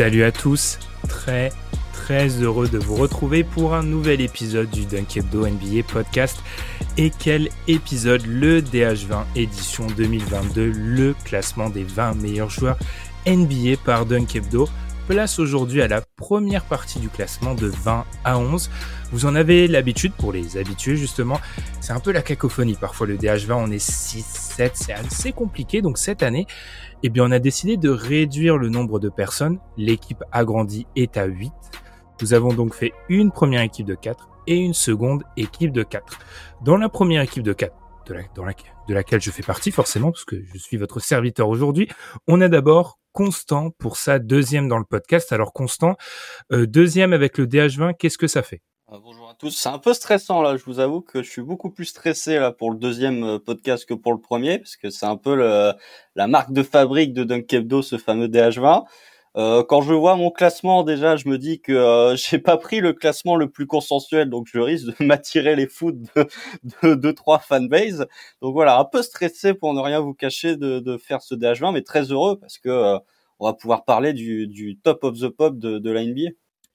Salut à tous, très très heureux de vous retrouver pour un nouvel épisode du Dunk Hebdo NBA podcast. Et quel épisode Le DH20 édition 2022, le classement des 20 meilleurs joueurs NBA par Dunk Hebdo place aujourd'hui à la première partie du classement de 20 à 11. Vous en avez l'habitude pour les habitués justement. C'est un peu la cacophonie parfois le DH20, on est 6, 7, c'est assez compliqué. Donc cette année, eh bien on a décidé de réduire le nombre de personnes. L'équipe agrandie est à 8. Nous avons donc fait une première équipe de 4 et une seconde équipe de 4. Dans la première équipe de 4, de, de laquelle je fais partie forcément, parce que je suis votre serviteur aujourd'hui, on a d'abord Constant pour sa deuxième dans le podcast. Alors Constant, euh, deuxième avec le DH20, qu'est-ce que ça fait? Euh, Bonjour à tous. C'est un peu stressant là. Je vous avoue que je suis beaucoup plus stressé là pour le deuxième euh, podcast que pour le premier, parce que c'est un peu le, la marque de fabrique de Dunk Hebdo, ce fameux DH20. Euh, quand je vois mon classement, déjà, je me dis que euh, j'ai pas pris le classement le plus consensuel, donc je risque de m'attirer les foot de, de, de trois fanbases. Donc voilà, un peu stressé pour ne rien vous cacher de, de faire ce DH20, mais très heureux parce que euh, on va pouvoir parler du, du top of the pop de, de la NBA.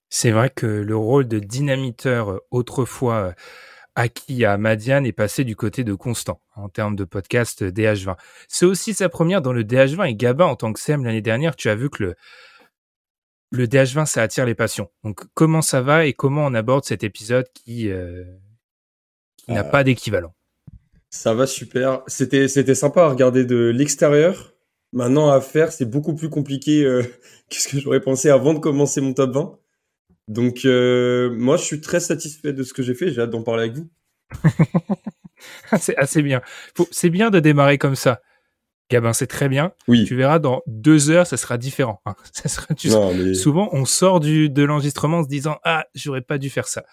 C'est vrai que le rôle de dynamiteur euh, autrefois euh, acquis à Madiane est passé du côté de Constant en termes de podcast euh, DH20. C'est aussi sa première dans le DH20 et Gabin en tant que CM l'année dernière, tu as vu que le le DH20 ça attire les passions. Donc comment ça va et comment on aborde cet épisode qui euh, qui n'a Euh, pas d'équivalent? Ça va super. C'était c'était sympa à regarder de l'extérieur. Maintenant à faire, c'est beaucoup plus compliqué euh, que ce que j'aurais pensé avant de commencer mon top 20. Donc euh, moi, je suis très satisfait de ce que j'ai fait. J'ai hâte d'en parler avec vous. c'est assez bien. C'est bien de démarrer comme ça. Gabin, c'est très bien. Oui. Tu verras dans deux heures, ça sera différent. hein. Ça sera, tu Non, mais souvent on sort du de l'enregistrement en se disant ah j'aurais pas dû faire ça.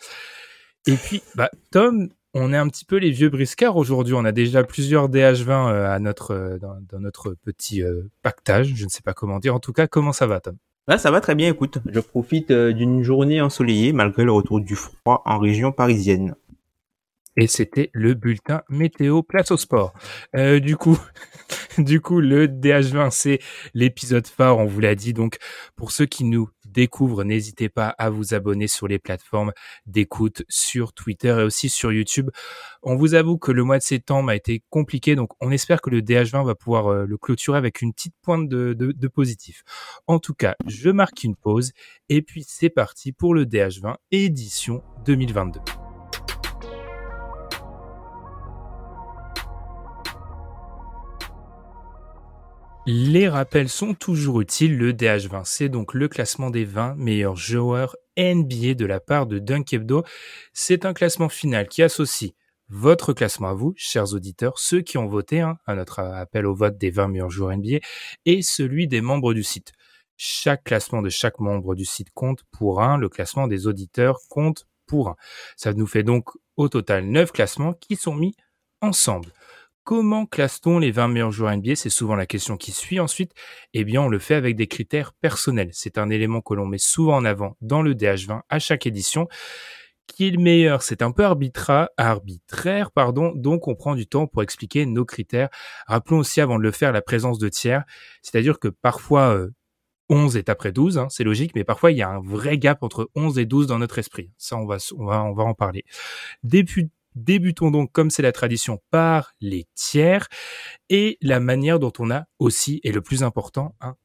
Et puis bah Tom, on est un petit peu les vieux briscards aujourd'hui. On a déjà plusieurs DH20 euh, à notre euh, dans, dans notre petit euh, pactage. Je ne sais pas comment dire. En tout cas, comment ça va Tom? Bah, ça va très bien, écoute. Je profite euh, d'une journée ensoleillée malgré le retour du froid en région parisienne. Et c'était le bulletin météo place au sport. Euh, du coup, du coup, le DH20, c'est l'épisode phare, on vous l'a dit. Donc, pour ceux qui nous découvrent, n'hésitez pas à vous abonner sur les plateformes d'écoute, sur Twitter et aussi sur YouTube. On vous avoue que le mois de septembre a été compliqué, donc on espère que le DH20 va pouvoir euh, le clôturer avec une petite pointe de, de, de positif. En tout cas, je marque une pause et puis c'est parti pour le DH20 édition 2022. Les rappels sont toujours utiles. Le DH20, c'est donc le classement des 20 meilleurs joueurs NBA de la part de Dunk Hebdo. C'est un classement final qui associe votre classement à vous, chers auditeurs, ceux qui ont voté hein, à notre appel au vote des 20 meilleurs joueurs NBA, et celui des membres du site. Chaque classement de chaque membre du site compte pour un, le classement des auditeurs compte pour un. Ça nous fait donc au total 9 classements qui sont mis ensemble. Comment classe-t-on les 20 meilleurs joueurs NBA C'est souvent la question qui suit ensuite. Eh bien, on le fait avec des critères personnels. C'est un élément que l'on met souvent en avant dans le DH20 à chaque édition. Qui est le meilleur? C'est un peu arbitra, arbitraire, pardon. Donc, on prend du temps pour expliquer nos critères. Rappelons aussi, avant de le faire, la présence de tiers. C'est-à-dire que parfois, euh, 11 est après 12, hein, c'est logique, mais parfois, il y a un vrai gap entre 11 et 12 dans notre esprit. Ça, on va, on va, on va en parler. Débutons donc, comme c'est la tradition, par les tiers et la manière dont on a aussi, et le plus important, hein,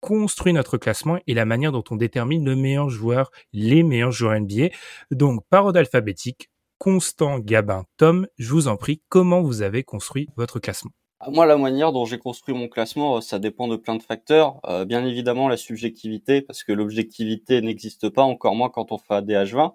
construit notre classement et la manière dont on détermine le meilleur joueur, les meilleurs joueurs NBA. Donc, par ordre alphabétique, Constant, Gabin, Tom, je vous en prie, comment vous avez construit votre classement? Moi, la manière dont j'ai construit mon classement, ça dépend de plein de facteurs. bien évidemment, la subjectivité, parce que l'objectivité n'existe pas, encore moins quand on fait un DH20.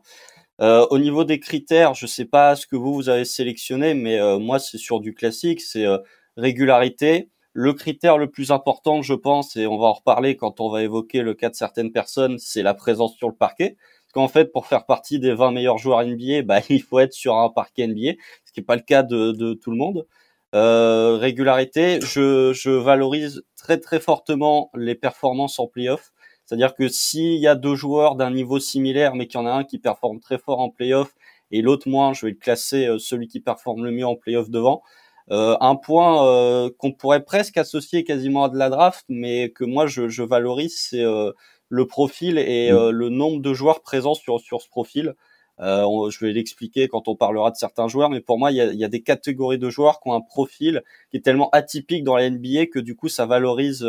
Euh, au niveau des critères, je sais pas ce que vous vous avez sélectionné, mais euh, moi c'est sur du classique, c'est euh, régularité. Le critère le plus important, je pense, et on va en reparler quand on va évoquer le cas de certaines personnes, c'est la présence sur le parquet. Parce qu'en fait, pour faire partie des 20 meilleurs joueurs NBA, bah, il faut être sur un parquet NBA, ce qui n'est pas le cas de, de tout le monde. régularité, je, je valorise très très fortement les performances en playoff. C'est-à-dire que s'il y a deux joueurs d'un niveau similaire, mais qu'il y en a un qui performe très fort en playoff et l'autre moins, je vais le classer euh, celui qui performe le mieux en playoff devant. Euh, un point euh, qu'on pourrait presque associer quasiment à de la draft, mais que moi je, je valorise, c'est le profil et mm. le nombre de joueurs présents sur sur ce profil. je vais l'expliquer quand on parlera de certains joueurs, mais pour moi, il y a, y a, des catégories de joueurs qui ont un profil qui est tellement atypique dans la NBA que du coup, ça valorise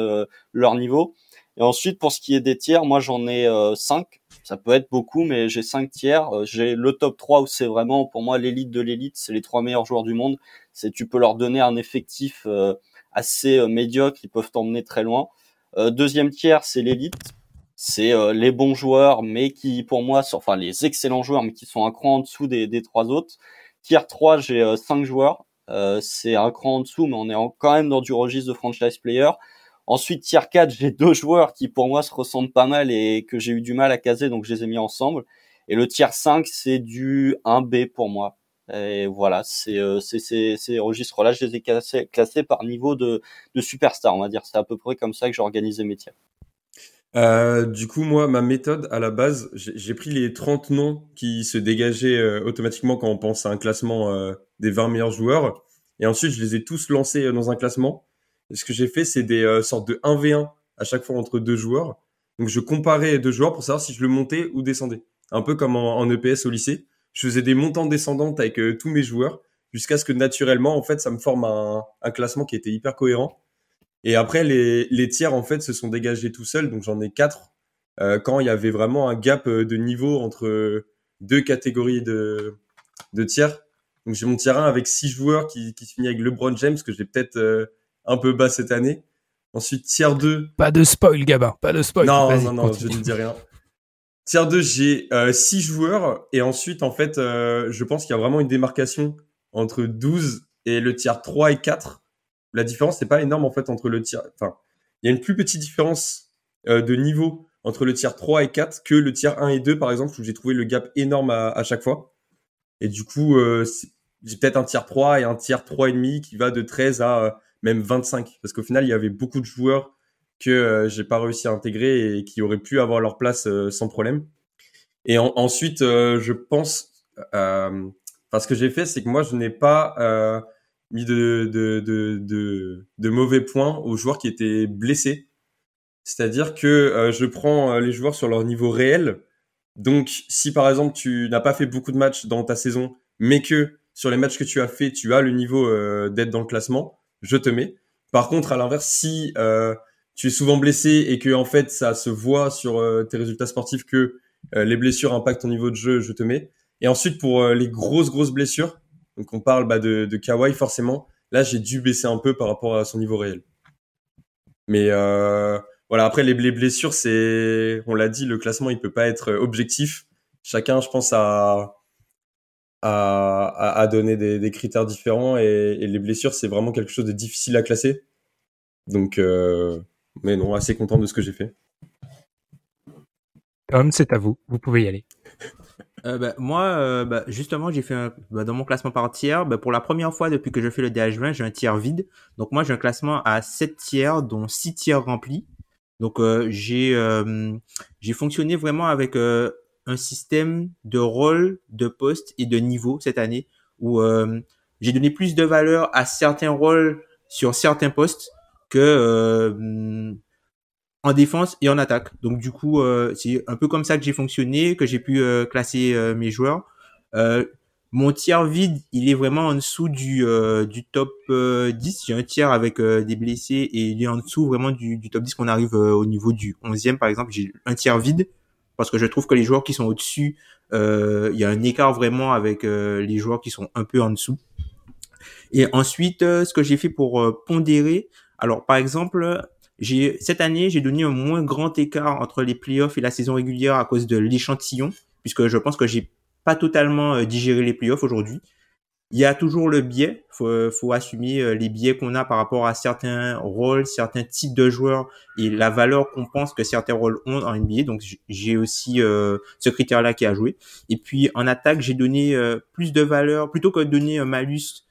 leur niveau. Et ensuite, pour ce qui est des tiers, moi j'en ai euh, 5. Ça peut être beaucoup, mais j'ai 5 tiers. Euh, j'ai le top 3 où c'est vraiment pour moi l'élite de l'élite. C'est les trois meilleurs joueurs du monde. C'est tu peux leur donner un effectif euh, assez euh, médiocre. Ils peuvent t'emmener très loin. deuxième tiers, c'est l'élite. C'est les bons joueurs, mais qui pour moi, sont, enfin les excellents joueurs, mais qui sont un cran en dessous des, des trois autres. Tiers 3, j'ai 5 joueurs. c'est un cran en dessous, mais on est quand même dans du registre de franchise player. Ensuite, tier 4, j'ai deux joueurs qui pour moi se ressemblent pas mal et que j'ai eu du mal à caser, donc je les ai mis ensemble. Et le tier 5, c'est du 1B pour moi. Et voilà, c'est euh, ces registres-là, je les ai classés, par niveau de, superstar, on va dire. C'est à peu près comme ça que j'ai organisé mes tiers. Euh, du coup, moi, ma méthode à la base, j'ai pris les 30 noms qui se dégageaient euh, automatiquement quand on pense à un classement des 20 meilleurs joueurs. Et ensuite, je les ai tous lancés dans un classement ce que j'ai fait, c'est des euh, sortes de 1v1 à chaque fois entre deux joueurs. Donc je comparais deux joueurs pour savoir si je le montais ou descendais. Un peu comme en, EPS au lycée. Je faisais des montants descendantes avec euh, tous mes joueurs jusqu'à ce que naturellement, en fait, ça me forme un, un classement qui était hyper cohérent. Et après, les, les, tiers, en fait, se sont dégagés tout seuls. Donc j'en ai quatre euh, quand il y avait vraiment un gap de niveau entre deux catégories de, de tiers. Donc j'ai mon tiers 1 avec six joueurs qui, qui se finit avec LeBron James, que j'ai peut-être un peu bas cette année. Ensuite, tiers 2. Pas de spoil, Gabin, pas de spoil. Non, non, non, je ne dis rien. Tiers 2, j'ai 6 euh, joueurs. Et ensuite, en fait, euh, je pense qu'il y a vraiment une démarcation entre 12 et le tiers 3 et 4. La différence n'est pas énorme, en fait, entre le tiers... Enfin, il y a une plus petite différence euh, de niveau entre le tiers 3 et 4 que le tiers 1 et 2, par exemple, où j'ai trouvé le gap énorme à, à chaque fois. Et du coup, j'ai peut-être un tiers 3 et un tiers 3,5 qui va de 13 à même 25, parce qu'au final, il y avait beaucoup de joueurs que euh, j'ai pas réussi à intégrer et qui auraient pu avoir leur place euh, sans problème. Et ensuite, euh, je pense, enfin, ce que j'ai fait, c'est que moi, je n'ai pas mis de, de, de, de mauvais points aux joueurs qui étaient blessés. C'est-à-dire que je prends les joueurs sur leur niveau réel. Donc, si par exemple tu n'as pas fait beaucoup de matchs dans ta saison, mais que sur les matchs que tu as fait, tu as le niveau d'être dans le classement, je te mets. Par contre, à l'inverse, si euh, tu es souvent blessé et que en fait ça se voit sur euh, tes résultats sportifs que euh, les blessures impactent ton niveau de jeu, je te mets. Et ensuite pour les grosses grosses blessures, donc on parle bah, de, de Kawhi forcément. Là, j'ai dû baisser un peu par rapport à son niveau réel. Mais voilà, après les, blessures, c'est, on l'a dit, le classement il peut pas être objectif. Chacun, je pense, a à, à, donner des, des, critères différents et, et les blessures c'est vraiment quelque chose de difficile à classer. Donc, euh, mais non, assez content de ce que j'ai fait. Tom, c'est à vous, vous pouvez y aller. Euh, bah, moi, euh, bah, justement, j'ai fait un, bah, dans mon classement par tiers, bah, pour la première fois depuis que je fais le DH20, j'ai un tiers vide. Donc moi, j'ai un classement à 7 tiers, dont 6 tiers remplis. Donc euh, j'ai euh, j'ai fonctionné vraiment avec euh, un système de rôle, de poste et de niveau cette année où euh, j'ai donné plus de valeur à certains rôles sur certains postes que euh, en défense et en attaque. Donc du coup, euh, c'est un peu comme ça que j'ai fonctionné, que j'ai pu classer mes joueurs. mon tiers vide, il est vraiment en dessous du, du top 10. J'ai un tiers avec des blessés et il est en dessous vraiment du, du top 10 qu'on arrive au niveau du 11e par exemple. J'ai un tiers vide parce que je trouve que les joueurs qui sont au-dessus, euh, il y a un écart vraiment avec euh, les joueurs qui sont un peu en dessous. Et ensuite, ce que j'ai fait pour pondérer, alors par exemple, j'ai cette année, j'ai donné un moins grand écart entre les playoffs et la saison régulière à cause de l'échantillon, puisque je pense que j'ai pas totalement digéré les playoffs aujourd'hui. Il y a toujours le biais, faut, faut assumer euh, les biais qu'on a par rapport à certains rôles, certains types de joueurs et la valeur qu'on pense que certains rôles ont en NBA. Donc j'ai aussi euh, ce critère-là qui a joué. Et puis en attaque, j'ai donné euh, plus de valeur plutôt que de donner un malus.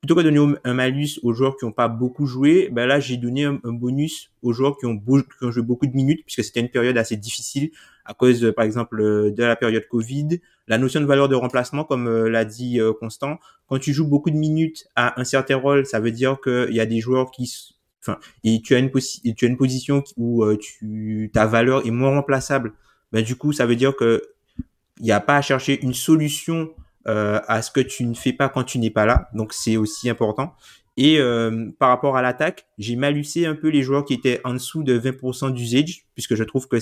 Plutôt que de donner un malus aux joueurs qui n'ont pas beaucoup joué, ben là j'ai donné un, bonus aux joueurs qui ont, joué beaucoup de minutes puisque c'était une période assez difficile à cause, par exemple, de la période Covid. La notion de valeur de remplacement, comme euh, l'a dit euh, Constant, quand tu joues beaucoup de minutes à un certain rôle, ça veut dire qu'il y a des joueurs qui, enfin, et tu as une, position où euh, ta valeur est moins remplaçable. Ben, du coup, ça veut dire que il n'y a pas à chercher une solution à ce que tu ne fais pas quand tu n'es pas là. Donc, c'est aussi important. Et euh, par rapport à l'attaque, j'ai malusé un peu les joueurs qui étaient en dessous de 20% d'usage, puisque je trouve que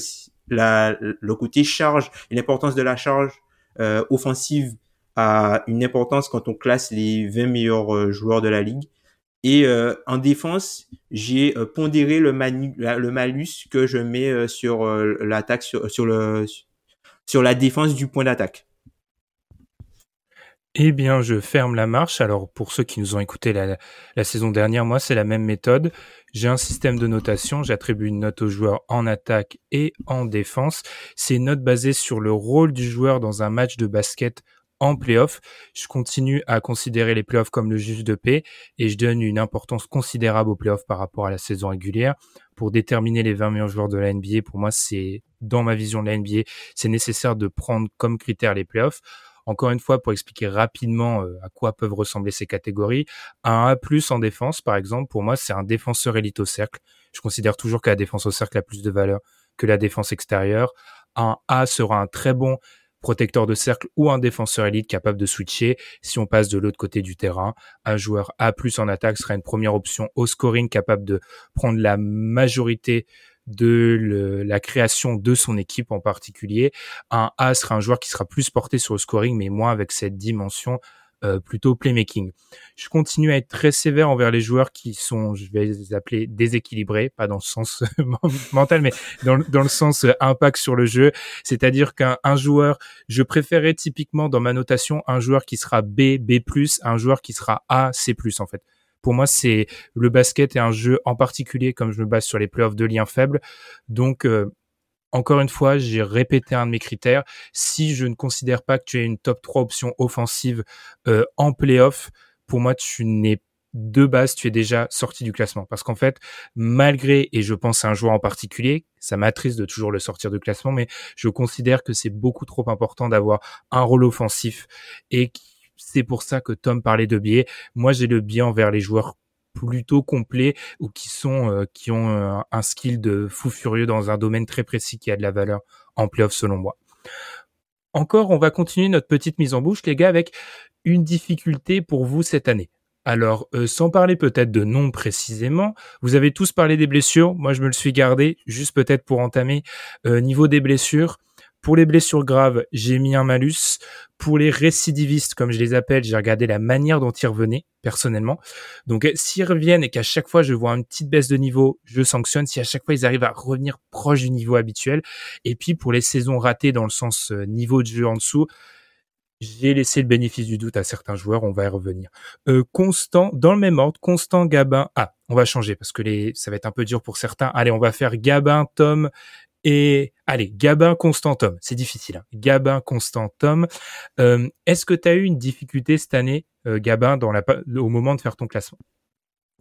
la, le côté charge l'importance de la charge euh, offensive a une importance quand on classe les 20 meilleurs euh, joueurs de la ligue. Et en défense, j'ai pondéré le, le malus que je mets sur l'attaque, sur, sur, le, sur la défense du point d'attaque. Eh bien, je ferme la marche. Alors, pour ceux qui nous ont écouté la, saison dernière, moi, c'est la même méthode. J'ai un système de notation. J'attribue une note au joueur en attaque et en défense. C'est une note basée sur le rôle du joueur dans un match de basket en playoff. Je continue à considérer les playoffs comme le juge de paix et je donne une importance considérable aux playoffs par rapport à la saison régulière. Pour déterminer les 20 meilleurs joueurs de la NBA, pour moi, c'est, dans ma vision de la NBA, c'est nécessaire de prendre comme critère les playoffs. Encore une fois, pour expliquer rapidement euh, à quoi peuvent ressembler ces catégories, un A+, en défense, par exemple, pour moi, c'est un défenseur élite au cercle. Je considère toujours que la défense au cercle a plus de valeur que la défense extérieure. Un A sera un très bon protecteur de cercle ou un défenseur élite capable de switcher si on passe de l'autre côté du terrain. Un joueur A+, en attaque sera une première option au scoring capable de prendre la majorité de la création de son équipe en particulier. Un A sera un joueur qui sera plus porté sur le scoring, mais moins avec cette dimension euh, plutôt playmaking. Je continue à être très sévère envers les joueurs qui sont, je vais les appeler déséquilibrés, pas dans le sens mental, mais dans, le sens euh, impact sur le jeu. C'est-à-dire qu'un joueur, je préférerais typiquement dans ma notation un joueur qui sera B, B+, un joueur qui sera A, C+, en fait. Pour moi, c'est le basket est un jeu en particulier, comme je me base sur les playoffs de liens faibles. Donc, euh, encore une fois, j'ai répété un de mes critères. Si je ne considère pas que tu es une top 3 option offensive euh, en playoff, pour moi, tu n'es de base, tu es déjà sorti du classement. Parce qu'en fait, malgré, et je pense à un joueur en particulier, ça m'attriste de toujours le sortir du classement, mais je considère que c'est beaucoup trop important d'avoir un rôle offensif et c'est pour ça que Tom parlait de biais. Moi, j'ai le biais envers les joueurs plutôt complets ou qui euh, ont euh, un skill de fou furieux dans un domaine très précis qui a de la valeur en playoff selon moi. Encore, on va continuer notre petite mise en bouche, les gars, avec une difficulté pour vous cette année. Alors, euh, sans parler peut-être de nom précisément, vous avez tous parlé des blessures. Moi, je me le suis gardé, juste peut-être pour entamer. niveau des blessures, pour les blessures graves, j'ai mis un malus. Pour les récidivistes, comme je les appelle, j'ai regardé la manière dont ils revenaient, personnellement. Donc, euh, s'ils reviennent et qu'à chaque fois je vois une petite baisse de niveau, je sanctionne. Si à chaque fois ils arrivent à revenir proche du niveau habituel. Et puis, pour les saisons ratées dans le sens euh, niveau de jeu en dessous, j'ai laissé le bénéfice du doute à certains joueurs, on va y revenir. Euh, Constant, dans le même ordre, Constant, Gabin. Ah, on va changer parce que les, ça va être un peu dur pour certains. Allez, on va faire Gabin, Tom et allez, Gabin Constantum, c'est difficile. Hein. Gabin Constantum. Euh, Est-ce que tu as eu une difficulté cette année, euh, Gabin, au moment de faire ton classement?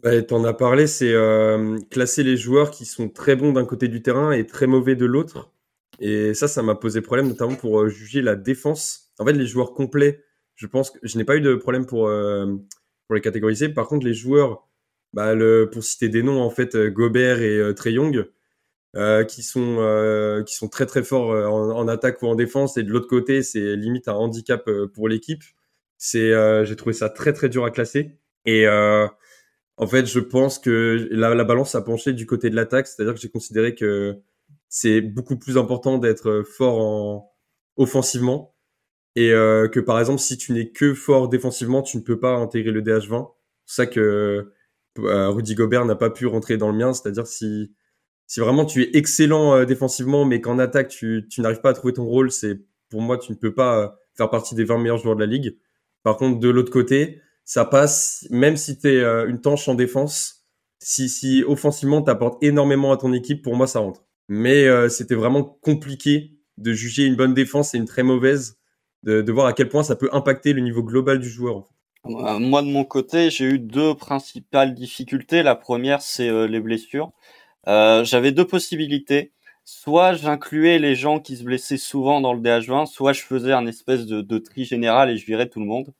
Bah, Tu en as parlé, c'est euh, classer les joueurs qui sont très bons d'un côté du terrain et très mauvais de l'autre. Et ça, ça m'a posé problème, notamment pour juger la défense. En fait, les joueurs complets, je pense que je n'ai pas eu de problème pour, les catégoriser. Par contre, les joueurs, bah, pour citer des noms, en fait, Gobert et Trey euh, qui sont euh, qui sont très très forts euh, en, attaque ou en défense. Et de l'autre côté c'est limite un handicap pour l'équipe. C'est j'ai trouvé ça très très dur à classer. Et en fait je pense que la, la balance a penché du côté de l'attaque. C'est à dire que j'ai considéré que c'est beaucoup plus important d'être fort en offensivement. Et euh, que par exemple si tu n'es que fort défensivement, tu ne peux pas intégrer le DH20. C'est ça que euh, Rudy Gobert n'a pas pu rentrer dans le mien, c'est-à-dire si si vraiment tu es excellent euh, défensivement mais qu'en attaque tu, n'arrives pas à trouver ton rôle, c'est pour moi tu ne peux pas faire partie des 20 meilleurs joueurs de la ligue. Par contre de l'autre côté, ça passe même si tu es une tanche en défense, si si offensivement tu apportes énormément à ton équipe, pour moi ça rentre. Mais c'était vraiment compliqué de juger une bonne défense et une très mauvaise, de, voir à quel point ça peut impacter le niveau global du joueur. Euh, moi, de mon côté, j'ai eu deux principales difficultés. La première, c'est euh, les blessures. Euh, J'avais deux possibilités. Soit j'incluais les gens qui se blessaient souvent dans le DH20, soit je faisais un espèce de, de tri général et je virais tout le monde.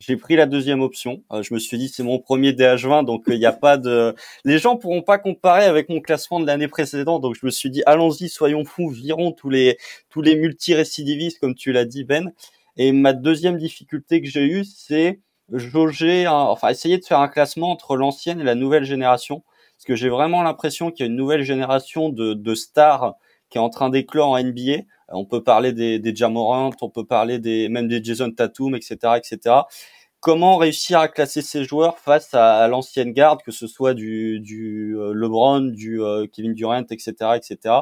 J'ai pris la deuxième option. Euh, je me suis dit c'est mon premier DH20, donc il n'y a pas de. Les gens pourront pas comparer avec mon classement de l'année précédente, donc je me suis dit allons-y, soyons fous, virons tous les tous les multi-récidivistes comme tu l'as dit Ben. Et ma deuxième difficulté que j'ai eue, c'est jauger, enfin essayer de faire un classement entre l'ancienne et la nouvelle génération, parce que j'ai vraiment l'impression qu'il y a une nouvelle génération de, stars qui est en train d'éclore en NBA. On peut parler des, des Jamorant, on peut parler des même des Jason Tatum, etc., etc. Comment réussir à classer ces joueurs face à, l'ancienne garde, que ce soit du, euh, LeBron, du euh, Kevin Durant, etc., etc.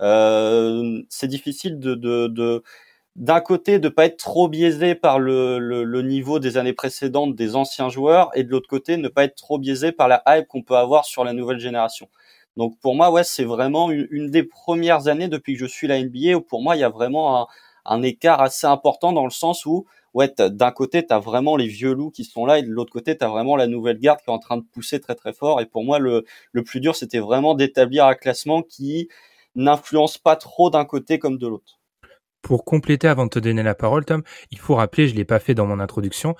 Euh, c'est difficile de, de, de d'un côté de pas être trop biaisé par le, niveau des années précédentes des anciens joueurs et de l'autre côté ne pas être trop biaisé par la hype qu'on peut avoir sur la nouvelle génération. Donc pour moi, ouais, c'est vraiment une, des premières années depuis que je suis la NBA où pour moi, il y a vraiment un, écart assez important dans le sens où, ouais, d'un côté, tu as vraiment les vieux loups qui sont là et de l'autre côté, tu as vraiment la nouvelle garde qui est en train de pousser très très fort. Et pour moi, le plus dur, c'était vraiment d'établir un classement qui n'influence pas trop d'un côté comme de l'autre. Pour compléter avant de te donner la parole, Tom, il faut rappeler, je l'ai pas fait dans mon introduction,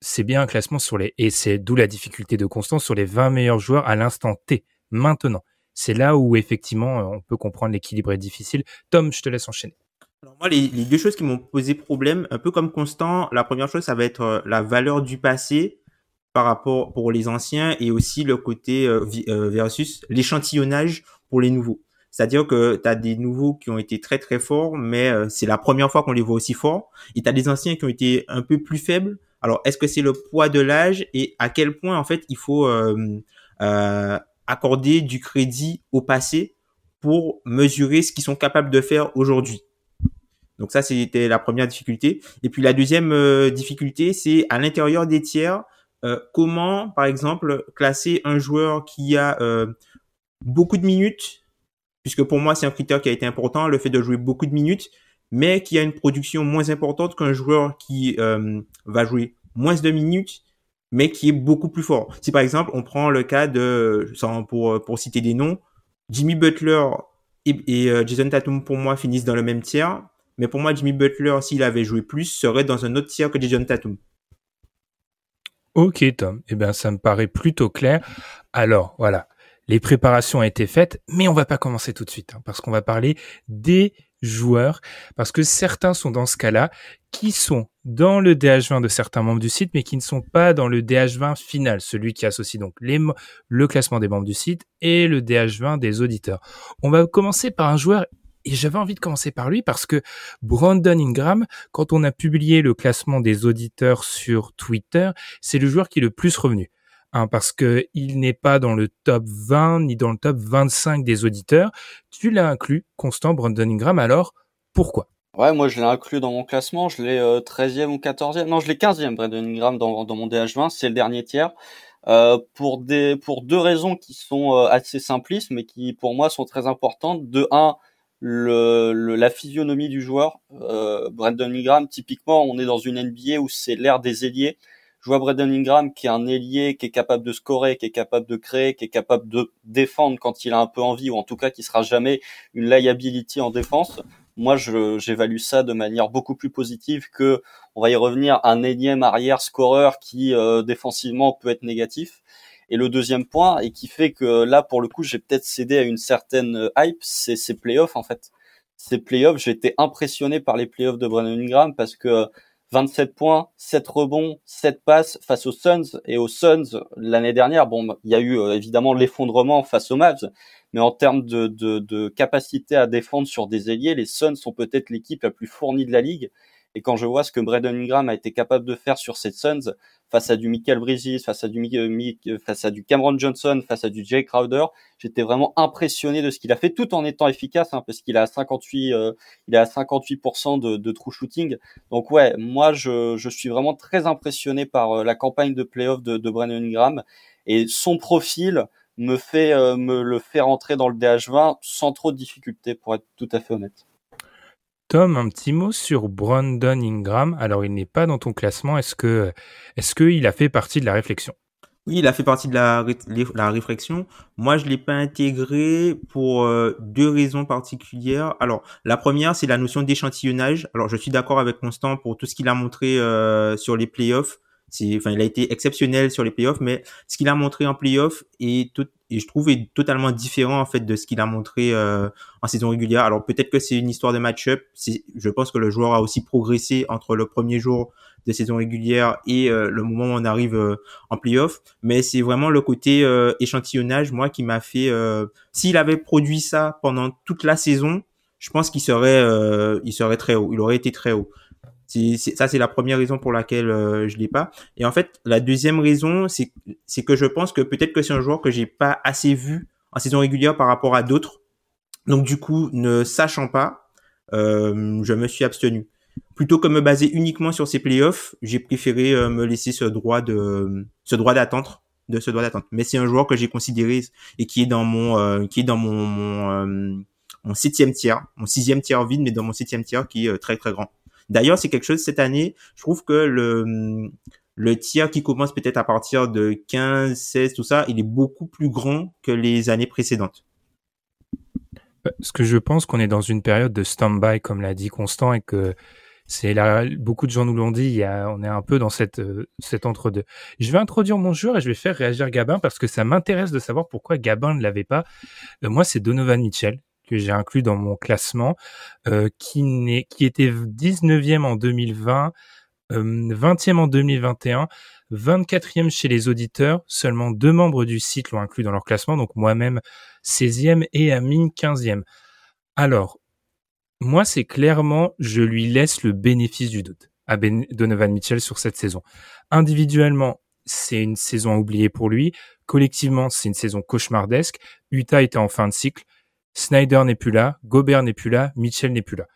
c'est bien un classement sur les, et c'est d'où la difficulté de Constance, sur les 20 meilleurs joueurs à l'instant T, maintenant c'est là où effectivement euh, on peut comprendre l'équilibre est difficile. Tom, je te laisse enchaîner. Alors moi, les, deux choses qui m'ont posé problème, un peu comme Constant, la première chose, ça va être euh, la valeur du passé par rapport pour les anciens et aussi le côté euh, versus l'échantillonnage pour les nouveaux. C'est-à-dire que tu as des nouveaux qui ont été très très forts, mais c'est la première fois qu'on les voit aussi forts. Et tu as des anciens qui ont été un peu plus faibles. Alors, est-ce que c'est le poids de l'âge et à quel point, en fait, il faut euh, euh, accorder du crédit au passé pour mesurer ce qu'ils sont capables de faire aujourd'hui? Donc ça, c'était la première difficulté. Et puis la deuxième euh, difficulté, c'est à l'intérieur des tiers, euh, comment, par exemple, classer un joueur qui a euh, beaucoup de minutes, puisque pour moi, c'est un critère qui a été important, le fait de jouer beaucoup de minutes, mais qui a une production moins importante qu'un joueur qui va jouer moins de minutes, mais qui est beaucoup plus fort. Si par exemple on prend le cas de, pour, pour citer des noms, Jimmy Butler et, euh, Jason Tatum pour moi finissent dans le même tiers, mais pour moi Jimmy Butler s'il avait joué plus serait dans un autre tiers que Jason Tatum. Ok Tom, eh bien ça me paraît plutôt clair. Alors voilà, les préparations ont été faites, mais on va pas commencer tout de suite hein, parce qu'on va parler des joueurs, parce que certains sont dans ce cas-là, qui sont dans le DH20 de certains membres du site, mais qui ne sont pas dans le DH20 final, celui qui associe donc le classement des membres du site et le DH20 des auditeurs. On va commencer par un joueur et j'avais envie de commencer par lui parce que Brandon Ingram, quand on a publié le classement des auditeurs sur Twitter, c'est le joueur qui est le plus revenu. Hein, parce que il n'est pas dans le top 20 ni dans le top 25 des auditeurs. Tu l'as inclus, Constant Brandon Ingram, alors pourquoi? Ouais, moi je l'ai inclus dans mon classement, je l'ai 13e euh, ou 14e. Non, je l'ai 15e Brandon Ingram dans, mon DH20, c'est le dernier tiers. Euh, pour deux raisons qui sont euh, assez simplistes mais qui pour moi sont très importantes. De un, la physionomie du joueur. Euh, Brandon Ingram, typiquement, on est dans une NBA où c'est l'ère des ailiers. Je vois Brandon Ingram qui est un ailier, qui est capable de scorer, qui est capable de créer, qui est capable de défendre quand il a un peu envie, ou en tout cas qui sera jamais une liability en défense. Moi, j'évalue ça de manière beaucoup plus positive que, on va y revenir, un énième arrière scoreur qui euh, défensivement peut être négatif. Et le deuxième point, et qui fait que là, pour le coup, j'ai peut-être cédé à une certaine hype, c'est ces playoffs en fait. Ces playoffs, été impressionné par les playoffs de Brandon Ingram parce que 27 points, 7 rebonds, 7 passes face aux Suns et aux Suns l'année dernière. Bon, il y a eu euh, évidemment l'effondrement face aux Mavs, mais en termes de, de, de, capacité à défendre sur des ailiers, les Suns sont peut-être l'équipe la plus fournie de la ligue. Et quand je vois ce que Braden Ingram a été capable de faire sur cette Suns, face à du Michael Bridges, face à du, euh, face à du Cameron Johnson, face à du Jay Crowder, j'étais vraiment impressionné de ce qu'il a fait, tout en étant efficace, hein, parce qu'il a 58, euh, il a 58% de, de true shooting. Donc ouais, moi je, je suis vraiment très impressionné par euh, la campagne de playoff de, de Brandon Ingram et son profil me fait me le fait rentrer dans le DH20 sans trop de difficultés, pour être tout à fait honnête. Tom, un petit mot sur Brandon Ingram. Alors, il n'est pas dans ton classement. Est-ce que, est-ce qu'il a fait partie de la réflexion? Oui, il a fait partie de la, réflexion. Moi, je l'ai pas intégré pour euh, deux raisons particulières. Alors, la première, c'est la notion d'échantillonnage. Alors, je suis d'accord avec Constant pour tout ce qu'il a montré euh, sur les playoffs. C'est, enfin, il a été exceptionnel sur les playoffs, mais ce qu'il a montré en playoffs est tout, et je trouve est totalement différent en fait de ce qu'il a montré euh, en saison régulière. Alors peut-être que c'est une histoire de match-up. Je pense que le joueur a aussi progressé entre le premier jour de saison régulière et euh, le moment où on arrive euh, en playoff. Mais c'est vraiment le côté échantillonnage moi qui m'a fait. S'il avait produit ça pendant toute la saison, je pense qu'il serait il serait très haut. Il aurait été très haut ça, c'est la première raison pour laquelle euh, je l'ai pas. Et en fait, la deuxième raison, c'est que je pense que peut-être que c'est un joueur que j'ai pas assez vu en saison régulière par rapport à d'autres. Donc du coup, ne sachant pas, euh, je me suis abstenu. Plutôt que me baser uniquement sur ses playoffs, j'ai préféré euh, me laisser ce droit de ce droit d'attente de ce droit d'attente. Mais c'est un joueur que j'ai considéré et qui est dans mon euh, qui est dans mon mon, mon septième tiers, mon sixième tiers vide, mais dans mon septième tiers qui est très très grand. D'ailleurs, c'est quelque chose cette année, je trouve que le, le tiers qui commence peut-être à partir de 15, 16, tout ça, il est beaucoup plus grand que les années précédentes. Parce que je pense qu'on est dans une période de stand-by, comme l'a dit Constant, et que c'est là, beaucoup de gens nous l'ont dit, on est un peu dans cette, euh, cette entre-deux. Je vais introduire mon joueur et je vais faire réagir Gabin parce que ça m'intéresse de savoir pourquoi Gabin ne l'avait pas. Euh, moi, c'est Donovan Mitchell que j'ai inclus dans mon classement, euh, qui, n'est, qui était 19e en 2020, 20e en 2021, 24e chez les auditeurs. Seulement deux membres du site l'ont inclus dans leur classement, donc moi-même 16e et Amine 15e. Alors, moi, c'est clairement, je lui laisse le bénéfice du doute à ben Donovan Mitchell sur cette saison. Individuellement, c'est une saison à oublier pour lui. Collectivement, c'est une saison cauchemardesque. Utah était en fin de cycle. Snyder n'est plus là, Gobert n'est plus là, Mitchell n'est plus là.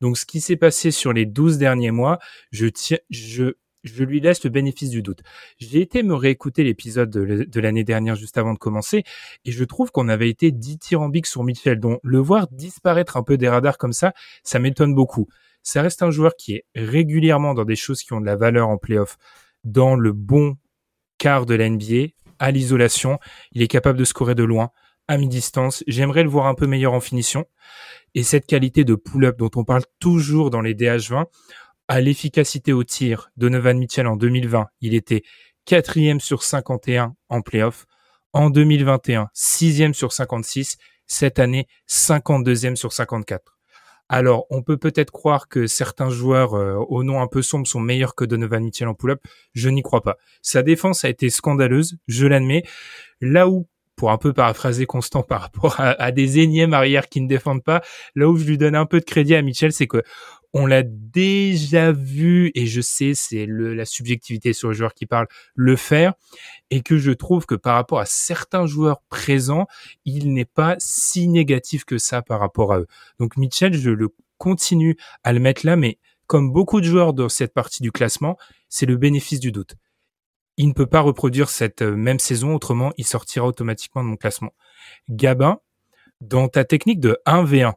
Donc ce qui s'est passé sur les 12 derniers mois, je, tiens, je, je lui laisse le bénéfice du doute. J'ai été me réécouter l'épisode de, l'année dernière juste avant de commencer et je trouve qu'on avait été dithyrambique sur Mitchell. Donc le voir disparaître un peu des radars comme ça, ça m'étonne beaucoup. Ça reste un joueur qui est régulièrement dans des choses qui ont de la valeur en playoff, dans le bon quart de la NBA, à l'isolation. Il est capable de scorer de loin à mi-distance. J'aimerais le voir un peu meilleur en finition. Et cette qualité de pull-up dont on parle toujours dans les DH20, à l'efficacité au tir, Donovan Mitchell en 2020, il était quatrième sur 51 en playoff. En 2021, sixième sur 56. Cette année, 52e sur 54. Alors, on peut peut-être croire que certains joueurs euh, au nom un peu sombre sont meilleurs que Donovan Mitchell en pull-up. Je n'y crois pas. Sa défense a été scandaleuse, je l'admets. Là où pour un peu paraphraser Constant par rapport à, des énièmes arrières qui ne défendent pas, là où je lui donne un peu de crédit à Mitchell, c'est que on l'a déjà vu, et je sais, c'est la subjectivité sur le joueur qui parle, le faire, et que je trouve que par rapport à certains joueurs présents, il n'est pas si négatif que ça par rapport à eux. Donc Mitchell, je le continue à le mettre là, mais comme beaucoup de joueurs dans cette partie du classement, c'est le bénéfice du doute il ne peut pas reproduire cette euh, même saison, autrement il sortira automatiquement de mon classement. Gabin, dans ta technique de 1v1,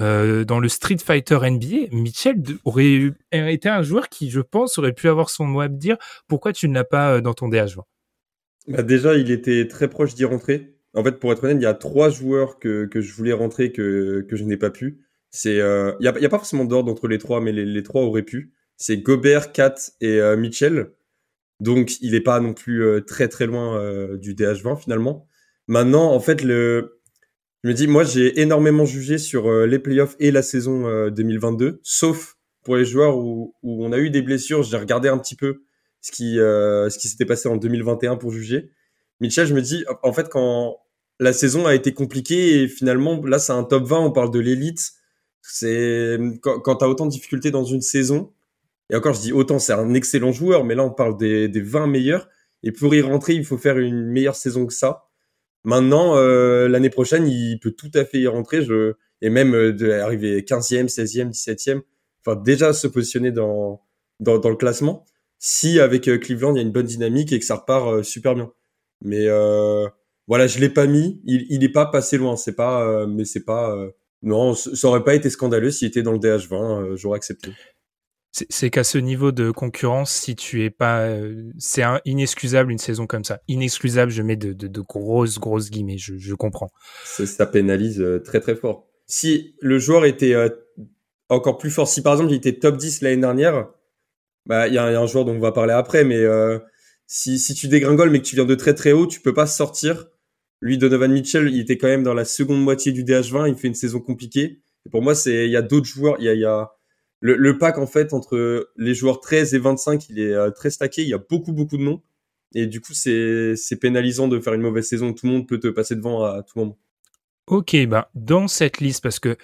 euh, dans le Street Fighter NBA, Mitchell aurait été un joueur qui, je pense, aurait pu avoir son mot à dire. Pourquoi tu ne l'as pas euh, dans ton DH20 bah Déjà, il était très proche d'y rentrer. En fait, pour être honnête, il y a trois joueurs que, je voulais rentrer que, je n'ai pas pu. Il n'y a, pas forcément d'ordre entre les trois, mais les trois auraient pu. C'est Gobert, Kat et Mitchell. Donc, il n'est pas non plus euh, très très loin euh, du DH20 finalement. Maintenant, en fait, le, je me dis, moi, j'ai énormément jugé sur euh, les playoffs et la saison 2022, sauf pour les joueurs où, où on a eu des blessures. J'ai regardé un petit peu ce qui, ce qui s'était passé en 2021 pour juger. Mitchell, je me dis, en fait, quand la saison a été compliquée et finalement, là, c'est un top 20, on parle de l'élite. C'est quand, quand autant de difficultés dans une saison, Et encore, je dis autant, c'est un excellent joueur, mais là, on parle des, des 20 meilleurs. Et pour y rentrer, il faut faire une meilleure saison que ça. Maintenant, euh, l'année prochaine, il peut tout à fait y rentrer. Je, et même euh, d'arriver 15e, 16e, 17e. Enfin, déjà se positionner dans, dans, dans le classement. Si avec euh, Cleveland, il y a une bonne dynamique et que ça repart euh, super bien. Mais euh, voilà, je l'ai pas mis. Il, il est pas passé loin. C'est pas, mais c'est pas. non, ça aurait pas été scandaleux s'il était dans le DH20. J'aurais accepté c'est qu'à ce niveau de concurrence, si tu es pas, euh, c'est inexcusable une saison comme ça. Inexcusable, je mets de, grosses grosses guillemets. Je, comprends. Ça, pénalise euh, très très fort. Si le joueur était euh, encore plus fort, si par exemple il était top 10 l'année dernière, bah il y, a un joueur dont on va parler après, mais si si tu dégringoles mais que tu viens de très très haut, tu peux pas sortir. Lui, Donovan Mitchell, il était quand même dans la seconde moitié du DH20. Il fait une saison compliquée. Et pour moi, c'est il y a d'autres joueurs. Il y a le, pack en fait entre les joueurs 13 et 25, il est euh, très stacké. Il y a beaucoup beaucoup de noms et du coup c'est c'est pénalisant de faire une mauvaise saison. Tout le monde peut te passer devant à, tout moment. Ok, ben dans cette liste parce que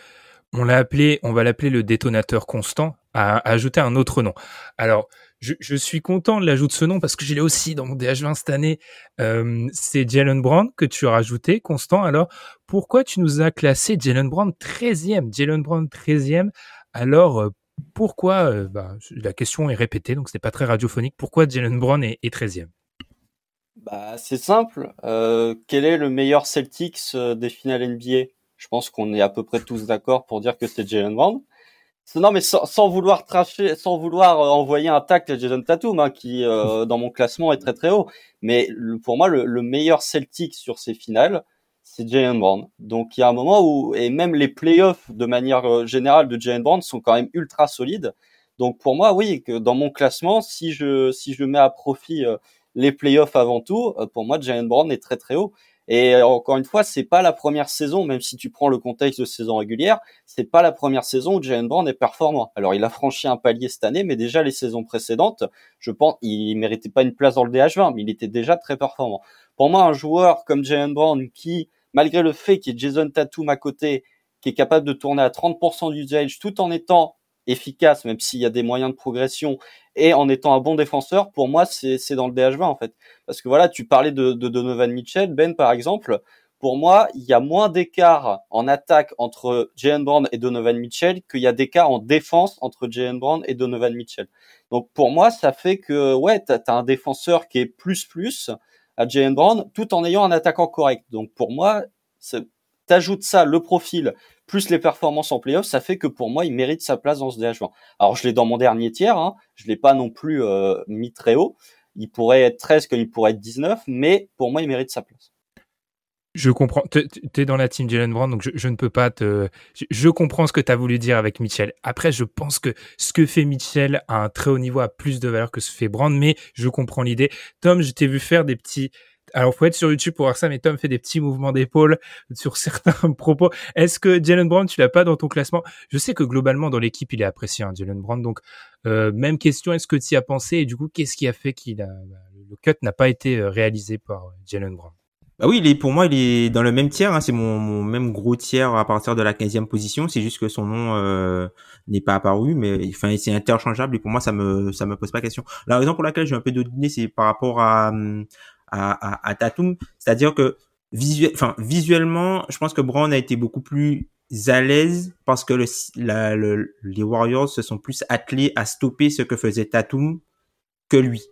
on l'a appelé, on va l'appeler le détonateur constant, à, ajouter un autre nom. Alors je, je suis content de l'ajout de ce nom parce que je l'ai aussi dans mon DH20 cette année. Euh, c'est Jalen Brown que tu as rajouté, Constant. Alors, pourquoi tu nous as classé Jalen Brown 13e Jalen Brown 13e Alors, euh, pourquoi, euh, bah, la question est répétée, donc ce n'est pas très radiophonique, pourquoi Jalen Brown est, 13e bah, C'est simple. Euh, quel est le meilleur Celtics euh, des finales NBA Je pense qu'on est à peu près tous d'accord pour dire que c'est Jalen Brown. Non, mais sans, vouloir tracher, sans vouloir envoyer un tact à Jason Tatum, hein, qui dans mon classement est très très haut. Mais pour moi, le, le meilleur Celtic sur ces finales, c'est Jalen Brown. Donc il y a un moment où, et même les playoffs de manière euh, générale de Jalen Brown sont quand même ultra solides. Donc pour moi, oui, que dans mon classement, si je si je mets à profit euh, les playoffs avant tout, euh, pour moi, Jalen Brown est très très haut. Et encore une fois, c'est pas la première saison, même si tu prends le contexte de saison régulière, c'est pas la première saison où Jalen Brown est performant. Alors il a franchi un palier cette année, mais déjà les saisons précédentes, je pense, il méritait pas une place dans le DH20, mais il était déjà très performant. Pour moi, un joueur comme Jalen Brown qui malgré le fait qu'il y ait Jason Tatum à côté, qui est capable de tourner à 30% d'usage tout en étant efficace, même s'il y a des moyens de progression, et en étant un bon défenseur, pour moi, c'est dans le DH20 en fait. Parce que voilà, tu parlais de, Donovan Mitchell, Ben par exemple. Pour moi, il y a moins d'écart en attaque entre Jalen Brown et Donovan Mitchell qu'il y a d'écart en défense entre Jalen Brown et Donovan Mitchell. Donc pour moi, ça fait que ouais, tu as, un défenseur qui est plus plus, à Jalen Brown tout en ayant un attaquant correct. Donc pour moi, t'ajoutes ça, le profil, plus les performances en playoff, ça fait que pour moi, il mérite sa place dans ce DH20. Alors je l'ai dans mon dernier tiers, hein, je l'ai pas non plus euh, mis très haut. Il pourrait être 13 comme il pourrait être 19, mais pour moi, il mérite sa place. Je comprends. Tu es dans la team Jalen Brown, donc je, ne peux pas te. Je, comprends ce que tu as voulu dire avec Mitchell. Après, je pense que ce que fait Mitchell à un très haut niveau a plus de valeur que ce que fait Brown, mais je comprends l'idée. Tom, je t'ai vu faire des petits. Alors, faut être sur YouTube pour voir ça, mais Tom fait des petits mouvements d'épaule sur certains propos. Est-ce que Jalen Brown, tu l'as pas dans ton classement? Je sais que globalement, dans l'équipe, il est apprécié, hein, Jalen Brown. Donc, euh, même question, est-ce que tu y as pensé? Et du coup, qu'est-ce qui a fait qu'il a... Le cut n'a pas été euh, réalisé par Jalen Brown? Bah oui, il est, pour moi, il est dans le même tiers. Hein, c'est mon, mon, même gros tiers à partir de la 15e position. C'est juste que son nom euh, n'est pas apparu, mais enfin, c'est interchangeable et pour moi, ça me ça me pose pas question. La raison pour laquelle j'ai un peu donné, c'est par rapport à à, à, à Tatum, c'est-à-dire que visuel, enfin visuellement, je pense que Brown a été beaucoup plus à l'aise parce que le, la, le, les Warriors se sont plus attelés à stopper ce que faisait Tatum que lui.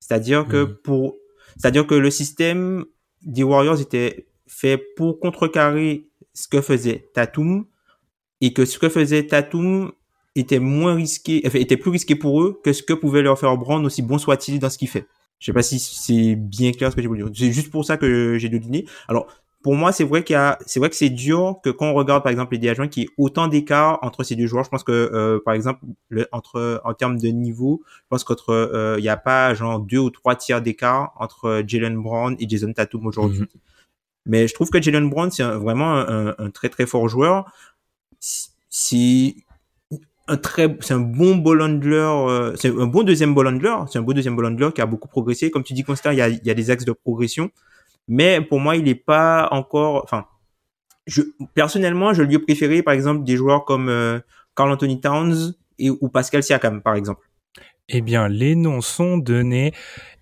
C'est-à-dire que mmh. pour, c'est-à-dire que le système des Warriors était fait pour contrecarrer ce que faisait Tatum et que ce que faisait Tatum était moins risqué, enfin, était plus risqué pour eux que ce que pouvait leur faire Brown aussi bon soit-il dans ce qu'il fait. Je sais pas si c'est bien clair ce que j'ai voulu dire. C'est juste pour ça que j'ai deviné. Alors, pour moi, c'est vrai qu'il y a, c'est vrai que c'est dur que quand on regarde par exemple les DH1 qui y ait autant d'écart entre ces deux joueurs. Je pense que euh, par exemple le, entre en termes de niveau, je pense qu'entre euh, il y a pas genre deux ou trois tiers d'écart entre Jalen Brown et Jason Tatum aujourd'hui. Mhm. Mais je trouve que Jalen Brown c'est vraiment un, un, très très fort joueur. C'est un très, c'est un bon ball handler, euh, c'est un bon deuxième ball handler, c'est un bon deuxième ball handler qui a beaucoup progressé. Comme tu dis, Constant, il y a, il y a des axes de progression. Mais pour moi, il n'est pas encore. Enfin, je, personnellement, je lui ai préféré, par exemple, des joueurs comme euh, Carl Anthony Towns et ou Pascal Siakam, par exemple. Eh bien, les noms sont donnés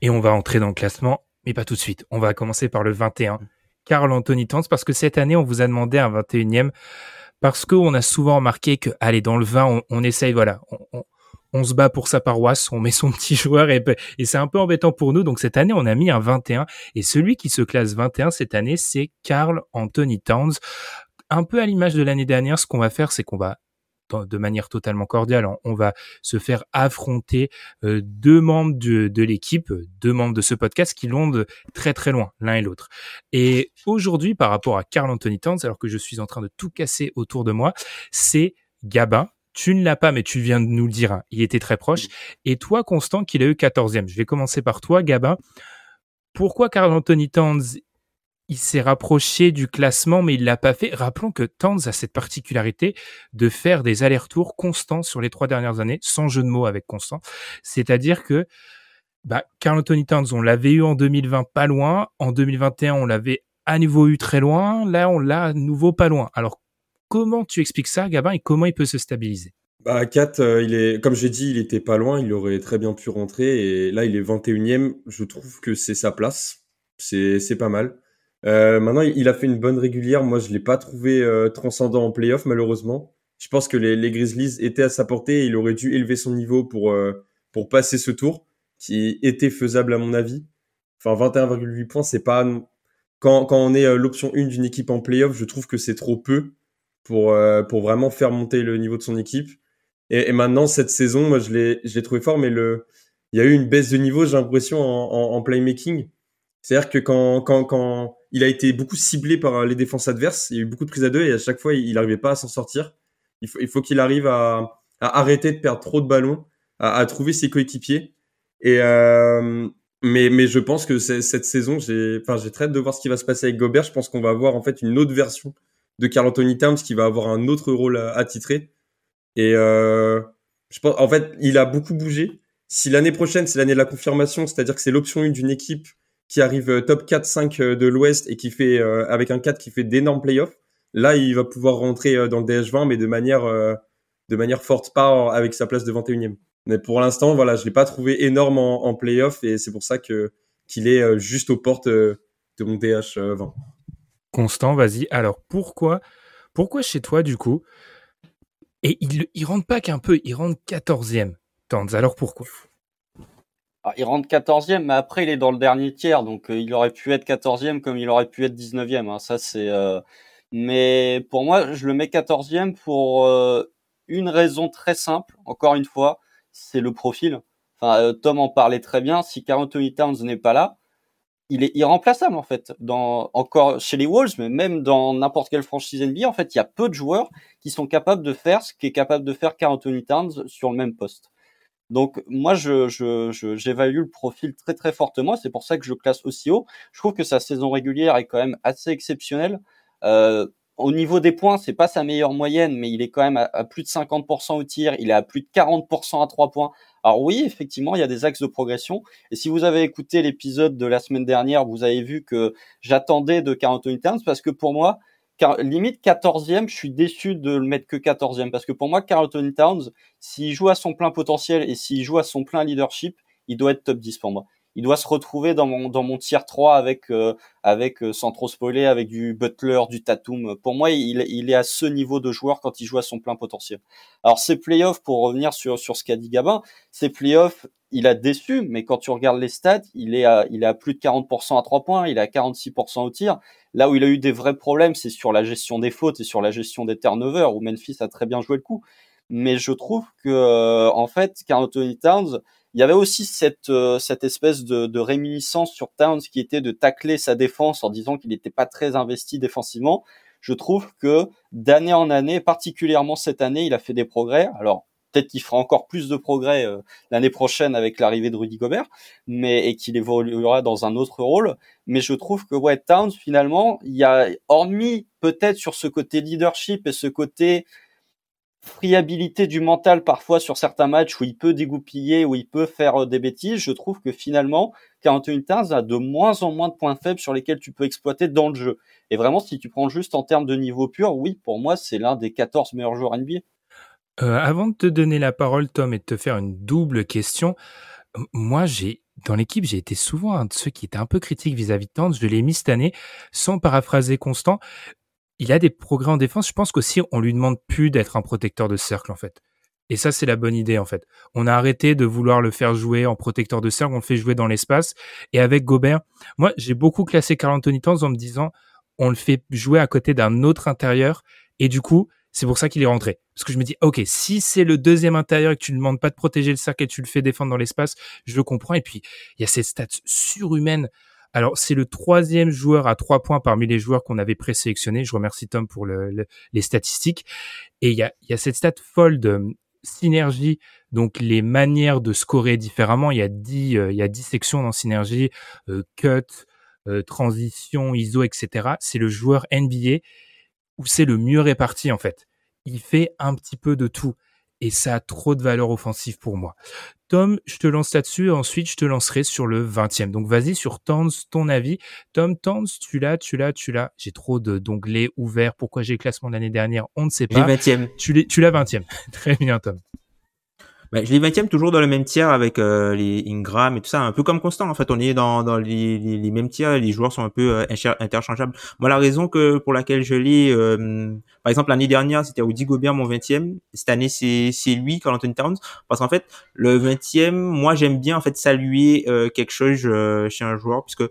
et on va entrer dans le classement, mais pas tout de suite. On va commencer par le 21. Carl Anthony Towns, parce que cette année, on vous a demandé un 21e, parce qu'on a souvent remarqué que, allez, dans le 20, on, on essaye, voilà, on, on, se bat pour sa paroisse, on met son petit joueur et, et c'est un peu embêtant pour nous. Donc cette année, on a mis un 21 et celui qui se classe 21 cette année, c'est Carl Anthony Towns. Un peu à l'image de l'année dernière, ce qu'on va faire, c'est qu'on va de manière totalement cordiale, on va se faire affronter euh, deux membres de, l'équipe, deux membres de ce podcast qui l'ont de très très loin, l'un et l'autre. Et aujourd'hui, par rapport à Carl Anthony Towns, alors que je suis en train de tout casser autour de moi, c'est Gabin. Tu ne l'as pas, mais tu viens de nous le dire, hein, il était très proche. Et toi, Constant, qu'il a eu 14e. Je vais commencer par toi, Gabin. Pourquoi Carl Anthony Towns il s'est rapproché du classement, mais il l'a pas fait? Rappelons que Tanz a cette particularité de faire des allers-retours constants sur les trois dernières années, sans jeu de mots avec constant. C'est-à-dire que bah, Carl Anthony Towns, on l'avait eu en 2020 pas loin. En 2021, on l'avait à nouveau eu très loin. Là, on l'a à nouveau pas loin. Alors, comment tu expliques ça, Gabin, et comment il peut se stabiliser? Bah, 4, euh, il est, comme j'ai dit, il était pas loin, il aurait très bien pu rentrer, et là, il est 21ème, je trouve que c'est sa place. C'est, pas mal. Euh, maintenant, il a fait une bonne régulière. Moi, je l'ai pas trouvé euh, transcendant en playoff, malheureusement. Je pense que les, Grizzlies étaient à sa portée et il aurait dû élever son niveau pour, passer ce tour, qui était faisable à mon avis. Enfin, 21,8 points, c'est pas... Quand, quand on est l'option 1 d'une équipe en playoff, je trouve que c'est trop peu pour, pour vraiment faire monter le niveau de son équipe. Et, et maintenant, cette saison, moi, je l'ai trouvé fort, mais le, il y a eu une baisse de niveau, j'ai l'impression, en, en, playmaking. C'est-à-dire que quand, quand, quand il a été beaucoup ciblé par les défenses adverses, il y a eu beaucoup de prises à deux et à chaque fois, il n'arrivait pas à s'en sortir. Il faut, il faut qu'il arrive à, à, arrêter de perdre trop de ballons, à, à trouver ses coéquipiers. Et euh, mais, mais je pense que cette saison, j'ai enfin, j'ai très hâte de voir ce qui va se passer avec Gobert. Je pense qu'on va avoir en fait une autre version de Carl Anthony Towns qui va avoir un autre rôle à, titrer. Et euh, je pense, en fait, il a beaucoup bougé. Si l'année prochaine, c'est l'année de la confirmation, c'est-à-dire que c'est l'option 1 d'une équipe qui arrive euh, top 4-5 euh, de l'Ouest et qui fait avec un 4 qui fait d'énormes playoffs, là il va pouvoir rentrer dans le DH20 mais de manière de manière forte, pas avec sa place de 21e. Mais pour l'instant, voilà, je l'ai pas trouvé énorme en, en playoff et c'est pour ça que qu'il est juste aux portes de mon DH20. Constant, vas-y. Alors pourquoi pourquoi chez toi du coup et il il rentre pas qu'un peu, il rentre 14e. Alors pourquoi? Ah, il rentre 14e, mais après il est dans le dernier tiers, donc euh, il aurait pu être 14e comme il aurait pu être 19e. Hein, ça c'est. Euh... Mais pour moi, je le mets 14e pour euh, une raison très simple. Encore une fois, c'est le profil. Enfin, Tom en parlait très bien. Si Carl Anthony Towns n'est pas là, il est irremplaçable en fait. Encore chez les Wolves, mais même dans n'importe quelle franchise NBA, en fait, il y a peu de joueurs qui sont capables de faire ce qu'est capable de faire Carl Anthony Towns sur le même poste. Donc moi, j'évalue le profil très très fortement. C'est pour ça que je classe aussi haut. Je trouve que sa saison régulière est quand même assez exceptionnelle. Euh, au niveau des points, c'est pas sa meilleure moyenne, mais il est quand même à, plus de 50% au tir. Il est à plus de 40% à 3 points. Alors oui, effectivement, il y a des axes de progression. Et si vous avez écouté l'épisode de la semaine dernière, vous avez vu que j'attendais de 40 Towns parce que pour moi, limite 14e, je suis déçu de le mettre que 14e parce que pour moi, Carlton Towns, s'il joue à son plein potentiel et s'il joue à son plein leadership, il doit être top 10 pour moi. Il doit se retrouver dans mon dans mon tier 3 avec euh, avec euh, sans trop spoiler avec du Butler, du Tatum. Pour moi, il, il est à ce niveau de joueur quand il joue à son plein potentiel. Alors ces playoffs pour revenir sur sur ce qu'a dit Gabin, ces playoffs, il a déçu, mais quand tu regardes les stats, il est à il est à plus de 40% à 3 points, il est à 46% au tir. Là où il a eu des vrais problèmes, c'est sur la gestion des fautes et sur la gestion des turnovers, où Memphis a très bien joué le coup. Mais je trouve que, en fait, Carl Anthony Towns, il y avait aussi cette, euh, cette espèce de, de, réminiscence sur Towns qui était de tacler sa défense en disant qu'il n'était pas très investi défensivement. Je trouve que d'année en année, particulièrement cette année, il a fait des progrès. Alors, peut-être qu'il fera encore plus de progrès euh, l'année prochaine avec l'arrivée de Rudy Gobert, mais et qu'il évoluera dans un autre rôle. Mais je trouve que ouais, Towns finalement, il y a hormis peut-être sur ce côté leadership et ce côté friabilité du mental parfois sur certains matchs où il peut dégoupiller, où il peut faire euh, des bêtises, je trouve que finalement, 41 Towns a de moins en moins de points faibles sur lesquels tu peux exploiter dans le jeu. Et vraiment, si tu prends juste en termes de niveau pur, oui, pour moi, c'est l'un des 14 meilleurs joueurs NBA. Euh, avant de te donner la parole, Tom, et de te faire une double question, moi, j'ai dans l'équipe, j'ai été souvent un de ceux qui étaient un peu critiques vis-à-vis de Towns. Je l'ai mis cette année, sans paraphraser Constant. Il a des progrès en défense. Je pense qu'aussi, on lui demande plus d'être un protecteur de cercle, en fait. Et ça, c'est la bonne idée, en fait. On a arrêté de vouloir le faire jouer en protecteur de cercle, on le fait jouer dans l'espace. Et avec Gobert, moi, j'ai beaucoup classé Carl Anthony Towns en me disant, on le fait jouer à côté d'un autre intérieur. Et du coup, c'est pour ça qu'il est rentré. Parce que je me dis, ok, si c'est le deuxième intérieur et que tu ne demandes pas de protéger le cercle et tu le fais défendre dans l'espace, je le comprends. Et puis, il y a cette stats surhumaine. Alors, c'est le troisième joueur à trois points parmi les joueurs qu'on avait présélectionnés. Je remercie Tom pour le, les statistiques. Et il y a, y a cette stat folle de synergie, donc les manières de scorer différemment. Il y a dix, euh, il y a dix sections dans synergie, euh, cut, euh, transition, ISO, etc. C'est le joueur NBA où c'est le mieux réparti en fait. Il fait un petit peu de tout et ça a trop de valeur offensive pour moi. Tom, je te lance là-dessus ensuite je te lancerai sur le 20e. Donc vas-y sur Towns, ton avis. Tom Towns, tu l'as, tu l'as, tu l'as. J'ai trop d'onglets ouverts. Pourquoi j'ai le classement de l'année dernière? On ne sait pas. 20e. Tu l'as, tu l'as 20e. Très bien Tom. Bah, je les 20e toujours dans le même tiers avec euh, les Ingram et tout ça, un peu comme Constant. En fait, on est dans, dans les, les, mêmes tiers. Les joueurs sont un peu euh, interchangeables. Moi, la raison que pour laquelle je l'ai, euh, par exemple, l'année dernière, c'était Rudy Gobert mon 20e. Cette année, c'est c'est lui, Carl Anthony Towns, parce qu'en fait, le 20e, moi, j'aime bien en fait saluer quelque chose chez un joueur, puisque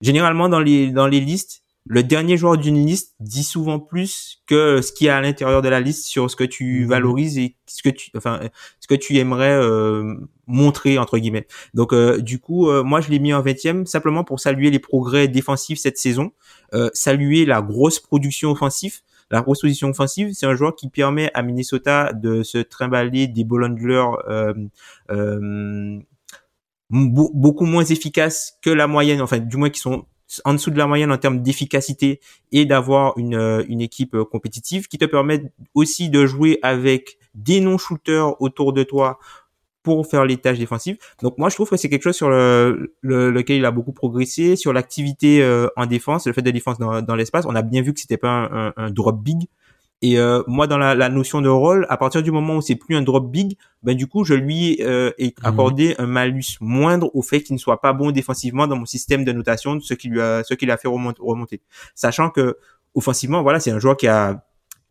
généralement dans les dans les listes, le dernier joueur d'une liste dit souvent plus que ce qui est à l'intérieur de la liste sur ce que tu mhm. valorises et ce que tu enfin ce que tu aimerais euh, montrer entre guillemets. Donc euh, du coup euh, moi je l'ai mis en 20e simplement pour saluer les progrès défensifs cette saison, saluer la grosse production offensive. La grosse position offensive, c'est un joueur qui permet à Minnesota de se trimballer des ball beaucoup moins efficaces que la moyenne, enfin du moins qui sont en dessous de la moyenne en termes d'efficacité et d'avoir une, euh, une équipe euh, compétitive qui te permet aussi de jouer avec des non-shooters autour de toi pour faire les tâches défensives. Donc moi je trouve que c'est quelque chose sur le, lequel il a beaucoup progressé sur l'activité euh, en défense, le fait de défense dans, l'espace. On a bien vu que c'était pas un, drop big, et euh, moi, dans la, la, notion de rôle, à partir du moment où c'est plus un drop big, ben du coup, je lui euh, ai mhm. accordé un malus moindre au fait qu'il ne soit pas bon défensivement dans mon système de notation, ce qui lui a, ce qui l'a fait remonter, Sachant que offensivement, voilà, c'est un joueur qui a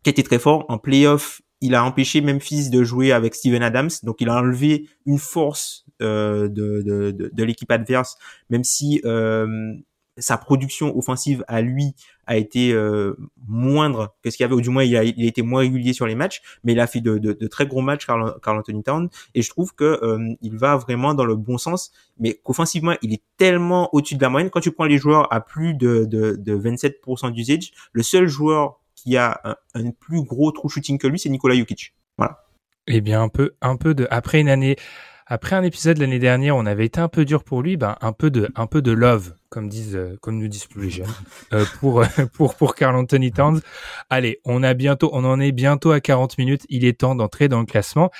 qui a été très fort en playoff. Il a empêché Memphis de jouer avec Steven Adams, donc il a enlevé une force euh, de, de, de, de l'équipe adverse, même si euh, sa production offensive à lui a été euh, moindre que ce qu'il y avait, ou du moins il a, il a été moins régulier sur les matchs, mais il a fait de, de, de très gros matchs Carl, Anthony Town, et je trouve que euh, il va vraiment dans le bon sens, mais qu'offensivement il est tellement au-dessus de la moyenne. Quand tu prends les joueurs à plus de, de, de 27% d'usage, le seul joueur qui a un, plus gros true shooting que lui, c'est Nikola Jokic. Voilà. Eh bien un peu, un peu de après une année après un épisode l'année dernière, on avait été un peu dur pour lui, ben un peu de un peu de love, comme disent euh, comme nous disent plus les jeunes, euh, pour pour pour Carl Anthony Towns. Allez, on a bientôt, on en est bientôt à 40 minutes. Il est temps d'entrer dans le classement.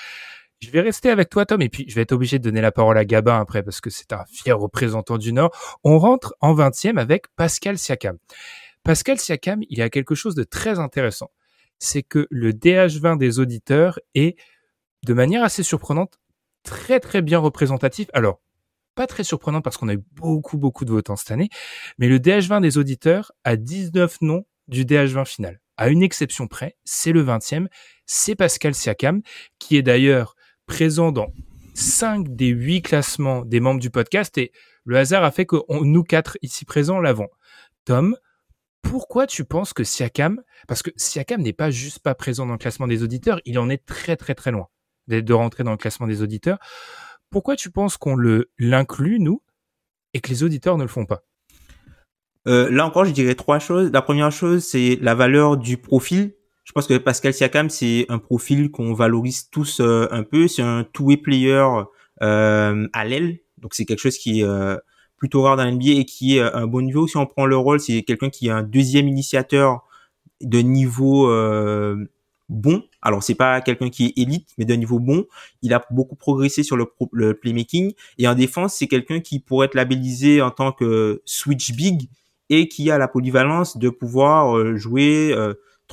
Je vais rester avec toi, Tom, et puis je vais être obligé de donner la parole à Gabin après parce que c'est un fier représentant du Nord. On rentre en 20e avec Pascal Siakam. Pascal Siakam, il y a quelque chose de très intéressant. C'est que le DH20 des auditeurs est, de manière assez surprenante, très très bien représentatif. Alors, pas très surprenant parce qu'on a eu beaucoup beaucoup de votants cette année, mais le DH20 des auditeurs a 19 noms du DH20 final. À une exception près, c'est le 20e, c'est Pascal Siakam, qui est d'ailleurs présent dans 5 des 8 classements des membres du podcast et le hasard a fait que nous quatre ici présents l'avons. Tom, pourquoi tu penses que Siakam, parce que Siakam n'est pas juste pas présent dans le classement des auditeurs, il en est très très très loin de rentrer dans le classement des auditeurs. Pourquoi tu penses qu'on le l'inclut nous et que les auditeurs ne le font pas? Euh, Là encore, je dirais trois choses. La première chose, c'est la valeur du profil. Je pense que Pascal Siakam, c'est un profil qu'on valorise tous euh, un peu. C'est un two-way player euh, à l'aile, donc c'est quelque chose qui est plutôt rare dans l'NBA et qui est un bon niveau. Si on prend le rôle, c'est quelqu'un qui est un deuxième initiateur de niveau bon. Alors c'est pas quelqu'un qui est élite, mais d'un niveau bon. Il a beaucoup progressé sur le, playmaking et en défense c'est quelqu'un qui pourrait être labellisé en tant que switch big et qui a la polyvalence de pouvoir euh, jouer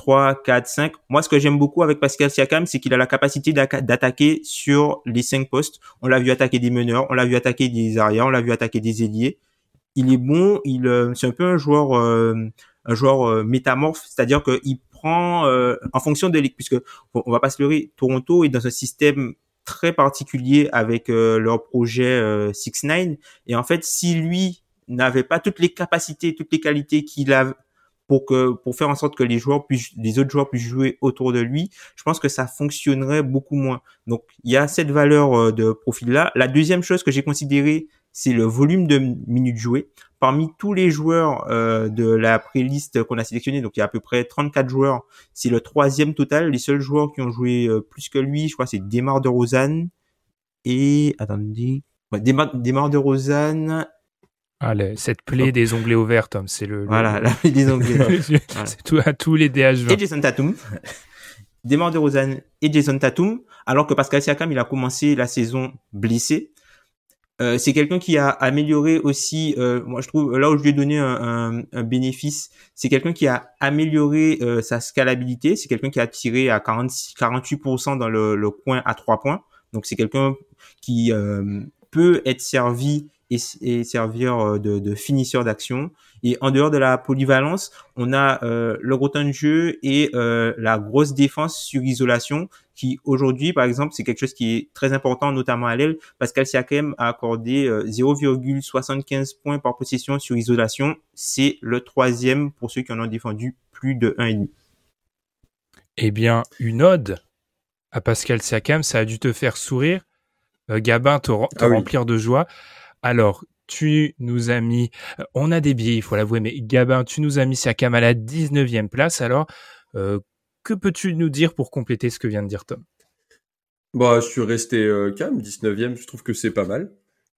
3, 4, 5. Moi, ce que j'aime beaucoup avec Pascal Siakam, c'est qu'il a la capacité d'attaquer sur les cinq postes. On l'a vu attaquer des meneurs, on l'a vu attaquer des arrières, on l'a vu attaquer des ailiers. Il est bon, il euh, c'est un peu un joueur euh, un joueur métamorphe, c'est-à-dire qu'il prend en fonction de l'équipe puisque on va pas se leurrer, Toronto est dans un système très particulier avec leur projet 6 9 et en fait, si lui n'avait pas toutes les capacités, toutes les qualités qu'il a pour que pour faire en sorte que les joueurs puissent les autres joueurs puissent jouer autour de lui, je pense que ça fonctionnerait beaucoup moins. Donc il y a cette valeur euh, de profil là. La deuxième chose que j'ai considéré, c'est le volume de minutes jouées. Parmi tous les joueurs euh, de la pré-liste qu'on a sélectionné, donc il y a à peu près 34 joueurs, c'est le troisième total. Les seuls joueurs qui ont joué euh, plus que lui, je crois, c'est Demar de Rosanne et attendez, ouais, Demar, Demar de Rosanne ah, cette plaie des onglets ouverts, Tom, c'est le, Voilà, la plaie des onglets ouverts. C'est tout, à tous les DH20. Et Jason Tatum. Demar de Rosanne et Jason Tatum, alors que Pascal Siakam, il a commencé la saison blessé. Euh, c'est quelqu'un qui a amélioré aussi, euh, moi je trouve, là où je lui ai donné un, bénéfice, c'est quelqu'un qui a amélioré euh, sa scalabilité, c'est quelqu'un qui a tiré à 40, 48% dans le, le coin à 3 points. Donc c'est quelqu'un qui peut être servi et, servir euh, de, de finisseur d'action. Et en dehors de la polyvalence, on a euh, le rotin de jeu et euh, la grosse défense sur isolation, qui aujourd'hui, par exemple, c'est quelque chose qui est très important, notamment à l'aile. Pascal Siakam a accordé 0,75 points par possession sur isolation. C'est le troisième pour ceux qui en ont défendu plus de 1,5. Eh bien, une ode à Pascal Siakam, ça a dû te faire sourire. Gabin, te, te ah remplir de joie. Alors, tu nous as mis, euh, on a des billets, il faut l'avouer, mais Gabin, tu nous as mis Siakam à la 19e place. Alors, euh, que peux-tu nous dire pour compléter ce que vient de dire Tom? Bah, je suis resté euh, calme, 19e, je trouve que c'est pas mal.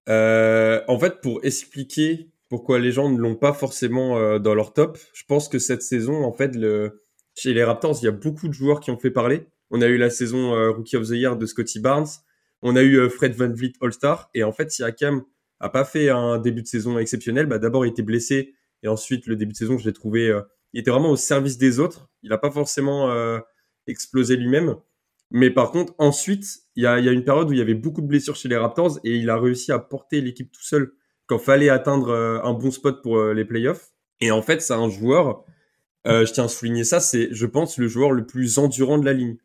en fait, pour expliquer pourquoi les gens ne l'ont pas forcément dans leur top, je pense que cette saison, en fait, chez les Raptors, il y a beaucoup de joueurs qui ont fait parler. On a eu la saison Rookie of the Year de Scotty Barnes, on a eu Fred Van Vliet All-Star, et en fait, Siakam a pas fait un début de saison exceptionnel. Bah, d'abord, il était blessé et ensuite, le début de saison, je l'ai trouvé, euh, il était vraiment au service des autres. Il n'a pas forcément euh, explosé lui-même. Mais par contre, ensuite, il y a, une période où il y avait beaucoup de blessures chez les Raptors et il a réussi à porter l'équipe tout seul quand fallait atteindre euh, un bon spot pour les playoffs. Et en fait, c'est un joueur, je tiens à souligner ça, c'est, je pense, le joueur le plus endurant de la ligne,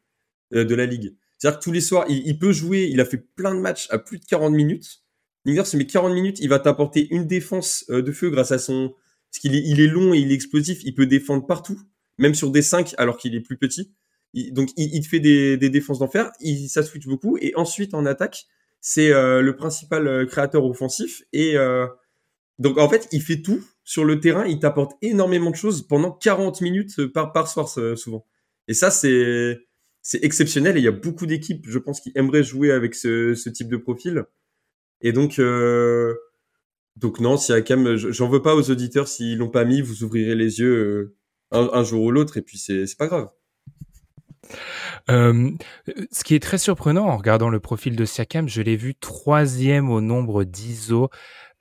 de la ligue. C'est-à-dire que tous les soirs, il, il, peut jouer, il a fait plein de matchs à plus de 40 minutes. Nick se met 40 minutes, il va t'apporter une défense euh, de feu grâce à son... Parce qu'il est, il est long et il est explosif, il peut défendre partout, même sur des 5 alors qu'il est plus petit. donc il, il, fait des, des défenses d'enfer, il, ça switch beaucoup. Et ensuite en attaque, c'est euh, le principal euh, créateur offensif. Et donc en fait, il fait tout sur le terrain, il t'apporte énormément de choses pendant 40 minutes par, par soir souvent. Et ça, c'est c'est exceptionnel et il y a beaucoup d'équipes, je pense, qui aimeraient jouer avec ce, ce type de profil. Et donc, euh, donc non, si Akam, j'en veux pas aux auditeurs s'ils l'ont pas mis, vous ouvrirez les yeux euh, un, jour ou l'autre, et puis c'est pas grave. Euh, ce qui est très surprenant en regardant le profil de Siakam, je l'ai vu troisième au nombre d'ISO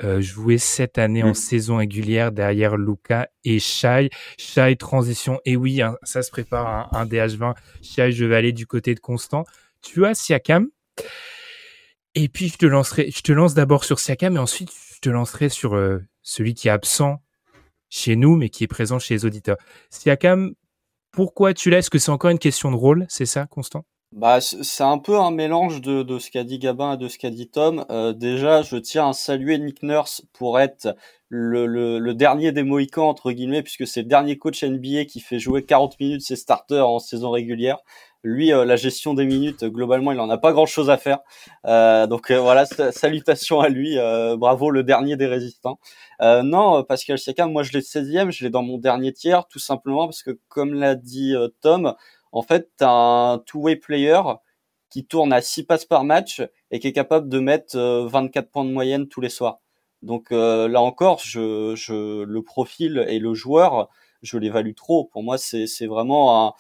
euh, joué cette année en mm. saison régulière derrière Luca et Shai. Shai transition, et oui, hein, ça se prépare un, un DH20. Shai, je vais aller du côté de Constant. Tu as Siakam et puis je te lancerai, je te lance d'abord sur Siakam, mais ensuite je te lancerai sur euh, celui qui est absent chez nous, mais qui est présent chez les auditeurs. Siakam, pourquoi tu Est-ce que c'est encore une question de rôle? C'est ça, Constant? Bah, c'est un peu un mélange de, ce qu'a dit Gabin et de ce qu'a dit Tom. Euh, déjà, je tiens à saluer Nick Nurse pour être le, dernier des Mohicans, entre guillemets, puisque c'est le dernier coach NBA qui fait jouer 40 minutes ses starters en saison régulière. Lui, euh, la gestion des minutes, globalement, il en a pas grand-chose à faire. Euh, donc euh, voilà, salutations à lui. bravo, le dernier des résistants. non, Pascal Siakam, moi je l'ai 16e, je l'ai dans mon dernier tiers, tout simplement parce que, comme l'a dit Tom, en fait, tu un two-way player qui tourne à 6 passes par match et qui est capable de mettre 24 points de moyenne tous les soirs. Donc là encore, je, je, le profil et le joueur, je l'évalue trop. Pour moi, c'est vraiment un,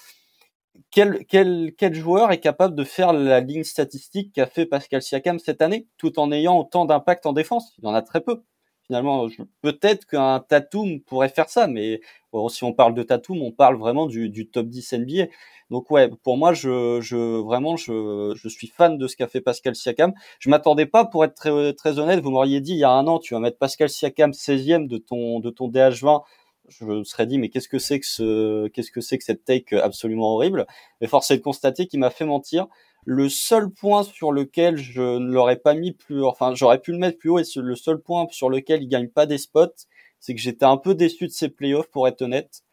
quel, quel, quel joueur est capable de faire la ligne statistique qu'a fait Pascal Siakam cette année, tout en ayant autant d'impact en défense? Il y en a très peu. finalement, peut-être qu'un Tatum pourrait faire ça, mais si on parle de Tatum, on parle vraiment du, du top 10 NBA. Donc ouais, pour moi, je, je vraiment, je, je suis fan de ce qu'a fait Pascal Siakam. Je m'attendais pas, pour être très, très honnête, vous m'auriez dit il y a un an, tu vas mettre Pascal Siakam 16e de ton, de ton DH20 je me serais dit mais qu'est-ce que c'est que ce qu'est-ce que c'est que cette take absolument horrible? Mais force est de constater qu'il m'a fait mentir. Le seul point sur lequel je ne l'aurais pas mis plus enfin j'aurais pu le mettre plus haut et le seul point sur lequel il gagne pas des spots c'est que j'étais un peu déçu de ses playoffs pour être honnête.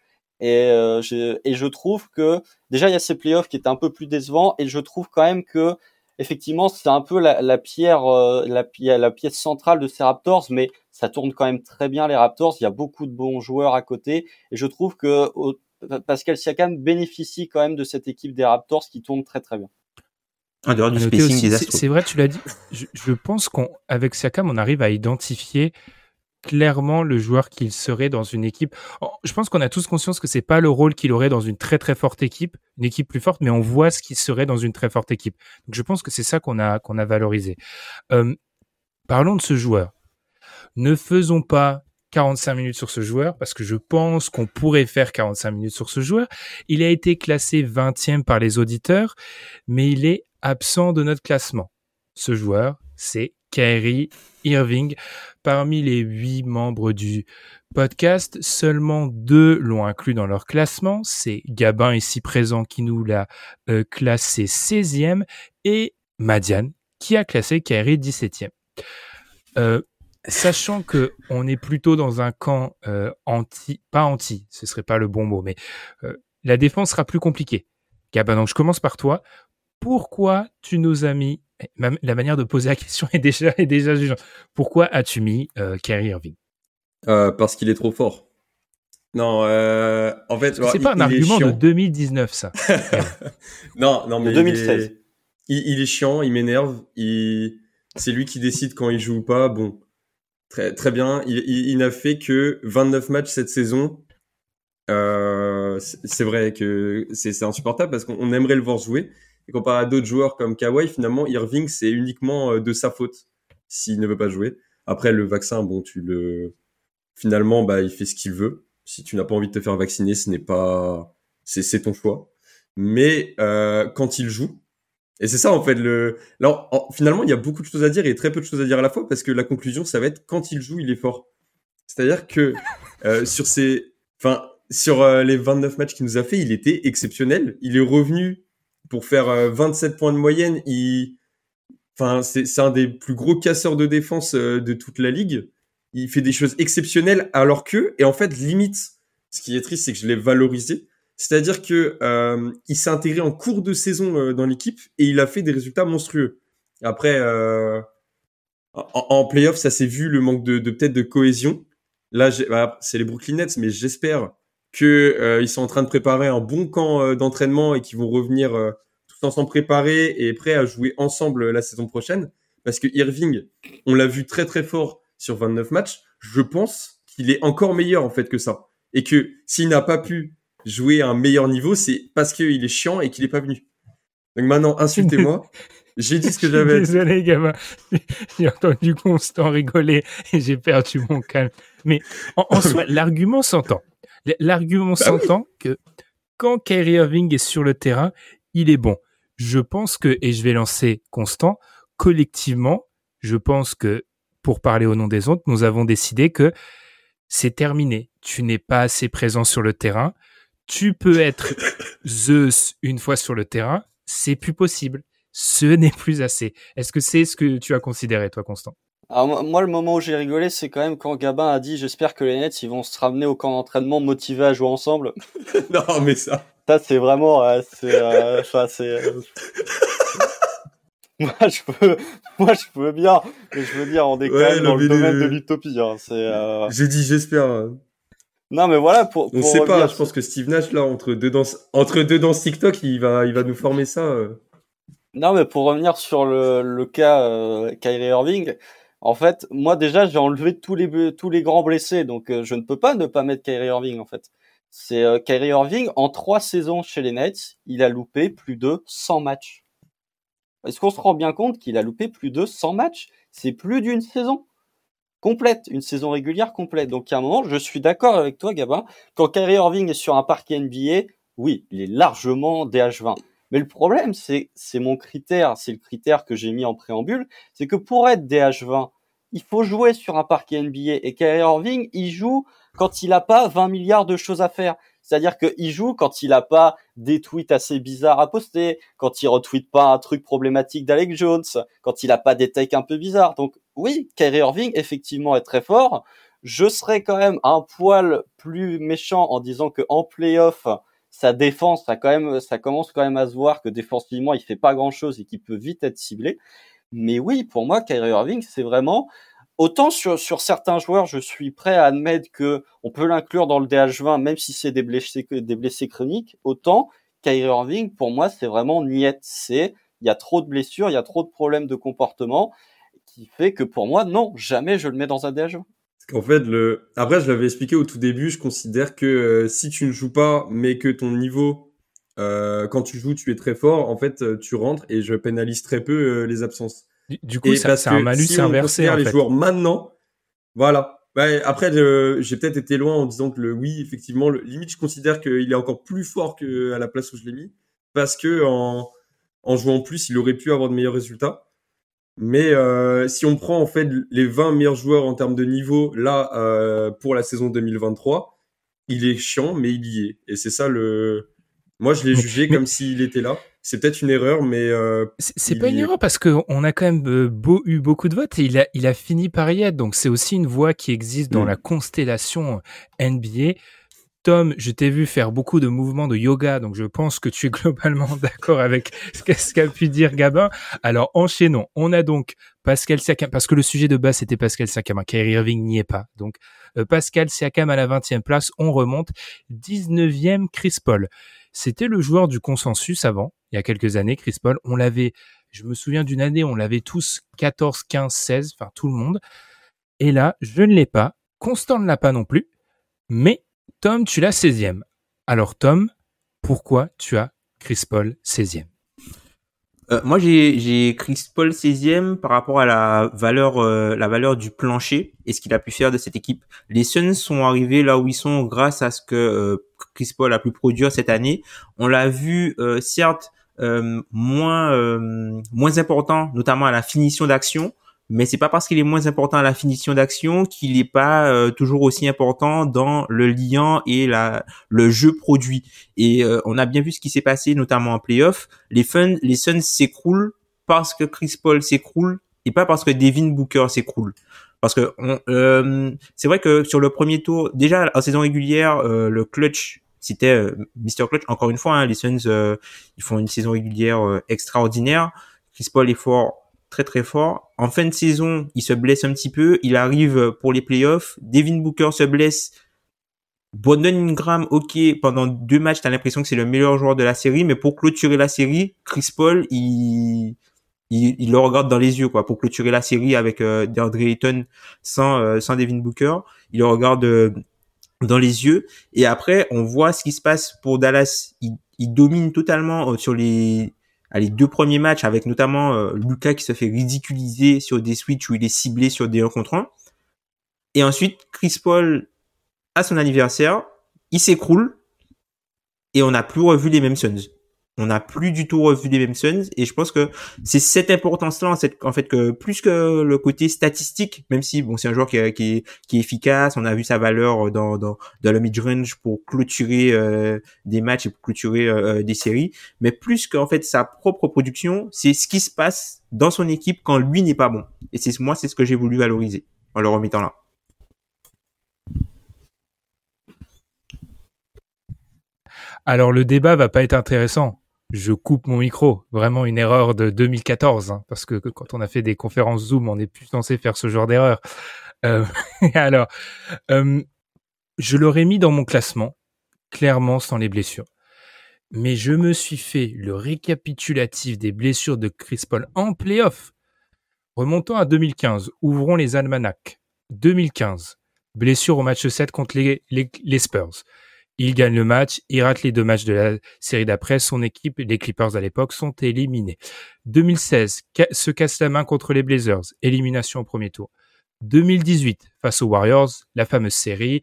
Et, euh, et je trouve que déjà il y a ces playoffs qui étaient un peu plus décevants et je trouve quand même que effectivement c'est un peu la, la pierre euh, la, la pièce centrale de ces Raptors mais ça tourne quand même très bien les Raptors il y a beaucoup de bons joueurs à côté et je trouve que Pascal Siakam bénéficie quand même de cette équipe des Raptors qui tourne très très bien. En dehors du spacing C'est vrai, tu l'as dit. Je, je pense qu'avec Siakam, on arrive à identifier clairement le joueur qu'il serait dans une équipe. Je pense qu'on a tous conscience que c'est pas le rôle qu'il aurait dans une très très forte équipe, une équipe plus forte, mais on voit ce qu'il serait dans une très forte équipe. Je pense que c'est ça qu'on a qu'on a valorisé. Euh, parlons de ce joueur. Ne faisons pas 45 minutes sur ce joueur parce que je pense qu'on pourrait faire 45 minutes sur ce joueur. Il a été classé 20e par les auditeurs, mais il est absent de notre classement. Ce joueur, c'est Kyrie Irving. Parmi les huit membres du podcast, seulement deux l'ont inclus dans leur classement. C'est Gabin ici présent qui nous l'a euh, classé 16e et Madiane qui a classé Kyrie 17e. Euh, sachant que on est plutôt dans un camp euh, anti, pas anti, ce serait pas le bon mot, mais la défense sera plus compliquée. Gabin, donc je commence par toi. Pourquoi tu nous as mis la manière de poser la question est déjà, est déjà jugeante. Pourquoi as-tu mis euh, Kyrie Irving? Euh, Parce qu'il est trop fort. Non, euh, en fait, c'est pas un argument de 2019 ça. non, non mais 2016. Il est, il, est chiant, il m'énerve. Il, c'est lui qui décide quand il joue ou pas. Bon, très très bien. Il, il, n'a fait que 29 matchs cette saison. Euh, c'est vrai que c'est insupportable parce qu'on aimerait le voir jouer. Et comparé à d'autres joueurs comme Kawhi, finalement, Irving, c'est uniquement euh, de sa faute s'il ne veut pas jouer. Après, le vaccin, bon, tu le, finalement, bah, il fait ce qu'il veut. Si tu n'as pas envie de te faire vacciner, ce n'est pas, c'est, ton choix. Mais euh, quand il joue, et c'est ça en fait le. Alors finalement, il y a beaucoup de choses à dire et très peu de choses à dire à la fois parce que la conclusion, ça va être quand il joue, il est fort. C'est-à-dire que euh, sur ces, enfin, sur euh, les 29 matchs qu'il nous a fait, il était exceptionnel. Il est revenu pour faire 27 euh, points de moyenne, enfin, c'est un des plus gros casseurs de défense euh, de toute la ligue. Il fait des choses exceptionnelles alors que, et en fait, limite, ce qui est triste, c'est que je l'ai valorisé. C'est-à-dire que euh, il s'est intégré en cours de saison dans l'équipe et il a fait des résultats monstrueux. Après, en, en playoff, ça s'est vu le manque de, de peut-être de cohésion. Là, bah, c'est les Brooklyn Nets, mais j'espère que euh, ils sont en train de préparer un bon camp euh, d'entraînement et qu'ils vont revenir euh, tous ensemble préparés et prêts à jouer ensemble la saison prochaine. Parce que Irving, on l'a vu très très fort sur 29 matchs. Je pense qu'il est encore meilleur en fait que ça. Et que s'il n'a pas pu jouer à un meilleur niveau, c'est parce qu'il est chiant et qu'il est pas venu. Donc maintenant, insultez-moi. J'ai dit ce que j'avais. Désolé, gamin. J'ai entendu Constant rigoler et j'ai perdu mon calme. Mais en, en soi, l'argument s'entend. L'argument bah s'entend que quand Kyrie Irving est sur le terrain, il est bon. Je pense que, et je vais lancer Constant, collectivement, je pense que, pour parler au nom des autres, nous avons décidé que c'est terminé. Tu n'es pas assez présent sur le terrain. Tu peux être Zeus une fois sur le terrain. C'est plus possible. Ce n'est plus assez. Est-ce que c'est ce que tu as considéré, toi, Constant? Alors moi, le moment où j'ai rigolé, c'est quand même quand Gabin a dit j'espère que les Nets ils vont se ramener au camp d'entraînement motivés à jouer ensemble. non mais ça. Ça c'est vraiment, c'est, euh, c'est. Euh, moi je peux, moi je peux bien, mais je veux dire on est quand même dans le domaine de l'utopie. Hein, c'est. Euh, j'ai dit j'espère. Non mais voilà pour. On sait pas. Je pense que Steve Nash là entre deux dans entre deux dans TikTok, il va il va nous former ça. Non mais pour revenir sur le, le cas Kyrie Irving, en fait, moi déjà, j'ai enlevé tous les grands blessés, donc euh, je ne peux pas ne pas mettre Kyrie Irving en fait. C'est euh, Kyrie Irving en trois saisons chez les Nets, il a loupé plus de 100 matchs. Est-ce qu'on se rend bien compte qu'il a loupé plus de 100 matchs? C'est plus d'une saison. complète, une saison régulière complète. Donc à un moment, je suis d'accord avec toi, Gabin. Quand Kyrie Irving est sur un parquet NBA, oui, il est largement DH20. Mais le problème, c'est mon critère, c'est le critère que j'ai mis en préambule, c'est que pour être DH20, il faut jouer sur un parquet NBA. Et Kyrie Irving, il joue quand il n'a pas 20 milliards de choses à faire. C'est-à-dire qu'il joue quand il n'a pas des tweets assez bizarres à poster, quand il retweet pas un truc problématique d'Alex Jones, quand il n'a pas des takes un peu bizarres. Donc oui, Kyrie Irving effectivement est très fort. Je serais quand même un poil plus méchant en disant que en playoff, sa défense, ça quand même, ça commence quand même à se voir que défensivement, il fait pas grand chose et qu'il peut vite être ciblé. Mais oui, pour moi, Kyrie Irving, c'est vraiment autant sur, sur certains joueurs, je suis prêt à admettre que on peut l'inclure dans le DH20, même si c'est des blessés, des blessés chroniques. Autant Kyrie Irving, pour moi, c'est vraiment niette. C'est il y a trop de blessures, il y a trop de problèmes de comportement, qui fait que pour moi, non, jamais je le mets dans un DH20. En fait, le... après, je l'avais expliqué au tout début, je considère que euh, si tu ne joues pas, mais que ton niveau, euh, quand tu joues, tu es très fort, en fait, euh, tu rentres et je pénalise très peu les absences. Du, coup, ça, c'est un malus si inversé. Les joueurs maintenant, voilà. Ouais, après, j'ai peut-être été loin en disant que le oui, effectivement, le, limite, je considère qu'il est encore plus fort que à la place où je l'ai mis, parce que en, en jouant plus, il aurait pu avoir de meilleurs résultats. Mais euh, si on prend en fait les 20 meilleurs joueurs en termes de niveau là euh, pour la saison 2023, il est chiant, mais il y est. Et c'est ça le. Moi, je l'ai jugé comme s'il était là. C'est peut-être une erreur, mais euh, c'est pas une erreur parce que on a quand même euh, beau, eu beaucoup de votes et il a il a fini par y être. Donc c'est aussi une voix qui existe dans mm. la constellation NBA. Tom, je t'ai vu faire beaucoup de mouvements de yoga, donc je pense que tu es globalement d'accord avec ce qu'a pu dire Gabin. Alors enchaînons. On a donc Pascal Siakam, parce que le sujet de base c'était Pascal Siakam, hein, Kyrie Irving n'y est pas. Donc euh, Pascal Siakam à la 20e place, on remonte. 19e Chris Paul. C'était le joueur du consensus avant, il y a quelques années, Chris Paul. On l'avait, je me souviens d'une année, on l'avait tous 14, 15, 16, enfin tout le monde. Et là, je ne l'ai pas. Constant ne l'a pas non plus. Mais Tom, tu l'as 16e. Alors Tom, pourquoi tu as Chris Paul 16e euh, moi, j'ai Chris Paul 16e par rapport à la valeur, euh, la valeur du plancher et ce qu'il a pu faire de cette équipe. Les Suns sont arrivés là où ils sont grâce à ce que euh, Chris Paul a pu produire cette année. On l'a vu, certes, moins important, notamment à la finition d'action, mais c'est pas parce qu'il est moins important à la finition d'action qu'il n'est pas euh, toujours aussi important dans le lien et la le jeu produit. Et euh, on a bien vu ce qui s'est passé notamment en playoff. Les fun, les Suns s'écroulent parce que Chris Paul s'écroule et pas parce que Devin Booker s'écroule. Parce que euh, c'est vrai que sur le premier tour, déjà en saison régulière, le clutch c'était Mr Clutch. Encore une fois, hein, les Suns ils font une saison régulière extraordinaire. Chris Paul est fort très très fort. En fin de saison, il se blesse un petit peu. Il arrive pour les playoffs. Devin Booker se blesse. Brandon Ingram, ok, pendant deux matchs, t'as l'impression que c'est le meilleur joueur de la série, mais pour clôturer la série, Chris Paul, il, il, le regarde dans les yeux, quoi, pour clôturer la série avec euh, DeAndre Ayton sans, euh, sans Devin Booker. Il le regarde euh, dans les yeux. Et après, on voit ce qui se passe pour Dallas. Il, il domine totalement euh, sur les, les deux premiers matchs avec notamment euh, Lucas qui se fait ridiculiser sur des switches où il est ciblé sur des 1 contre 1. Et ensuite, Chris Paul, à son anniversaire, il s'écroule et on n'a plus revu les mêmes Suns on n'a plus du tout revu les mêmes et je pense que c'est cette importance-là en, en fait que plus que le côté statistique, même si bon c'est un joueur qui, qui, est, qui est efficace, on a vu sa valeur dans dans, dans le mid range pour clôturer euh, des matchs et pour clôturer euh, des séries, mais plus qu'en fait sa propre production, c'est ce qui se passe dans son équipe quand lui n'est pas bon. Et c'est moi c'est ce que j'ai voulu valoriser en le remettant là. Alors le débat va pas être intéressant je coupe mon micro. Vraiment une erreur de 2014, hein, parce que quand on a fait des conférences Zoom, on n'est plus censé faire ce genre d'erreur. Euh, alors, euh, je l'aurais mis dans mon classement, clairement sans les blessures. Mais je me suis fait le récapitulatif des blessures de Chris Paul en playoff. Remontons à 2015, ouvrons les almanachs. 2015, blessure au match 7 contre les, les Spurs. Il gagne le match, il rate les deux matchs de la série d'après, son équipe, les Clippers à l'époque, sont éliminés. 2016, se casse la main contre les Blazers, élimination au premier tour. 2018, face aux Warriors, la fameuse série,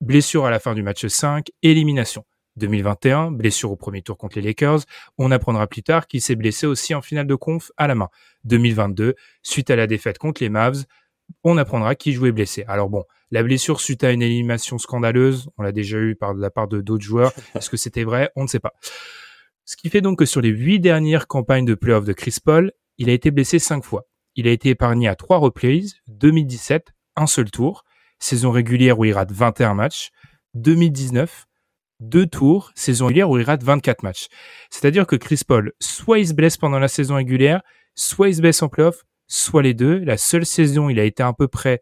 blessure à la fin du match 5, élimination. 2021, blessure au premier tour contre les Lakers. On apprendra plus tard qu'il s'est blessé aussi en finale de conf à la main. 2022, suite à la défaite contre les Mavs, on apprendra qu'il jouait blessé. Alors bon, la blessure suite à une élimination scandaleuse, on l'a déjà eu par la part de d'autres joueurs. Est-ce que c'était vrai? On ne sait pas. Ce qui fait donc que sur les huit dernières campagnes de playoffs de Chris Paul, il a été blessé cinq fois. Il a été épargné à trois reprises, 2017, un seul tour, saison régulière où il rate 21 matchs, 2019, deux tours, saison régulière où il rate 24 matchs. C'est-à-dire que Chris Paul, soit il se blesse pendant la saison régulière, soit il se blesse en playoff, soit les deux. La seule saison il a été à peu près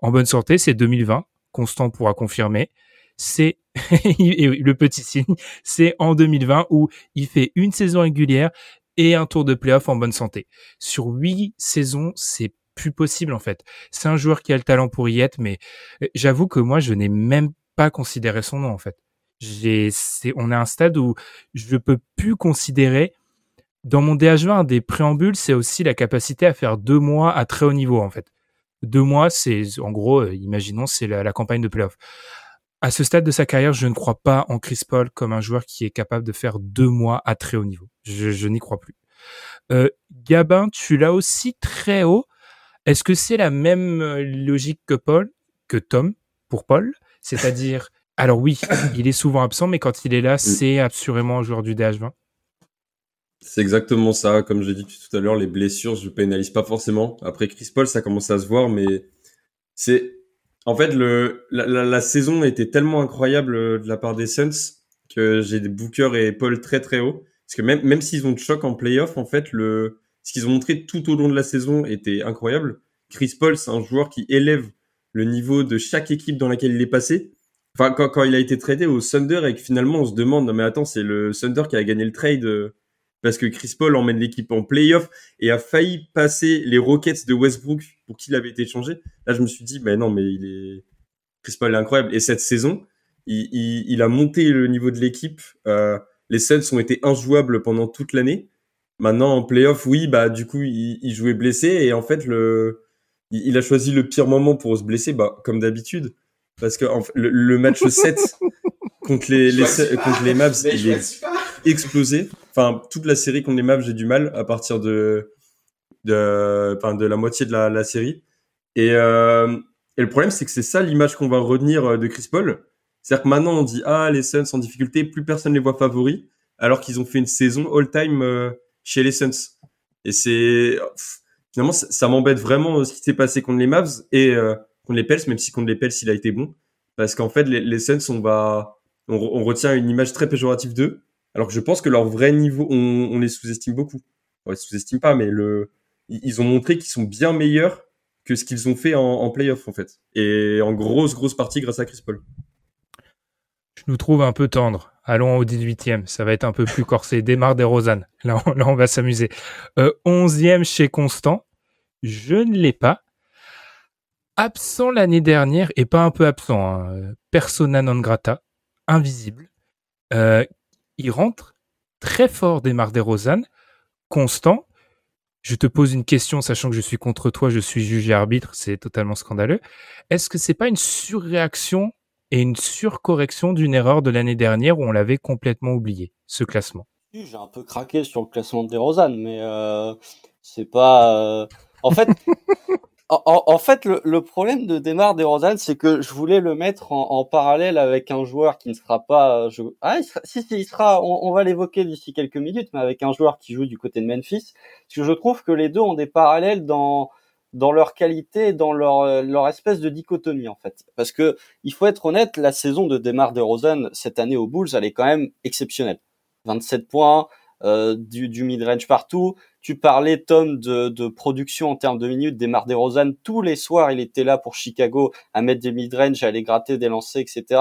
en bonne santé, c'est 2020. Constant pourra confirmer. C'est le petit signe, c'est en 2020 où il fait une saison régulière et un tour de playoff en bonne santé. Sur huit saisons, c'est plus possible en fait. C'est un joueur qui a le talent pour y être, mais euh, j'avoue que moi, je n'ai même pas considéré son nom en fait j'ai, on est à un stade où je peux plus considérer dans mon DH20 des préambules, c'est aussi la capacité à faire deux mois à très haut niveau en fait. Deux mois, c'est en gros, euh, imaginons, c'est la, campagne de playoff. À ce stade de sa carrière, je ne crois pas en Chris Paul comme un joueur qui est capable de faire deux mois à très haut niveau. Je, je n'y crois plus. Euh, Gabin, tu l'as aussi très haut. Est-ce que c'est la même euh, logique que Paul, que Tom pour Paul, c'est-à-dire alors oui, il est souvent absent, mais quand il est là, c'est absolument un joueur du DH20. C'est exactement ça. Comme j'ai dit tout à l'heure, les blessures, je pénalise pas forcément. Après Chris Paul, ça commence à se voir, mais c'est en fait le la, saison était tellement incroyable euh, de la part des Suns que j'ai des Booker et Paul très très haut. Parce que même même s'ils ont de choc en playoff, en fait ce qu'ils ont montré tout au long de la saison était incroyable. Chris Paul, c'est un joueur qui élève le niveau de chaque équipe dans laquelle il est passé. Enfin, quand, quand, il a été tradé au Thunder et que finalement on se demande, non mais attends, c'est le Thunder qui a gagné le trade euh, parce que Chris Paul emmène l'équipe en playoff et a failli passer les Rockets de Westbrook pour qui il avait été échangé. Là, je me suis dit, mais non, mais il est Chris Paul est incroyable. Et cette saison, il, il, il a monté le niveau de l'équipe. Euh, les Suns ont été injouables pendant toute l'année. Maintenant en playoff, oui, bah du coup, il, il jouait blessé et en fait le il, a choisi le pire moment pour se blesser, bah comme d'habitude parce que le, match 7 contre les, les contre les Mavs, il est explosé. Enfin, toute la série contre les Mavs, j'ai du mal à partir de de, enfin, de la moitié de la, série. Et, euh, et le problème, c'est que c'est ça l'image qu'on va retenir euh, de Chris Paul. C'est-à-dire que maintenant, on dit ah les Suns en difficulté, plus personne les voit favoris, alors qu'ils ont fait une saison all-time euh, chez les Suns. Et c'est finalement ça, m'embête vraiment ce qui s'est passé contre les Mavs et contre les Pels, même si contre les Pels, il a été bon. Parce qu'en fait, les, les Suns, on va, on, retient une image très péjorative d'eux. Alors que je pense que leur vrai niveau, on, on les sous-estime beaucoup. On les sous-estime pas, mais le, ils ont montré qu'ils sont bien meilleurs que ce qu'ils ont fait en, en playoff, en fait. Et en grosse, grosse partie grâce à Chris Paul. Je nous trouve un peu tendre. Allons au 18e. Ça va être un peu plus corsé. Démarre des Rosanne. Là, on, là, on va s'amuser. Euh, 11e chez Constant. Je ne l'ai pas absent l'année dernière, et pas un peu absent, hein, persona non grata, invisible. Euh, il rentre très fort des des Rosanne, constant. Je te pose une question, sachant que je suis contre toi, je suis juge et arbitre, c'est totalement scandaleux. Est-ce que c'est pas une surréaction et une surcorrection d'une erreur de l'année dernière où on l'avait complètement oublié, ce classement? J'ai un peu craqué sur le classement des Rosanne, mais euh, c'est pas. Euh, en fait, En, fait, le, problème de Demar DeRozan, c'est que je voulais le mettre en, parallèle avec un joueur qui ne sera pas. Je... Ah, si, si, il sera. On, va l'évoquer d'ici quelques minutes, mais avec un joueur qui joue du côté de Memphis, parce que je trouve que les deux ont des parallèles dans dans leur qualité, dans leur leur espèce de dichotomie en fait. Parce que il faut être honnête, la saison de Demar DeRozan cette année aux Bulls, elle est quand même exceptionnelle. 27 points, euh, du, du mid-range partout. Tu parlais, Tom, de, de, production en termes de minutes. Des Rosanne, tous les soirs, il était là pour Chicago à mettre des mid-range, à aller gratter des lancers, etc.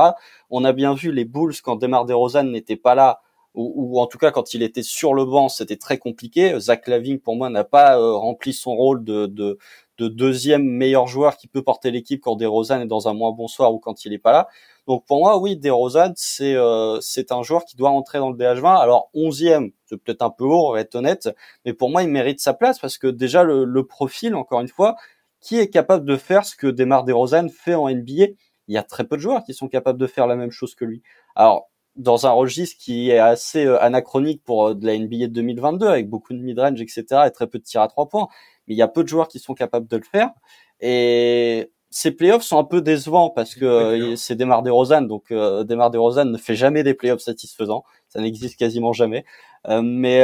On a bien vu les Bulls quand Demar DeRozan n'était pas là, ou, ou, en tout cas quand il était sur le banc, c'était très compliqué. Zach Laving, pour moi, n'a pas euh, rempli son rôle de, de, de, deuxième meilleur joueur qui peut porter l'équipe quand DeRozan est dans un moins bon soir ou quand il est pas là. Donc pour moi, oui, DeRozan, c'est euh, c'est un joueur qui doit rentrer dans le DH20. Alors 11e, c'est peut-être un peu haut, on va être honnête, mais pour moi, il mérite sa place parce que déjà le, le profil, encore une fois, qui est capable de faire ce que Demar DeRozan fait en NBA Il y a très peu de joueurs qui sont capables de faire la même chose que lui. Alors, dans un registre qui est assez euh, anachronique pour euh, de la NBA de 2022, avec beaucoup de mid-range, etc., et très peu de tirs à trois points, mais il y a peu de joueurs qui sont capables de le faire. Et ces playoffs sont un peu décevants parce que euh, c'est Demar DeRozan, donc euh, Demar DeRozan ne fait jamais des playoffs satisfaisants, ça n'existe quasiment jamais. Euh, mais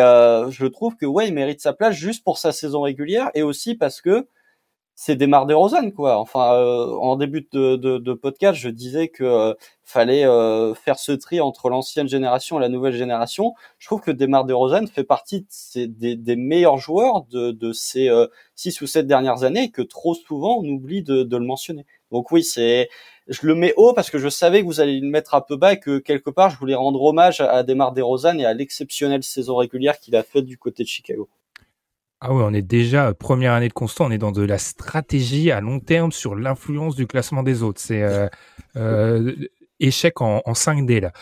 je trouve que ouais, il mérite sa place juste pour sa saison régulière et aussi parce que c'est Demar DeRozan quoi. Enfin, euh, en début de, de, de, podcast, je disais que euh, fallait euh, faire ce tri entre l'ancienne génération et la nouvelle génération. Je trouve que Demar DeRozan fait partie des, des, meilleurs joueurs de, de ces six ou sept dernières années et que trop souvent on oublie de, de le mentionner. Donc oui, c'est je le mets haut parce que je savais que vous allez le mettre un peu bas et que quelque part je voulais rendre hommage à Demar DeRozan et à l'exceptionnelle saison régulière qu'il a faite du côté de Chicago. Ah ouais, on est déjà euh, première année de constant, on est dans de la stratégie à long terme sur l'influence du classement des autres. C'est euh, euh, échec en, en 5D là.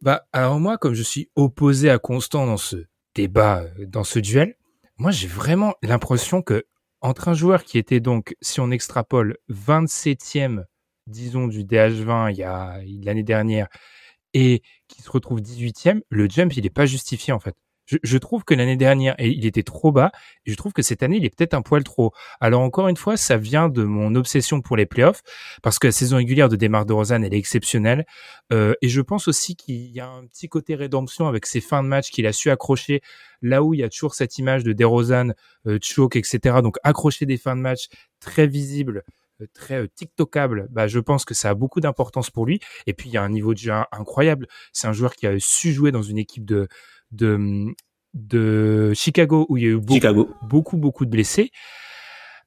Bah alors moi, comme je suis opposé à Constant dans ce débat, dans ce duel, moi j'ai vraiment l'impression que entre un joueur qui était donc, si on extrapole, 27e, disons du DH20 il y a l'année dernière, et qui se retrouve 18e, le jump il n'est pas justifié en fait. Je, trouve que l'année dernière, il était trop bas. Je trouve que cette année, il est peut-être un poil trop. Alors encore une fois, ça vient de mon obsession pour les playoffs, parce que la saison régulière de Demar de Rosanne, elle est exceptionnelle. Euh, et je pense aussi qu'il y a un petit côté rédemption avec ses fins de match qu'il a su accrocher là où il y a toujours cette image de DeRozan, euh, choke, etc. Donc accrocher des fins de match très visibles euh, très euh, TikTokable, bah, je pense que ça a beaucoup d'importance pour lui. Et puis, il y a un niveau de jeu incroyable. C'est un joueur qui a su jouer dans une équipe de, de, de Chicago où il y a eu beaucoup, beaucoup, beaucoup de blessés.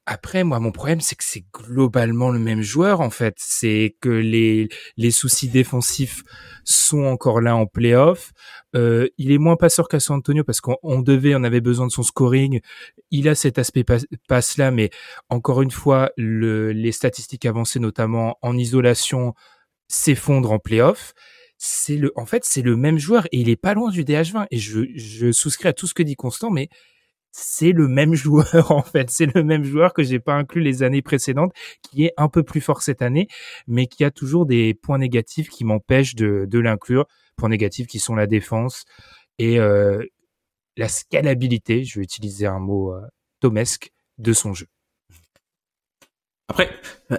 Après, moi, mon problème, c'est que c'est globalement le même joueur, en fait. C'est que les, les soucis défensifs sont encore là en playoff. Euh, il est moins passeur qu'à San Antonio parce qu'on devait, on avait besoin de son scoring. Il a cet aspect passe là, mais encore une fois, le, les statistiques avancées, notamment en isolation, s'effondrent en playoff c'est le, en fait, c'est le même joueur et il est pas loin du DH20. Et je, je souscris à tout ce que dit Constant, mais c'est le même joueur en fait, c'est le même joueur que j'ai pas inclus les années précédentes, qui est un peu plus fort cette année, mais qui a toujours des points négatifs qui m'empêchent de, de l'inclure. Points négatifs qui sont la défense et euh, la scalabilité, je vais utiliser un mot euh, tomesque, de son jeu. Après,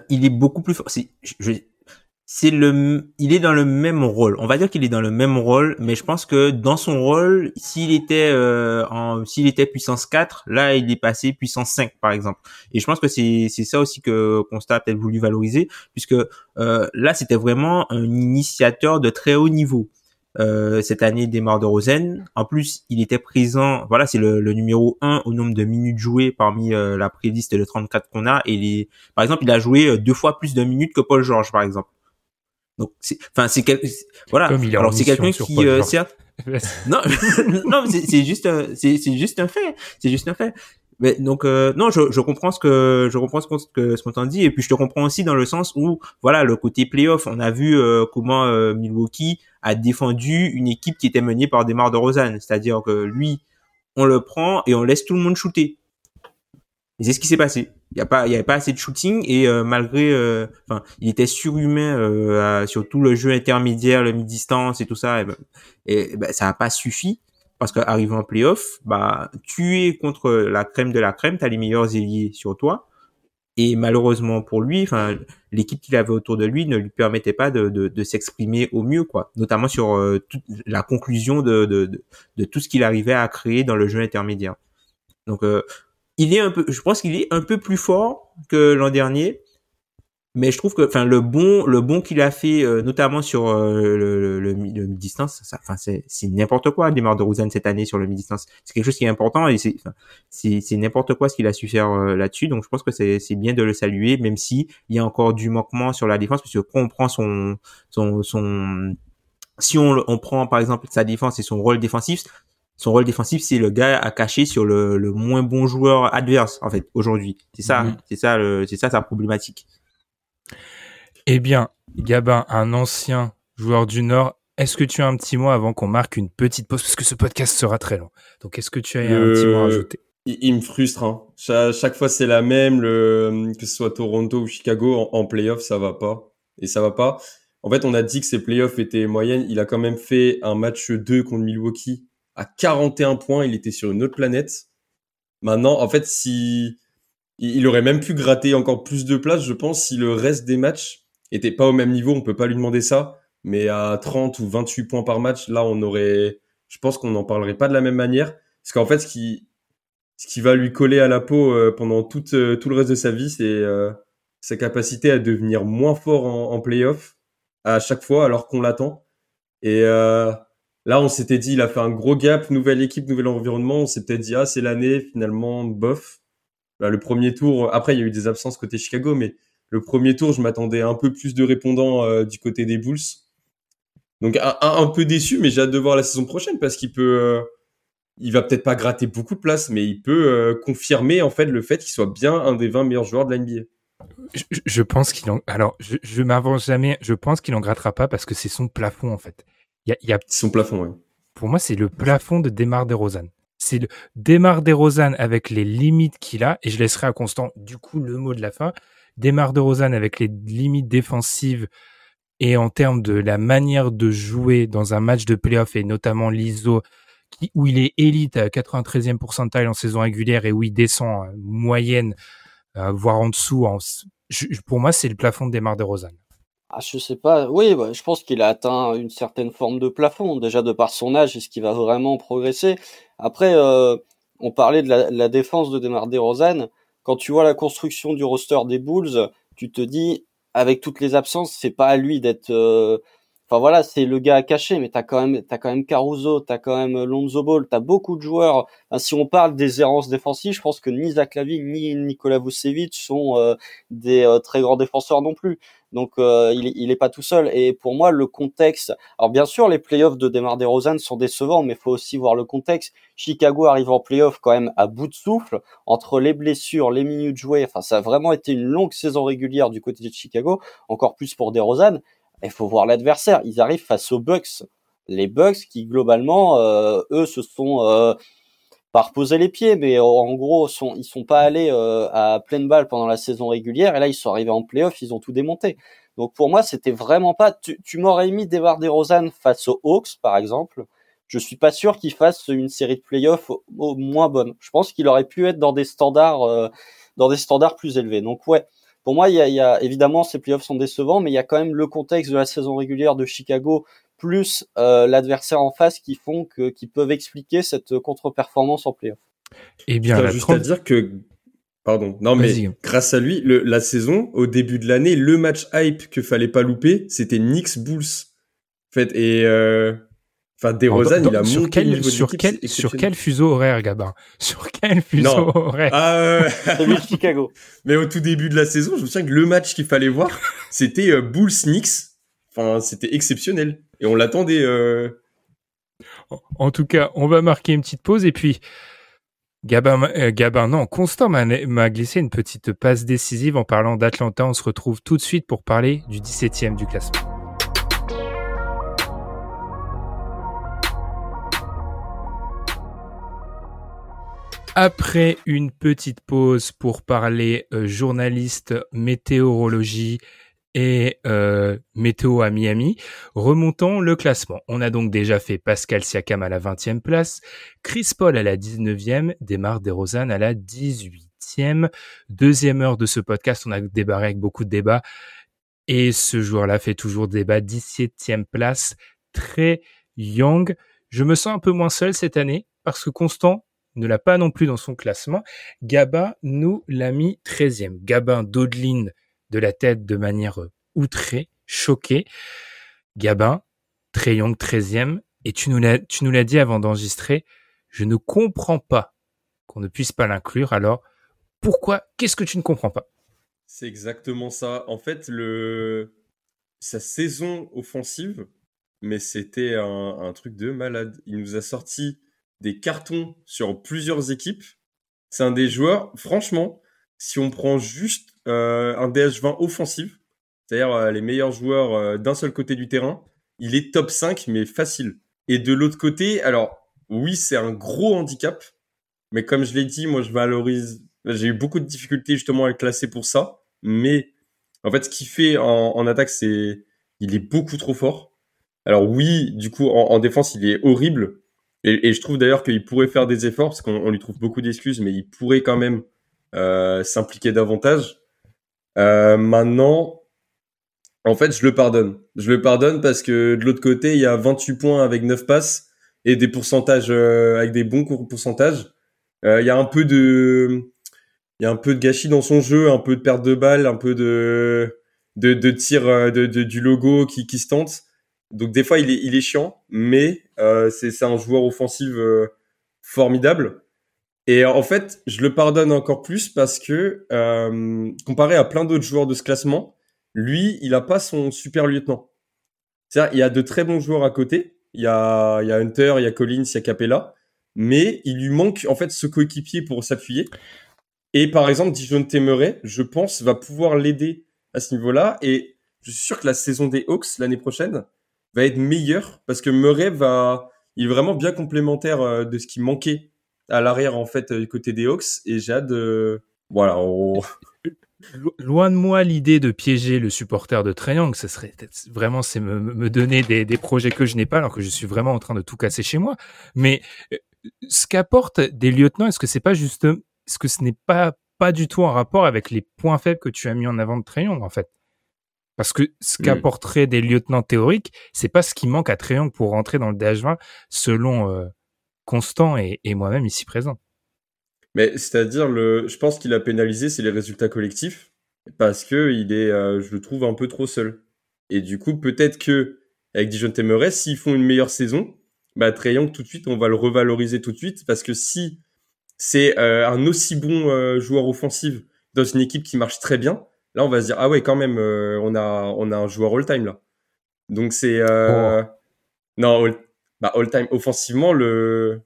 il est beaucoup plus fort. Je, c'est le, il est dans le même rôle. On va dire qu'il est dans le même rôle, mais je pense que dans son rôle, s'il était euh, en, s'il était puissance 4, là il est passé puissance 5 par exemple. Et je pense que c'est c'est ça aussi que Constat a voulu valoriser, puisque euh, là c'était vraiment un initiateur de très haut niveau. Euh, cette année des morts de Rosen. En plus, il était présent, voilà, c'est le, le, numéro 1 au nombre de minutes jouées parmi euh, la préliste de 34 qu'on a. Et les, par exemple, il a joué euh, deux fois plus de minutes que Paul George, par exemple. Donc, enfin, c'est quel... voilà. Alors, c'est quelqu'un qui, euh, certes, non, non, c'est juste, c'est c'est juste un fait. C'est juste un fait. Mais donc euh, non, je, je comprends ce que je comprends ce qu'on ce qu'on t'en dit et puis je te comprends aussi dans le sens où voilà le côté playoff, on a vu euh, comment euh, Milwaukee a défendu une équipe qui était menée par Demar de Rosanne, c'est-à-dire que lui, on le prend et on laisse tout le monde shooter. Et c'est ce qui s'est passé. Il y a pas, il y avait pas assez de shooting et euh, malgré, euh, enfin, il était surhumain euh, sur tout le jeu intermédiaire, le mi-distance et tout ça. Et, ben, ben, ça a pas suffi parce qu'arrivant en playoff, bah, tu es contre la crème de la crème, t'as les meilleurs ailiers sur toi. Et malheureusement pour lui, enfin, l'équipe qu'il avait autour de lui ne lui permettait pas de, de, de s'exprimer au mieux, quoi. Notamment sur euh, toute la conclusion de, de, de, tout ce qu'il arrivait à créer dans le jeu intermédiaire. Donc, euh, il est un peu, je pense qu'il est un peu plus fort que l'an dernier, mais je trouve que, enfin, le bon, le bon qu'il a fait, euh, notamment sur euh, le, le, le, distance enfin, c'est, c'est n'importe quoi, démarre de Rosanne cette année sur le mi-distance. C'est quelque chose qui est important et c'est, c'est, c'est n'importe quoi ce qu'il a su faire euh, là-dessus. Donc, je pense que c'est, c'est bien de le saluer, même si il y a encore du manquement sur la défense, parce que quand on prend son, son, son, si on, on prend par exemple sa défense et son rôle défensif, son rôle défensif, c'est le gars à cacher sur le, le, moins bon joueur adverse, en fait, aujourd'hui. C'est ça, mhm. c'est ça, c'est ça sa problématique. Eh bien, Gabin, un ancien joueur du Nord, est-ce que tu as un petit mot avant qu'on marque une petite pause? Parce que ce podcast sera très long. Donc, est-ce que tu as un petit mot à ajouter? il, me frustre. Hein. chaque fois, c'est la même. Le, que ce soit Toronto ou Chicago, en, en playoff, ça va pas. Et ça va pas. En fait, on a dit que ses playoffs étaient moyennes. Il a quand même fait un match 2 contre Milwaukee à 41 points. Il était sur une autre planète. Maintenant, en fait, si il aurait même pu gratter encore plus de place, je pense, si le reste des matchs était pas au même niveau. On peut pas lui demander ça. Mais à 30 ou 28 points par match, là, on aurait, je pense qu'on n'en parlerait pas de la même manière. Parce qu'en fait, ce qui, ce qui va lui coller à la peau euh, pendant tout, euh, tout le reste de sa vie, c'est euh, sa capacité à devenir moins fort en, en playoff à chaque fois alors qu'on l'attend. Et là, on s'était dit, il a fait un gros gap, nouvelle équipe, nouvel environnement. On s'est peut-être dit, ah, c'est l'année, finalement, bof. Bah, le premier tour, après, il y a eu des absences côté Chicago, mais le premier tour, je m'attendais un peu plus de répondants du côté des Bulls. Donc, un, peu déçu, mais j'ai hâte de voir la saison prochaine parce qu'il peut, il va peut-être pas gratter beaucoup de place, mais il peut euh, confirmer en fait le fait qu'il soit bien un des 20 meilleurs joueurs de la NBA. Je, pense qu'il en. Alors, je m'avance jamais. Je pense qu'il en grattera pas parce que c'est son plafond en fait. Il y a, son plafond. Oui. Pour moi, c'est le plafond de Demar Derozan. C'est le Demar Derozan avec les limites qu'il a, et je laisserai à Constant du coup le mot de la fin. Demar Derozan avec les limites défensives et en termes de la manière de jouer dans un match de playoff et notamment l'ISO où il est élite à 93e pourcentile en saison régulière et où il descend moyenne, euh, voire en dessous. En, pour moi, c'est le plafond des Mar de Rosanne. Ah, je sais pas. Oui, bah, je pense qu'il a atteint une certaine forme de plafond, déjà de par son âge, est-ce qu'il va vraiment progresser Après, euh, on parlait de la, défense de Demar DeRozan. Quand tu vois la construction du roster des Bulls, tu te dis, avec toutes les absences, c'est pas à lui d'être euh, Enfin voilà, c'est le gars à cacher, mais t'as quand même, t'as quand même Caruso, t'as quand même Lonzo Ball, t'as beaucoup de joueurs. si on parle des errances défensives, je pense que ni Zach Lavine ni Nikola Vucevic sont euh, des euh, très grands défenseurs non plus. Donc euh, il, il est pas tout seul. Et pour moi, le contexte. Alors bien sûr, les playoffs de Demar Derozan sont décevants, mais faut aussi voir le contexte. Chicago arrive en playoff quand même à bout de souffle entre les blessures, les minutes jouées. Enfin, ça a vraiment été une longue saison régulière du côté de Chicago, encore plus pour Derozan. Il faut voir l'adversaire. Ils arrivent face aux Bucks. Les Bucks qui globalement, euh, eux, se sont euh, pas reposés les pieds, mais en gros, ils sont pas allés euh, à pleine balle pendant la saison régulière. Et là, ils sont arrivés en playoff, ils ont tout démonté. Donc pour moi, c'était vraiment pas. Tu, m'aurais mis Devar DeRozan face aux Hawks, par exemple. Je suis pas sûr qu'il fasse une série de playoffs au, moins bonne. Je pense qu'il aurait pu être dans des standards, euh, dans des standards plus élevés. Donc ouais, pour moi, il y a, évidemment ces playoffs sont décevants, mais il y a quand même le contexte de la saison régulière de Chicago plus euh, l'adversaire en face qui font que qui peuvent expliquer cette contre-performance en playoff. Eh bien, juste à dire que pardon, non mais grâce à lui, le, la saison au début de l'année, le match hype que fallait pas louper, c'était Knicks Bulls. En fait et euh, Enfin, DeRozan, il a sur monté quel, sur quel, sur quel fuseau horaire, Gabin? Sur quel fuseau horaire? Ah, Celui de Chicago. Mais au tout début de la saison, je me souviens que le match qu'il fallait voir, c'était euh, Bulls Knicks. Enfin, c'était exceptionnel. Et on l'attendait. Euh... En tout cas, on va marquer une petite pause et puis Gabin, euh, Gabin non, Constant m'a glissé une petite passe décisive en parlant d'Atlanta. On se retrouve tout de suite pour parler du 17e du classement. Après une petite pause pour parler euh, journaliste, météorologie et euh, météo à Miami, remontons le classement. On a donc déjà fait Pascal Siakam à la 20e place, Chris Paul à la 19e, Demar DeRozan à la 18e. Deuxième heure de ce podcast, on a débarré avec beaucoup de débats. Et ce joueur-là fait toujours débat. 17e place, très young. Je me sens un peu moins seul cette année parce que Constant, ne l'a pas non plus dans son classement. Gabin nous l'a mis 13e. Gabin dodeline de la tête de manière outrée, choquée. Gabin, très young, 13e. Et tu nous l'as, dit avant d'enregistrer, je ne comprends pas qu'on ne puisse pas l'inclure. Alors, pourquoi Qu'est-ce que tu ne comprends pas? C'est exactement ça. En fait, sa saison offensive, mais c'était un, truc de malade. Il nous a sorti des cartons sur plusieurs équipes. C'est un des joueurs, franchement, si on prend juste euh, un DH20 offensif, c'est-à-dire euh, les meilleurs joueurs euh, d'un seul côté du terrain, il est top 5, mais facile. Et de l'autre côté, alors oui, c'est un gros handicap, Mais comme je l'ai dit, moi, je valorise. J'ai eu beaucoup de difficultés justement à le classer pour ça. Mais en fait, ce qu'il fait en, attaque, c'est il est beaucoup trop fort. Alors oui, du coup, en défense, il est horrible. Et, et je trouve d'ailleurs qu'il pourrait faire des efforts parce qu'on lui trouve beaucoup d'excuses, mais il pourrait quand même euh, s'impliquer davantage. Euh, maintenant, en fait, je le pardonne. Je le pardonne parce que de l'autre côté, il y a 28 points avec 9 passes et des pourcentages euh, avec des bons pourcentages. Euh, il y a un peu de il y a un peu de gâchis dans son jeu, un peu de perte de balles, un peu de de, de tir euh, de, de, du logo qui, qui se tente. Donc des fois il est il est chiant, mais c'est c'est un joueur offensif euh, formidable. Et en fait, je le pardonne encore plus parce que euh, comparé à plein d'autres joueurs de ce classement, lui, il a pas son super lieutenant. C'est-à-dire, il y a de très bons joueurs à côté. Il y a, il y a Hunter, il y a Collins, il y a Capella. Mais il lui manque, en fait, ce coéquipier pour s'appuyer. Et par exemple, Dijon Temeray, je pense, va pouvoir l'aider à ce niveau-là. Et je suis sûr que la saison des Hawks, l'année prochaine, va être meilleure parce que Murray va, il est vraiment bien complémentaire euh, de ce qui manquait à l'arrière, en fait, du côté des Hawks. Et j'ai hâte de, voilà, Loin de moi l'idée de piéger le supporter de Triangle, ce serait vraiment c'est me, me donner des, des projets que je n'ai pas alors que je suis vraiment en train de tout casser chez moi. Mais euh, ce qu'apportent des lieutenants, est-ce que c'est pas juste, est-ce que ce n'est pas pas du tout en rapport avec les points faibles que tu as mis en avant de Triangle en fait? Parce que ce Mm. qu'apporteraient des lieutenants théoriques, c'est pas ce qui manque à Triangle pour rentrer dans le DH20 selon euh, Constant et, et moi-même ici présent. Mais c'est-à-dire, le, je pense qu'il a pénalisé, c'est les résultats collectifs, parce que il est, euh, je le trouve un peu trop seul. Et du coup, peut-être que avec Dijon Temeray, s'ils font une meilleure saison, bah Trae tout de suite, on va le revaloriser tout de suite, parce que si c'est euh, un aussi bon joueur offensif dans une équipe qui marche très bien, là, on va se dire ah ouais, quand même, euh, on a, on a un joueur all-time là. Donc c'est, euh, non, all, bah, all-time offensivement le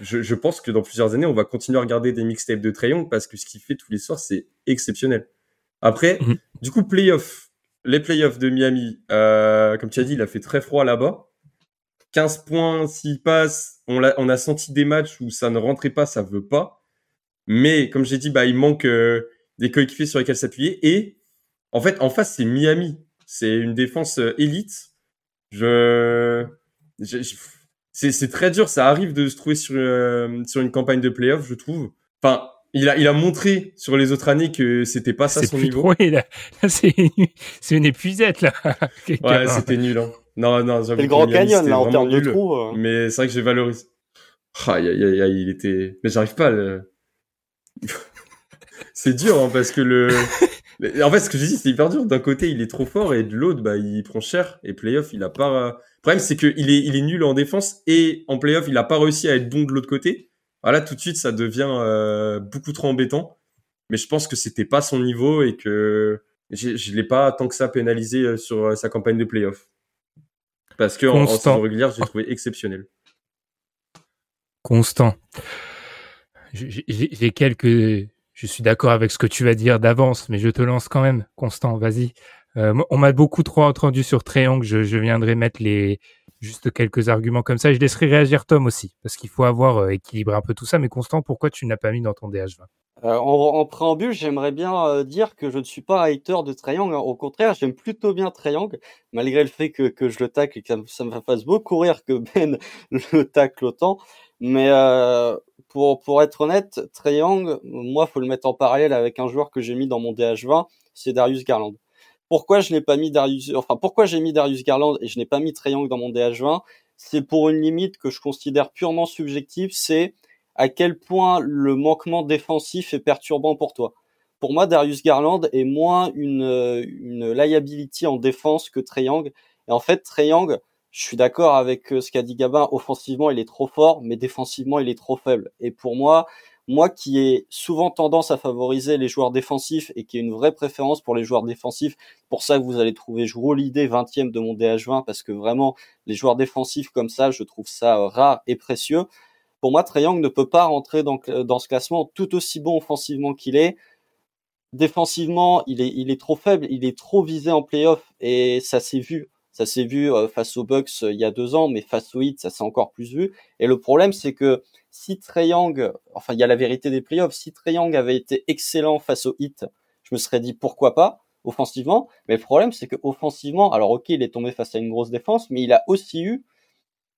je, je pense que dans plusieurs années, on va continuer à regarder des mixtapes de Trae Young parce que ce qu'il fait tous les soirs, c'est exceptionnel. Après, Mhm. du coup, playoff, les playoffs de Miami, euh, comme tu as dit, il a fait très froid là-bas. 15 points s'il passe. On a, on a senti des matchs où ça ne rentrait pas, ça veut pas. Mais comme j'ai dit, bah, il manque euh, des coéquipiers sur lesquels s'appuyer. Et en fait, en face, c'est Miami. C'est une défense euh, élite. Je, je- je- c'est c'est très dur. Ça arrive de se trouver sur euh, sur une campagne de playoff, je trouve. Enfin, il a il a montré sur les autres années que c'était pas ça C'est son plus niveau. trop, là, Là, c'est c'est une épuisette là. Ouais, c'était nul. Hein. Non, non, j'avoue C'est le Grand Miami, Canyon, là, en termes de nul. trous. euh. Mais c'est vrai que j'ai valorisé. Aïe, il était. Mais j'arrive pas. à Le... c'est dur hein, parce que le. En fait, ce que j'ai dit, c'est hyper dur. D'un côté, il est trop fort et de l'autre, bah, il prend cher. Et playoff, il a pas. Le problème, c'est qu'il est, il est nul en défense et en playoff, il a pas réussi à être bon de l'autre côté. Voilà, tout de suite, ça devient euh, beaucoup trop embêtant. Mais je pense que c'était pas son niveau et que je l'ai pas tant que ça pénalisé euh, sur euh, sa campagne de playoff. Parce que en, en saison régulière, j'ai trouvé exceptionnel. Constant. J'ai quelques. Je suis d'accord avec ce que tu vas dire d'avance, mais je te lance quand même. Constant, vas-y. Euh, on m'a beaucoup trop entendu sur Triangle. Je, viendrai mettre les juste quelques arguments comme ça. Je laisserai réagir Tom aussi, parce qu'il faut avoir euh, équilibré un peu tout ça. Mais Constant, pourquoi tu n'as pas mis dans ton DH20 Euh, en, préambule, j'aimerais bien dire que je ne suis pas hater de Triangle. Au contraire, j'aime plutôt bien Triangle, malgré le fait que, que je le tacle et que ça, me- fasse beaucoup rire que Ben le tacle autant. Mais pour, pour être honnête, Triangle, moi, faut le mettre en parallèle avec un joueur que j'ai mis dans mon DH20, c'est Darius Garland. Pourquoi je n'ai pas mis Darius, enfin pourquoi j'ai mis Darius Garland et je n'ai pas mis Triangle dans mon DH20 C'est pour une limite que je considère purement subjective, c'est à quel point le manquement défensif est perturbant pour toi. Pour moi, Darius Garland est moins une, une liability en défense que Trae Young. Et en fait, Trae Young, je suis d'accord avec euh, ce qu'a dit Gabin, offensivement, il est trop fort, mais défensivement, il est trop faible. Et pour moi, moi qui ai souvent tendance à favoriser les joueurs défensifs et qui ai une vraie préférence pour les joueurs défensifs, pour ça que vous allez trouver Jouro l'idée 20e de mon DH20, parce que vraiment, les joueurs défensifs comme ça, je trouve ça euh, rare et précieux pour moi, Young ne peut pas rentrer dans, dans ce classement tout aussi bon offensivement qu'il est. Défensivement, il est, il est trop faible, il est trop visé en playoff et ça s'est vu Ça s'est vu face aux Bucks il y a deux ans, mais face aux Heat, ça s'est encore plus vu. Et le problème, c'est que si Trey Young, enfin, il y a la vérité des playoffs, si Trey Young avait été excellent face aux Heat, je me serais dit pourquoi pas offensivement. Mais le problème, c'est que offensivement, alors ok, il est tombé face à une grosse défense, mais il a aussi eu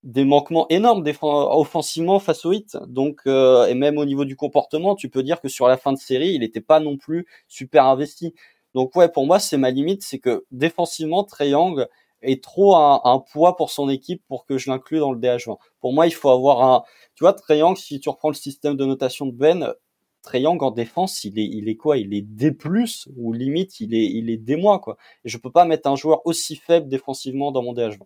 des manquements énormes offensivement face aux hits. Donc, euh, et même au niveau du comportement, tu peux dire que sur la fin de série, il n'était pas non plus super investi. Donc ouais, pour moi, c'est ma limite, c'est que défensivement, Trey Young est trop un, poids pour son équipe pour que je l'inclue dans le DH20. Pour moi, il faut avoir un, tu vois, Young, si tu reprends le système de notation de Ben, Young en défense, il est, il est quoi? Il est D+, ou limite, il est, il est D-, quoi. Et je peux pas mettre un joueur aussi faible défensivement dans mon DH20.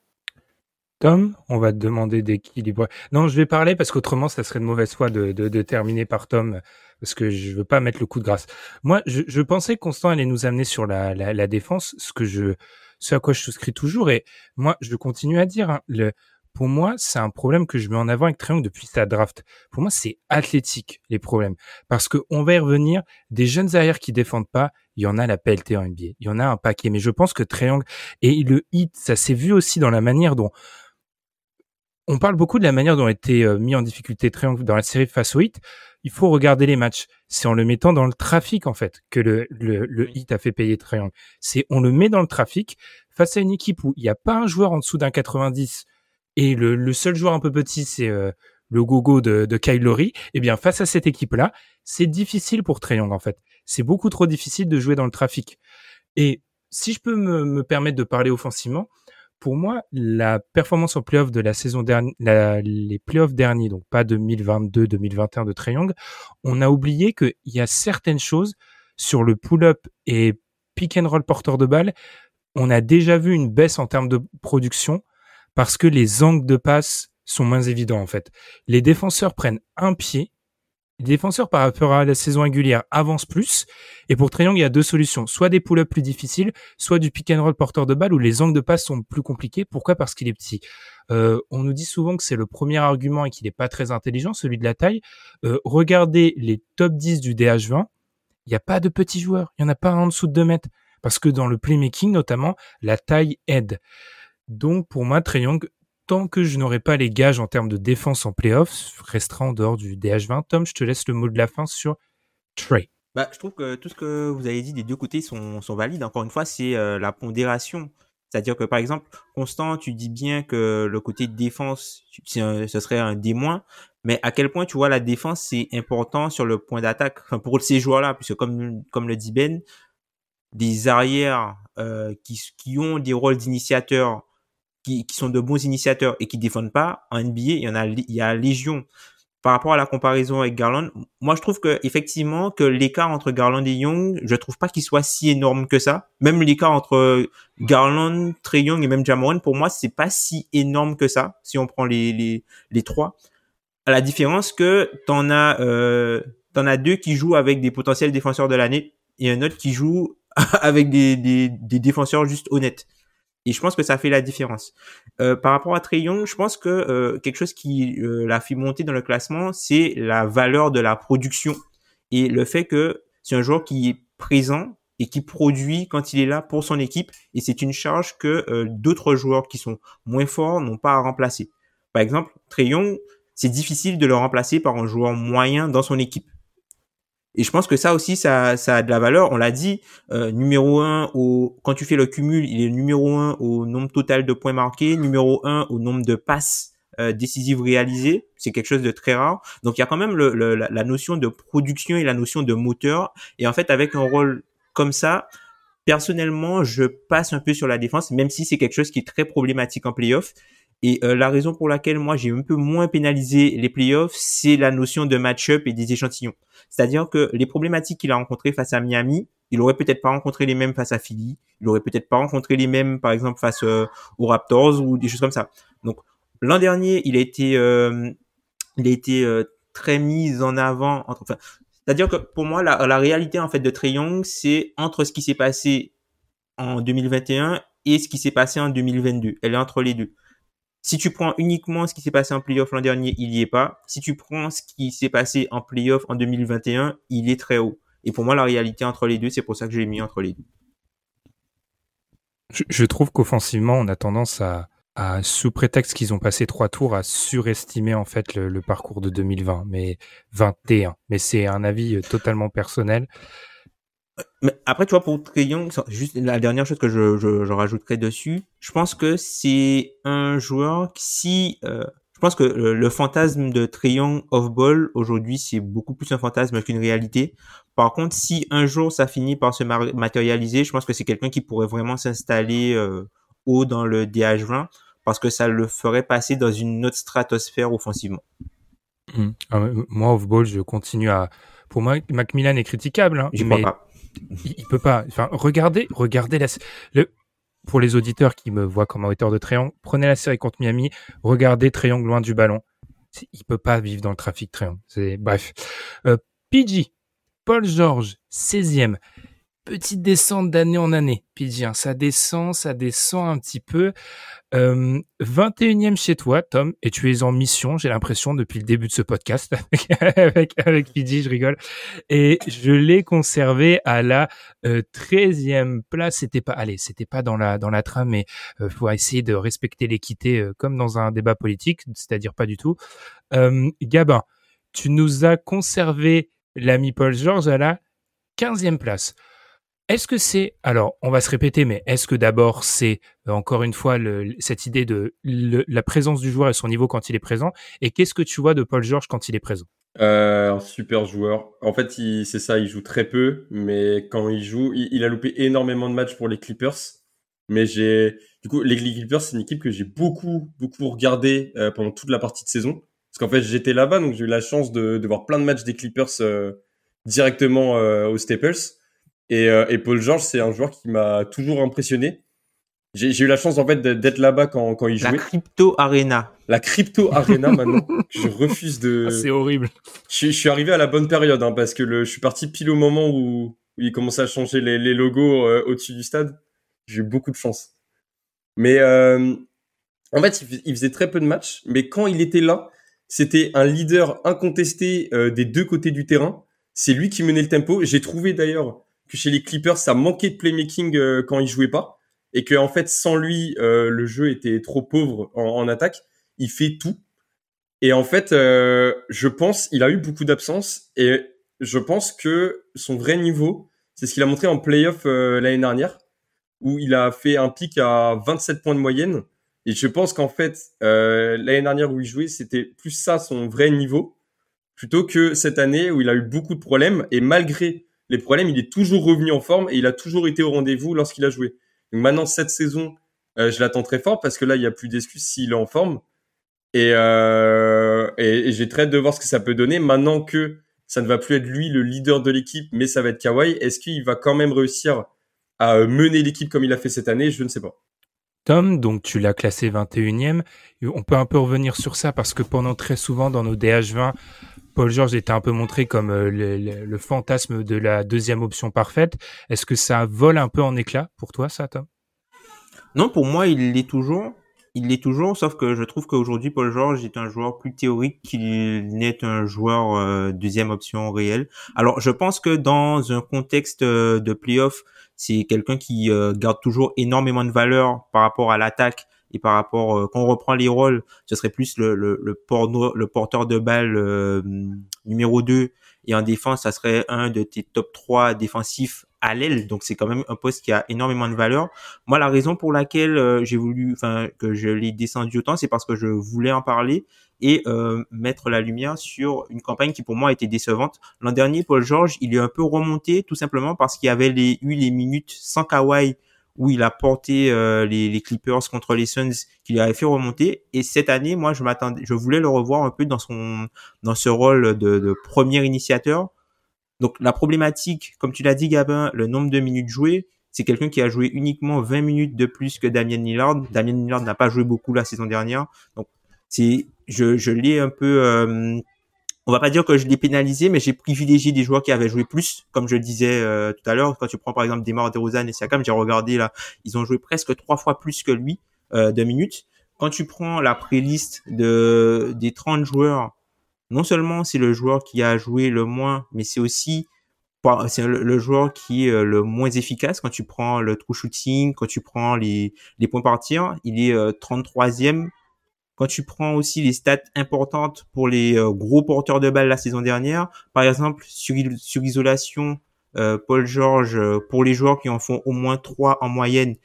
Tom, on va te demander d'équilibrer. Non, je vais parler parce qu'autrement, ça serait de mauvaise foi de, terminer par Tom, parce que je veux pas mettre le coup de grâce. Moi, je, pensais que Constant allait nous amener sur la, défense, ce que je, ce à quoi je souscris toujours. Et moi, je continue à dire, hein, le, pour moi, c'est un problème que je mets en avant avec Triangle depuis sa draft. Pour moi, c'est athlétique, les problèmes. Parce que on va y revenir, des jeunes arrières qui défendent pas, il y en a la PLT en NBA. Il y en a un paquet. Mais je pense que Triangle et le hit, ça s'est vu aussi dans la manière dont on parle beaucoup de la manière dont a été euh, mis en difficulté Triangle dans la série face au hit. Il faut regarder les matchs. C'est en le mettant dans le trafic, en fait, que le, le, le hit a fait payer Triangle. C'est, on le met dans le trafic face à une équipe où il n'y a pas un joueur en dessous d'un 90 et le, le, seul joueur un peu petit, c'est euh, le gogo de, de Kyle Lowry, eh bien, face à cette équipe-là, c'est difficile pour Young, en fait. C'est beaucoup trop difficile de jouer dans le trafic. Et si je peux me, me permettre de parler offensivement, pour moi, la performance en playoff de la saison dernière, les playoffs derniers, donc pas 2022-2021 de Trey Young, on a oublié qu'il y a certaines choses sur le pull-up et pick and roll porteur de balle. On a déjà vu une baisse en termes de production parce que les angles de passe sont moins évidents en fait. Les défenseurs prennent un pied. Les défenseurs par rapport à la saison régulière avancent plus. Et pour Triangle, il y a deux solutions. Soit des pull-ups plus difficiles, soit du pick and roll porteur de balle où les angles de passe sont plus compliqués. Pourquoi? Parce qu'il est petit. Euh, on nous dit souvent que c'est le premier argument et qu'il n'est pas très intelligent, celui de la taille. Euh, regardez les top 10 du DH20. Il n'y a pas de petits joueurs. Il n'y en a pas un en dessous de 2 mètres. Parce que dans le playmaking, notamment, la taille aide. Donc pour moi, Trey tant que je n'aurai pas les gages en termes de défense en playoffs, restera en dehors du DH20. Tom, je te laisse le mot de la fin sur Trey. Bah, je trouve que tout ce que vous avez dit des deux côtés sont, sont valides. Encore une fois, c'est euh, la pondération. C'est-à-dire que par exemple, Constant, tu dis bien que le côté défense, ce serait un D-, mais à quel point tu vois la défense c'est important sur le point d'attaque pour ces joueurs-là, puisque comme comme le dit Ben, des arrières euh, qui, qui ont des rôles d'initiateurs qui, qui, sont de bons initiateurs et qui défendent pas, en NBA, il y en a, il y a légion. Par rapport à la comparaison avec Garland, moi je trouve que effectivement que l'écart entre Garland et Young, je trouve pas qu'il soit si énorme que ça. Même l'écart entre Garland, Trey Young et même Jamoran, pour moi c'est pas si énorme que ça si on prend les les, les trois. À la différence que t'en as euh, t'en as deux qui jouent avec des potentiels défenseurs de l'année et un autre qui joue avec des, des, des défenseurs juste honnêtes. Et je pense que ça fait la différence. Euh, par rapport à Trey je pense que euh, quelque chose qui euh, l'a fait monter dans le classement, c'est la valeur de la production et le fait que c'est un joueur qui est présent et qui produit quand il est là pour son équipe. Et c'est une charge que d'autres joueurs qui sont moins forts n'ont pas à remplacer. Par exemple, Trey c'est difficile de le remplacer par un joueur moyen dans son équipe. Et je pense que ça aussi, ça, ça a de la valeur. On l'a dit, euh, numéro un au, quand tu fais le cumul, il est numéro un au nombre total de points marqués, numéro un au nombre de passes euh, décisives réalisées. C'est quelque chose de très rare. Donc il y a quand même le, la, la, notion de production et la notion de moteur. Et en fait, avec un rôle comme ça, personnellement, je passe un peu sur la défense, même si c'est quelque chose qui est très problématique en playoff. Et euh, la raison pour laquelle moi j'ai un peu moins pénalisé les playoffs, c'est la notion de match-up et des échantillons. C'est-à-dire que les problématiques qu'il a rencontrées face à Miami, il aurait peut-être pas rencontré les mêmes face à Philly, il aurait peut-être pas rencontré les mêmes, par exemple, face euh, aux Raptors ou des choses comme ça. Donc l'an dernier, il a été, euh, il a été très mis en avant. Entre, enfin, c'est-à-dire que pour moi, la, la réalité en fait de Trey Young, c'est entre ce qui s'est passé en 2021 et ce qui s'est passé en 2022. Elle est entre les deux. Si tu prends uniquement ce qui s'est passé en playoff l'an dernier, il y est pas. Si tu prends ce qui s'est passé en playoff en 2021, il est très haut. Et pour moi, la réalité entre les deux, c'est pour ça que je l'ai mis entre les deux. Je, trouve qu'offensivement, on a tendance à, sous prétexte qu'ils ont passé trois tours, à surestimer en fait le, parcours de 2020, mais 21. Mais c'est un avis totalement personnel. Mais après, tu vois, pour Trayon, juste la dernière chose que je, je, rajouterais dessus, je pense que c'est un joueur qui, si, euh, je pense que le, fantasme de Trayon off-ball, aujourd'hui, c'est beaucoup plus un fantasme qu'une réalité. Par contre, si un jour ça finit par se matérialiser, je pense que c'est quelqu'un qui pourrait vraiment s'installer euh, haut dans le DH20 parce que ça le ferait passer dans une autre stratosphère offensivement. Mmh. Ah, moi, off-ball, je continue à. Pour moi, Macmillan est critiquable. Hein, mais pas. Il, peut pas. Enfin, regardez, regardez la. Le, pour les auditeurs qui me voient comme un auteur de triangle, prenez la série contre Miami, regardez triangle loin du ballon. Il peut pas vivre dans le trafic triangle. C'est bref. Euh, PG, Paul George, 16e petite descente d'année en année. Puis hein, ça descend, ça descend un petit peu. Euh, 21e chez toi, Tom, et tu es en mission, j'ai l'impression, depuis le début de ce podcast avec, avec, je rigole. Et je l'ai conservé à la euh, 13e place. C'était pas, allez, c'était pas dans la, dans la trame, mais euh, faut essayer de respecter l'équité euh, comme dans un débat politique, c'est-à-dire pas du tout. Gabin, tu nous as conservé l'ami Paul George à la 15e place. Est-ce que c'est, alors on va se répéter, mais est-ce que d'abord c'est euh, encore une fois cette idée de la présence du joueur et son niveau quand il est présent? Et qu'est-ce que tu vois de Paul George quand il est présent? Euh, super joueur. En fait, c'est ça, il joue très peu, mais quand il joue, il, a loupé énormément de matchs pour les Clippers. Mais j'ai, du coup, les Clippers, c'est une équipe que j'ai beaucoup, beaucoup regardé euh, pendant toute la partie de saison. Parce qu'en fait, j'étais là-bas, donc j'ai eu la chance de, voir plein de matchs des Clippers directement aux Staples. Et, euh, et Paul George, c'est un joueur qui m'a toujours impressionné. J'ai eu la chance en fait d'être là-bas quand, quand il jouait. La Crypto Arena. La Crypto Arena maintenant. je refuse de. Ah, c'est horrible. Je, je, suis arrivé à la bonne période hein, parce que le, je suis parti pile au moment où, où il commençait à changer les, les logos euh, au-dessus du stade. J'ai eu beaucoup de chance. Mais euh, en fait, il, il, faisait très peu de matchs, mais quand il était là, c'était un leader incontesté euh, des deux côtés du terrain. C'est lui qui menait le tempo. J'ai trouvé d'ailleurs que chez les Clippers, ça manquait de playmaking euh, quand il jouait pas, et que en fait, sans lui, euh, le jeu était trop pauvre en, attaque. Il fait tout, et en fait, euh, je pense, il a eu beaucoup d'absence, et je pense que son vrai niveau, c'est ce qu'il a montré en playoff l'année dernière, où il a fait un pic à 27 points de moyenne. Et je pense qu'en fait, l'année dernière où il jouait, c'était plus ça son vrai niveau, plutôt que cette année où il a eu beaucoup de problèmes. Et malgré les problèmes, il est toujours revenu en forme et il a toujours été au rendez-vous lorsqu'il a joué. Donc maintenant, cette saison, euh, je l'attends très fort parce que là, il n'y a plus d'excuses s'il est en forme. Et, euh, et, j'ai très hâte de voir ce que ça peut donner. Maintenant que ça ne va plus être lui le leader de l'équipe, mais ça va être Kawhi, est-ce qu'il va quand même réussir à mener l'équipe comme il a fait cette année? Je ne sais pas. Tom, donc tu l'as classé 21e. On peut un peu revenir sur ça parce que pendant très souvent dans nos DH20, Paul George était un peu montré comme euh, le, fantasme de la deuxième option parfaite. Est-ce que ça vole un peu en éclat pour toi, ça, Tom? Non, pour moi, il l'est toujours. Il l'est toujours, sauf que je trouve qu'aujourd'hui, Paul George est un joueur plus théorique qu'il n'est un joueur euh, deuxième option réelle. Alors, je pense que dans un contexte euh, de playoff, c'est quelqu'un qui garde toujours énormément de valeur par rapport à l'attaque et par rapport euh, quand on reprend les rôles, ce serait plus le le, le, porteur de balle euh, numéro 2 et en défense, ça serait un de tes top 3 défensifs à l'aile. Donc c'est quand même un poste qui a énormément de valeur. Moi, la raison pour laquelle euh, j'ai voulu, enfin que je l'ai descendu autant, c'est parce que je voulais en parler et euh, mettre la lumière sur une campagne qui pour moi était décevante. L'an dernier, Paul George, il est un peu remonté tout simplement parce qu'il avait eu les minutes sans Kawhi où il a porté euh, les, Clippers contre les Suns qu'il avait fait remonter. Et cette année, moi, je m'attendais, je voulais le revoir un peu dans son dans ce rôle de, de premier initiateur. Donc la problématique, comme tu l'as dit, Gabin, le nombre de minutes jouées, c'est quelqu'un qui a joué uniquement 20 minutes de plus que Damien Lillard. Damien Lillard n'a pas joué beaucoup la saison dernière. Donc c'est je, je l'ai un peu euh, on va pas dire que je l'ai pénalisé, mais j'ai privilégié des joueurs qui avaient joué plus, comme je le disais euh, tout à l'heure. Quand tu prends par exemple Demar DeRozan et Siakam, j'ai regardé là, ils ont joué presque trois fois plus que lui euh, de minutes. Quand tu prends la pré-liste de des 30 joueurs, non seulement c'est le joueur qui a joué le moins, mais c'est aussi c'est le, joueur qui est le moins efficace quand tu prends le true shooting, quand tu prends les, points par tir. Il est 33e. Quand tu prends aussi les stats importantes pour les gros porteurs de balles la saison dernière, par exemple sur, isolation, Paul George, pour les joueurs qui en font au moins 3 en moyenne,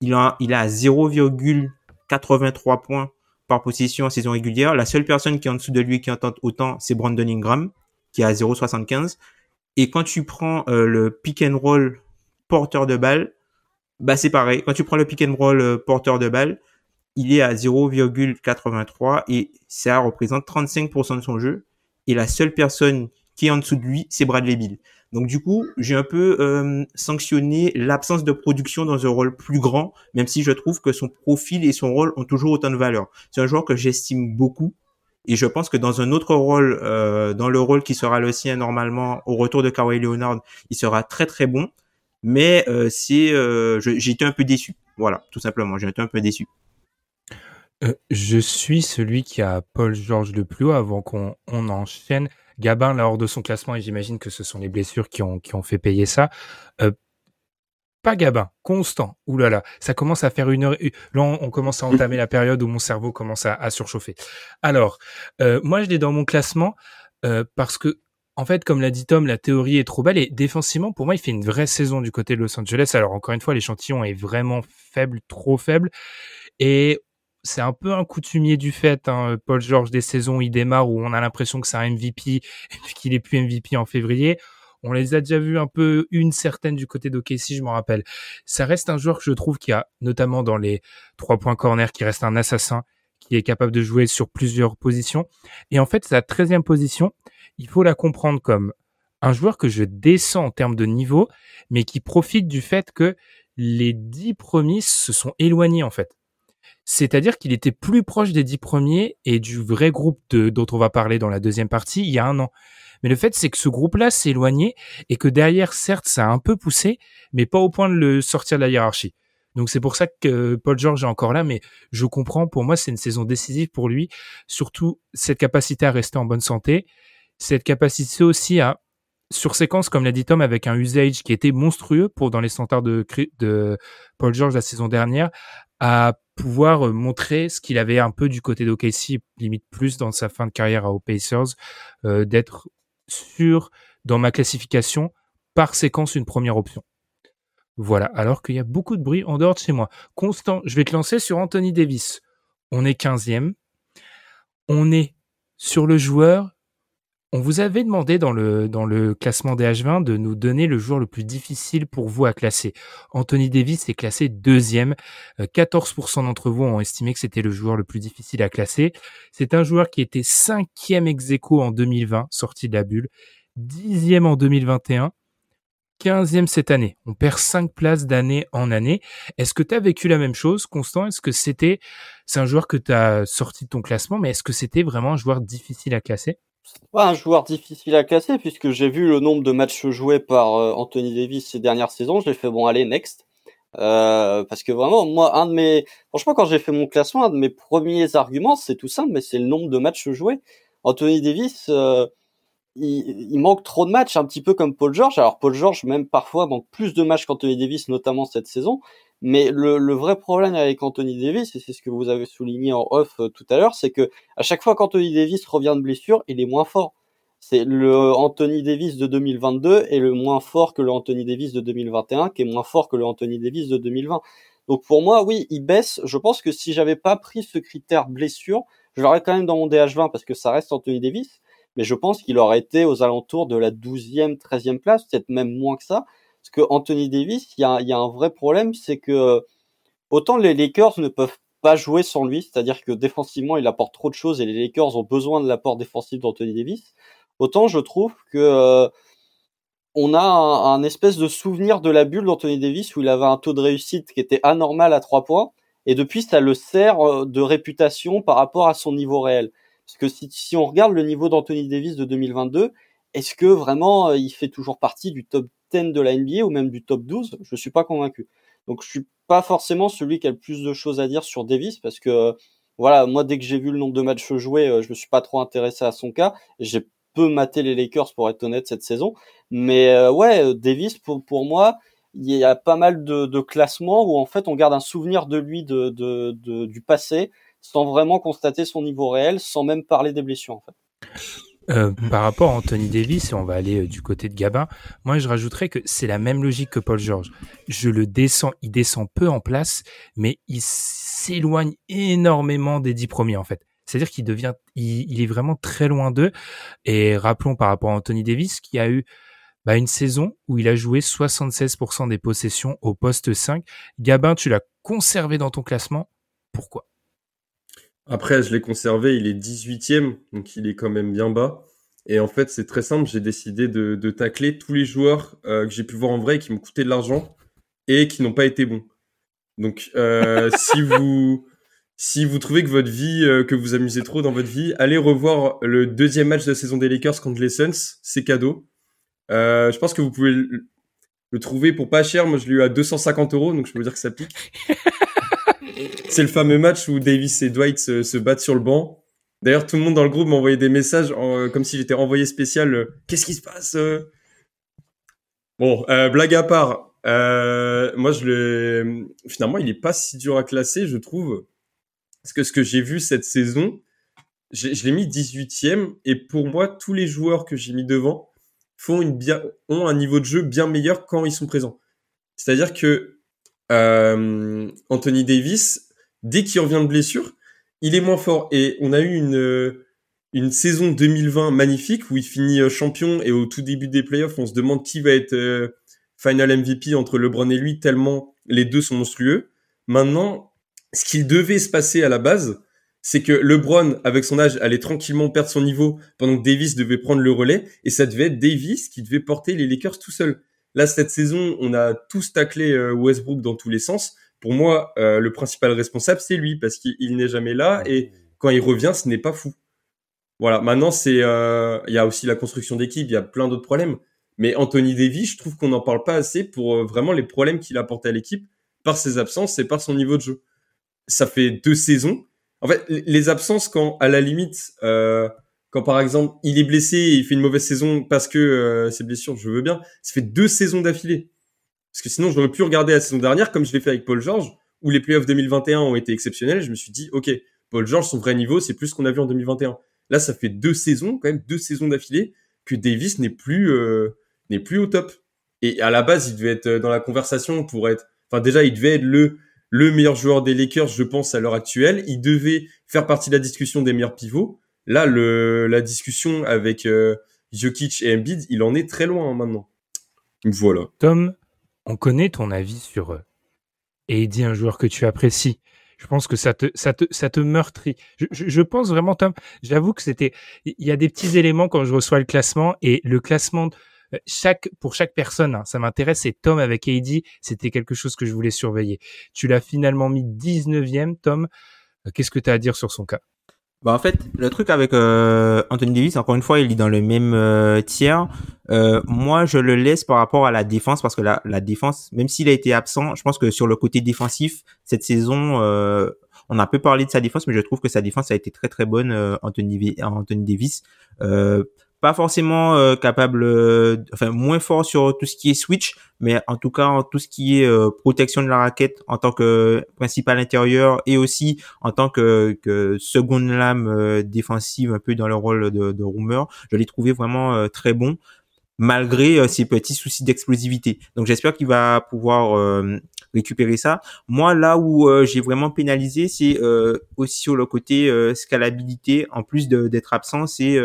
il a, il a 0,83 points par position en saison régulière. La seule personne qui est en dessous de lui qui en autant, c'est Brandon Ingram, qui a 0,75. Et quand tu prends euh, le pick and roll porteur de balle, bah c'est pareil. Quand tu prends le pick and roll euh, porteur de balle, il est à 0,83 et ça représente 35% de son jeu. Et la seule personne qui est en dessous de lui, c'est Bradley Bill. Donc du coup, j'ai un peu euh, sanctionné l'absence de production dans un rôle plus grand, même si je trouve que son profil et son rôle ont toujours autant de valeur. C'est un joueur que j'estime beaucoup. Et je pense que dans un autre rôle, euh, dans le rôle qui sera le sien normalement au retour de Kawhi Leonard, il sera très très bon. Mais euh, c'est, euh, été un peu déçu. Voilà, tout simplement, j'ai été un peu déçu. Euh, je suis celui qui a Paul George le plus haut avant qu'on on enchaîne. Gabin, là, hors de son classement, et j'imagine que ce sont les blessures qui ont, qui ont fait payer ça. Euh, pas Gabin, constant. Ouh là là, ça commence à faire une heure. Là, on, commence à entamer la période où mon cerveau commence à, surchauffer. Alors, euh, moi, je l'ai dans mon classement euh, parce que, en fait, comme l'a dit Tom, la théorie est trop belle et défensivement, pour moi, il fait une vraie saison du côté de Los Angeles. Alors, encore une fois, l'échantillon est vraiment faible, trop faible. Et c'est un peu un coutumier du fait. Hein, Paul George des saisons, il démarre où on a l'impression que c'est un MVP et qu'il est plus MVP en février. On les a déjà vus un peu une certaine du côté d'OKC, je m'en rappelle. Ça reste un joueur que je trouve qui a, notamment dans les trois points corner, qui reste un assassin, qui est capable de jouer sur plusieurs positions. Et en fait, sa treizième position, il faut la comprendre comme un joueur que je descends en termes de niveau, mais qui profite du fait que les dix premiers se sont éloignés, en fait. C'est-à-dire qu'il était plus proche des dix premiers et du vrai groupe de, dont on va parler dans la deuxième partie il y a un an. Mais le fait, c'est que ce groupe-là s'est éloigné et que derrière, certes, ça a un peu poussé, mais pas au point de le sortir de la hiérarchie. Donc c'est pour ça que Paul George est encore là, mais je comprends, pour moi, c'est une saison décisive pour lui. Surtout cette capacité à rester en bonne santé, cette capacité aussi à sur séquence, comme l'a dit Tom, avec un usage qui était monstrueux pour dans les standards de, de Paul George la saison dernière, à pouvoir euh, montrer ce qu'il avait un peu du côté d'OKC, limite plus dans sa fin de carrière à Pacers, euh, d'être sûr dans ma classification par séquence une première option. Voilà, alors qu'il y a beaucoup de bruit en dehors de chez moi. Constant, je vais te lancer sur Anthony Davis. On est 15e. On est sur le joueur on vous avait demandé dans le, classement des H20 de nous donner le joueur le plus difficile pour vous à classer. Anthony Davis est classé deuxième. 14% euh, d'entre vous ont estimé que c'était le joueur le plus difficile à classer. C'est un joueur qui était cinquième ex aequo en 2020, sorti de la bulle, dixième en 2021, 15e cette année. On perd cinq places d'année en année. Est-ce que tu as vécu la même chose, Constant? Est-ce que c'était, c'est un joueur que tu as sorti de ton classement, mais est-ce que c'était vraiment un joueur difficile à classer? Un joueur difficile à classer puisque j'ai vu le nombre de matchs joués par euh, Anthony Davis ces dernières saisons. J'ai fait bon allez next euh, parce que vraiment moi un de mes franchement quand j'ai fait mon classement un de mes premiers arguments c'est tout simple mais c'est le nombre de matchs joués. Anthony Davis euh, il, il, manque trop de matchs un petit peu comme Paul George. Alors Paul George même parfois manque plus de matchs qu'Anthony Davis notamment cette saison. Mais le, le, vrai problème avec Anthony Davis, et c'est ce que vous avez souligné en off euh, tout à l'heure, c'est que à chaque fois qu'Anthony Davis revient de blessure, il est moins fort. C'est le Anthony Davis de 2022 est le moins fort que le Anthony Davis de 2021, qui est moins fort que le Anthony Davis de 2020. Donc pour moi, oui, il baisse. Je pense que si j'avais pas pris ce critère blessure, je l'aurais quand même dans mon DH20 parce que ça reste Anthony Davis. Mais je pense qu'il aurait été aux alentours de la 12e, 13e place, peut-être même moins que ça. Parce que Anthony Davis, il y a, un vrai problème, c'est que autant les Lakers ne peuvent pas jouer sans lui, c'est-à-dire que défensivement, il apporte trop de choses et les Lakers ont besoin de l'apport défensif d'Anthony Davis. Autant je trouve que on a un, espèce de souvenir de la bulle d'Anthony Davis où il avait un taux de réussite qui était anormal à trois points et depuis ça le sert euh, de réputation par rapport à son niveau réel. Parce que si, si on regarde le niveau d'Anthony Davis de 2022, est-ce que vraiment euh, il fait toujours partie du top 10 de la NBA ou même du top 12, je suis pas convaincu. Donc je suis pas forcément celui qui a le plus de choses à dire sur Davis parce que voilà, moi dès que j'ai vu le nombre de matchs joués, euh, je me suis pas trop intéressé à son cas. J'ai peu maté les Lakers pour être honnête cette saison. Mais ouais, Davis pour pour moi, il y a pas mal de, de classements où en fait on garde un souvenir de lui de, de, de, du passé sans vraiment constater son niveau réel, sans même parler des blessures en fait. Euh, par rapport à Anthony Davis, et on va aller euh, du côté de Gabin, moi je rajouterais que c'est la même logique que Paul George. Je le descends, il descend peu en place, mais il s'éloigne énormément des dix premiers en fait. C'est-à-dire qu'il devient, il, est vraiment très loin d'eux. Et rappelons par rapport à Anthony Davis qui a eu bah, une saison où il a joué 76% des possessions au poste 5. Gabin, tu l'as conservé dans ton classement. Pourquoi? Après, je l'ai conservé, il est 18e, donc il est quand même bien bas. Et en fait, c'est très simple, j'ai décidé de, de, tacler tous les joueurs euh, que j'ai pu voir en vrai qui m'ont coûté de l'argent et qui n'ont pas été bons. Donc, euh, si vous si vous trouvez que votre vie, euh, que vous amusez trop dans votre vie, allez revoir le deuxième match de la saison des Lakers contre les Suns, c'est cadeau. Euh, je pense que vous pouvez le, trouver pour pas cher. Moi, je l'ai eu à 250 euros, donc je peux vous dire que ça pique. c'est le fameux match où Davis et Dwight se, battent sur le banc. D'ailleurs, tout le monde dans le groupe m'a envoyé des messages euh, comme si j'étais envoyé spécial. Euh, Qu'est-ce qui se passe Bon, blague à part. moi. Finalement, il est pas si dur à classer, je trouve. Parce que ce que j'ai vu cette saison, je l'ai mis 18e. Et pour moi, tous les joueurs que j'ai mis devant, font une bien, ont un niveau de jeu bien meilleur quand ils sont présents. C'est-à-dire que euh, Anthony Davis, dès qu'il revient de blessure, il est moins fort. Et on a eu une, une saison 2020 magnifique où il finit euh, champion et au tout début des playoffs, on se demande qui va être euh, final MVP entre LeBron et lui, tellement les deux sont monstrueux. Maintenant, ce qu'il devait se passer à la base, c'est que LeBron, avec son âge, allait tranquillement perdre son niveau pendant que Davis devait prendre le relais, et ça devait être Davis qui devait porter les Lakers tout seul. Là, cette saison, on a tous taclé euh, Westbrook dans tous les sens. Pour moi, euh, le principal responsable, c'est lui, parce qu'il n'est jamais là, et quand il revient, ce n'est pas fou. Voilà, maintenant, c'est, euh, il y a aussi la construction d'équipe, il y a plein d'autres problèmes. Mais Anthony Davis, je trouve qu'on n'en parle pas assez pour vraiment les problèmes qu'il a apporté à l'équipe par ses absences et par son niveau de jeu. Ça fait deux saisons en fait, les absences, quand à la limite, euh, quand par exemple il est blessé et il fait une mauvaise saison parce que euh, ses blessures, je veux bien, ça fait deux saisons d'affilée. Parce que sinon, j'aurais pu regarder la saison dernière, comme je l'ai fait avec Paul George, où les playoffs 2021 ont été exceptionnels. Je me suis dit, ok, Paul George, son vrai niveau, c'est plus ce qu'on a vu en 2021. Là, ça fait deux saisons, quand même deux saisons d'affilée, que Davis n'est plus euh, n'est plus au top. Et à la base, il devait être dans la conversation pour être, enfin déjà, il devait être le le meilleur joueur des Lakers, je pense, à l'heure actuelle. Il devait faire partie de la discussion des meilleurs pivots. Là, la discussion avec euh, Jokic et Embiid, il en est très loin hein, maintenant. Voilà. Tom, on connaît ton avis sur eux. Et un joueur que tu apprécies. Je pense que ça te, ça te, ça te meurtrit. Je, pense vraiment, Tom, j'avoue que c'était, il y a des petits éléments quand je reçois le classement et le classement euh, chaque pour chaque personne, hein, ça m'intéresse. Et Tom avec AD, c'était quelque chose que je voulais surveiller. Tu l'as finalement mis 19e, Tom. Euh, qu'est-ce que tu as à dire sur son cas? Bah en fait, le truc avec euh, Anthony Davis, encore une fois, il est dans le même tiers. moi, je le laisse par rapport à la défense parce que la, la défense, même s'il a été absent, je pense que sur le côté défensif cette saison, on a peu parlé de sa défense, mais je trouve que sa défense a été très très bonne, Anthony, Anthony Davis pas forcément euh, capable, euh, enfin moins fort sur tout ce qui est switch, mais en tout cas tout ce qui est euh, protection de la raquette en tant que principal intérieur et aussi en tant que, que seconde lame défensive un peu dans le rôle de, de roomeur, je l'ai trouvé vraiment très bon malgré ses petits soucis d'explosivité. Donc j'espère qu'il va pouvoir récupérer ça. Moi, là où j'ai vraiment pénalisé, c'est aussi sur le côté scalabilité. En plus d'être absent, c'est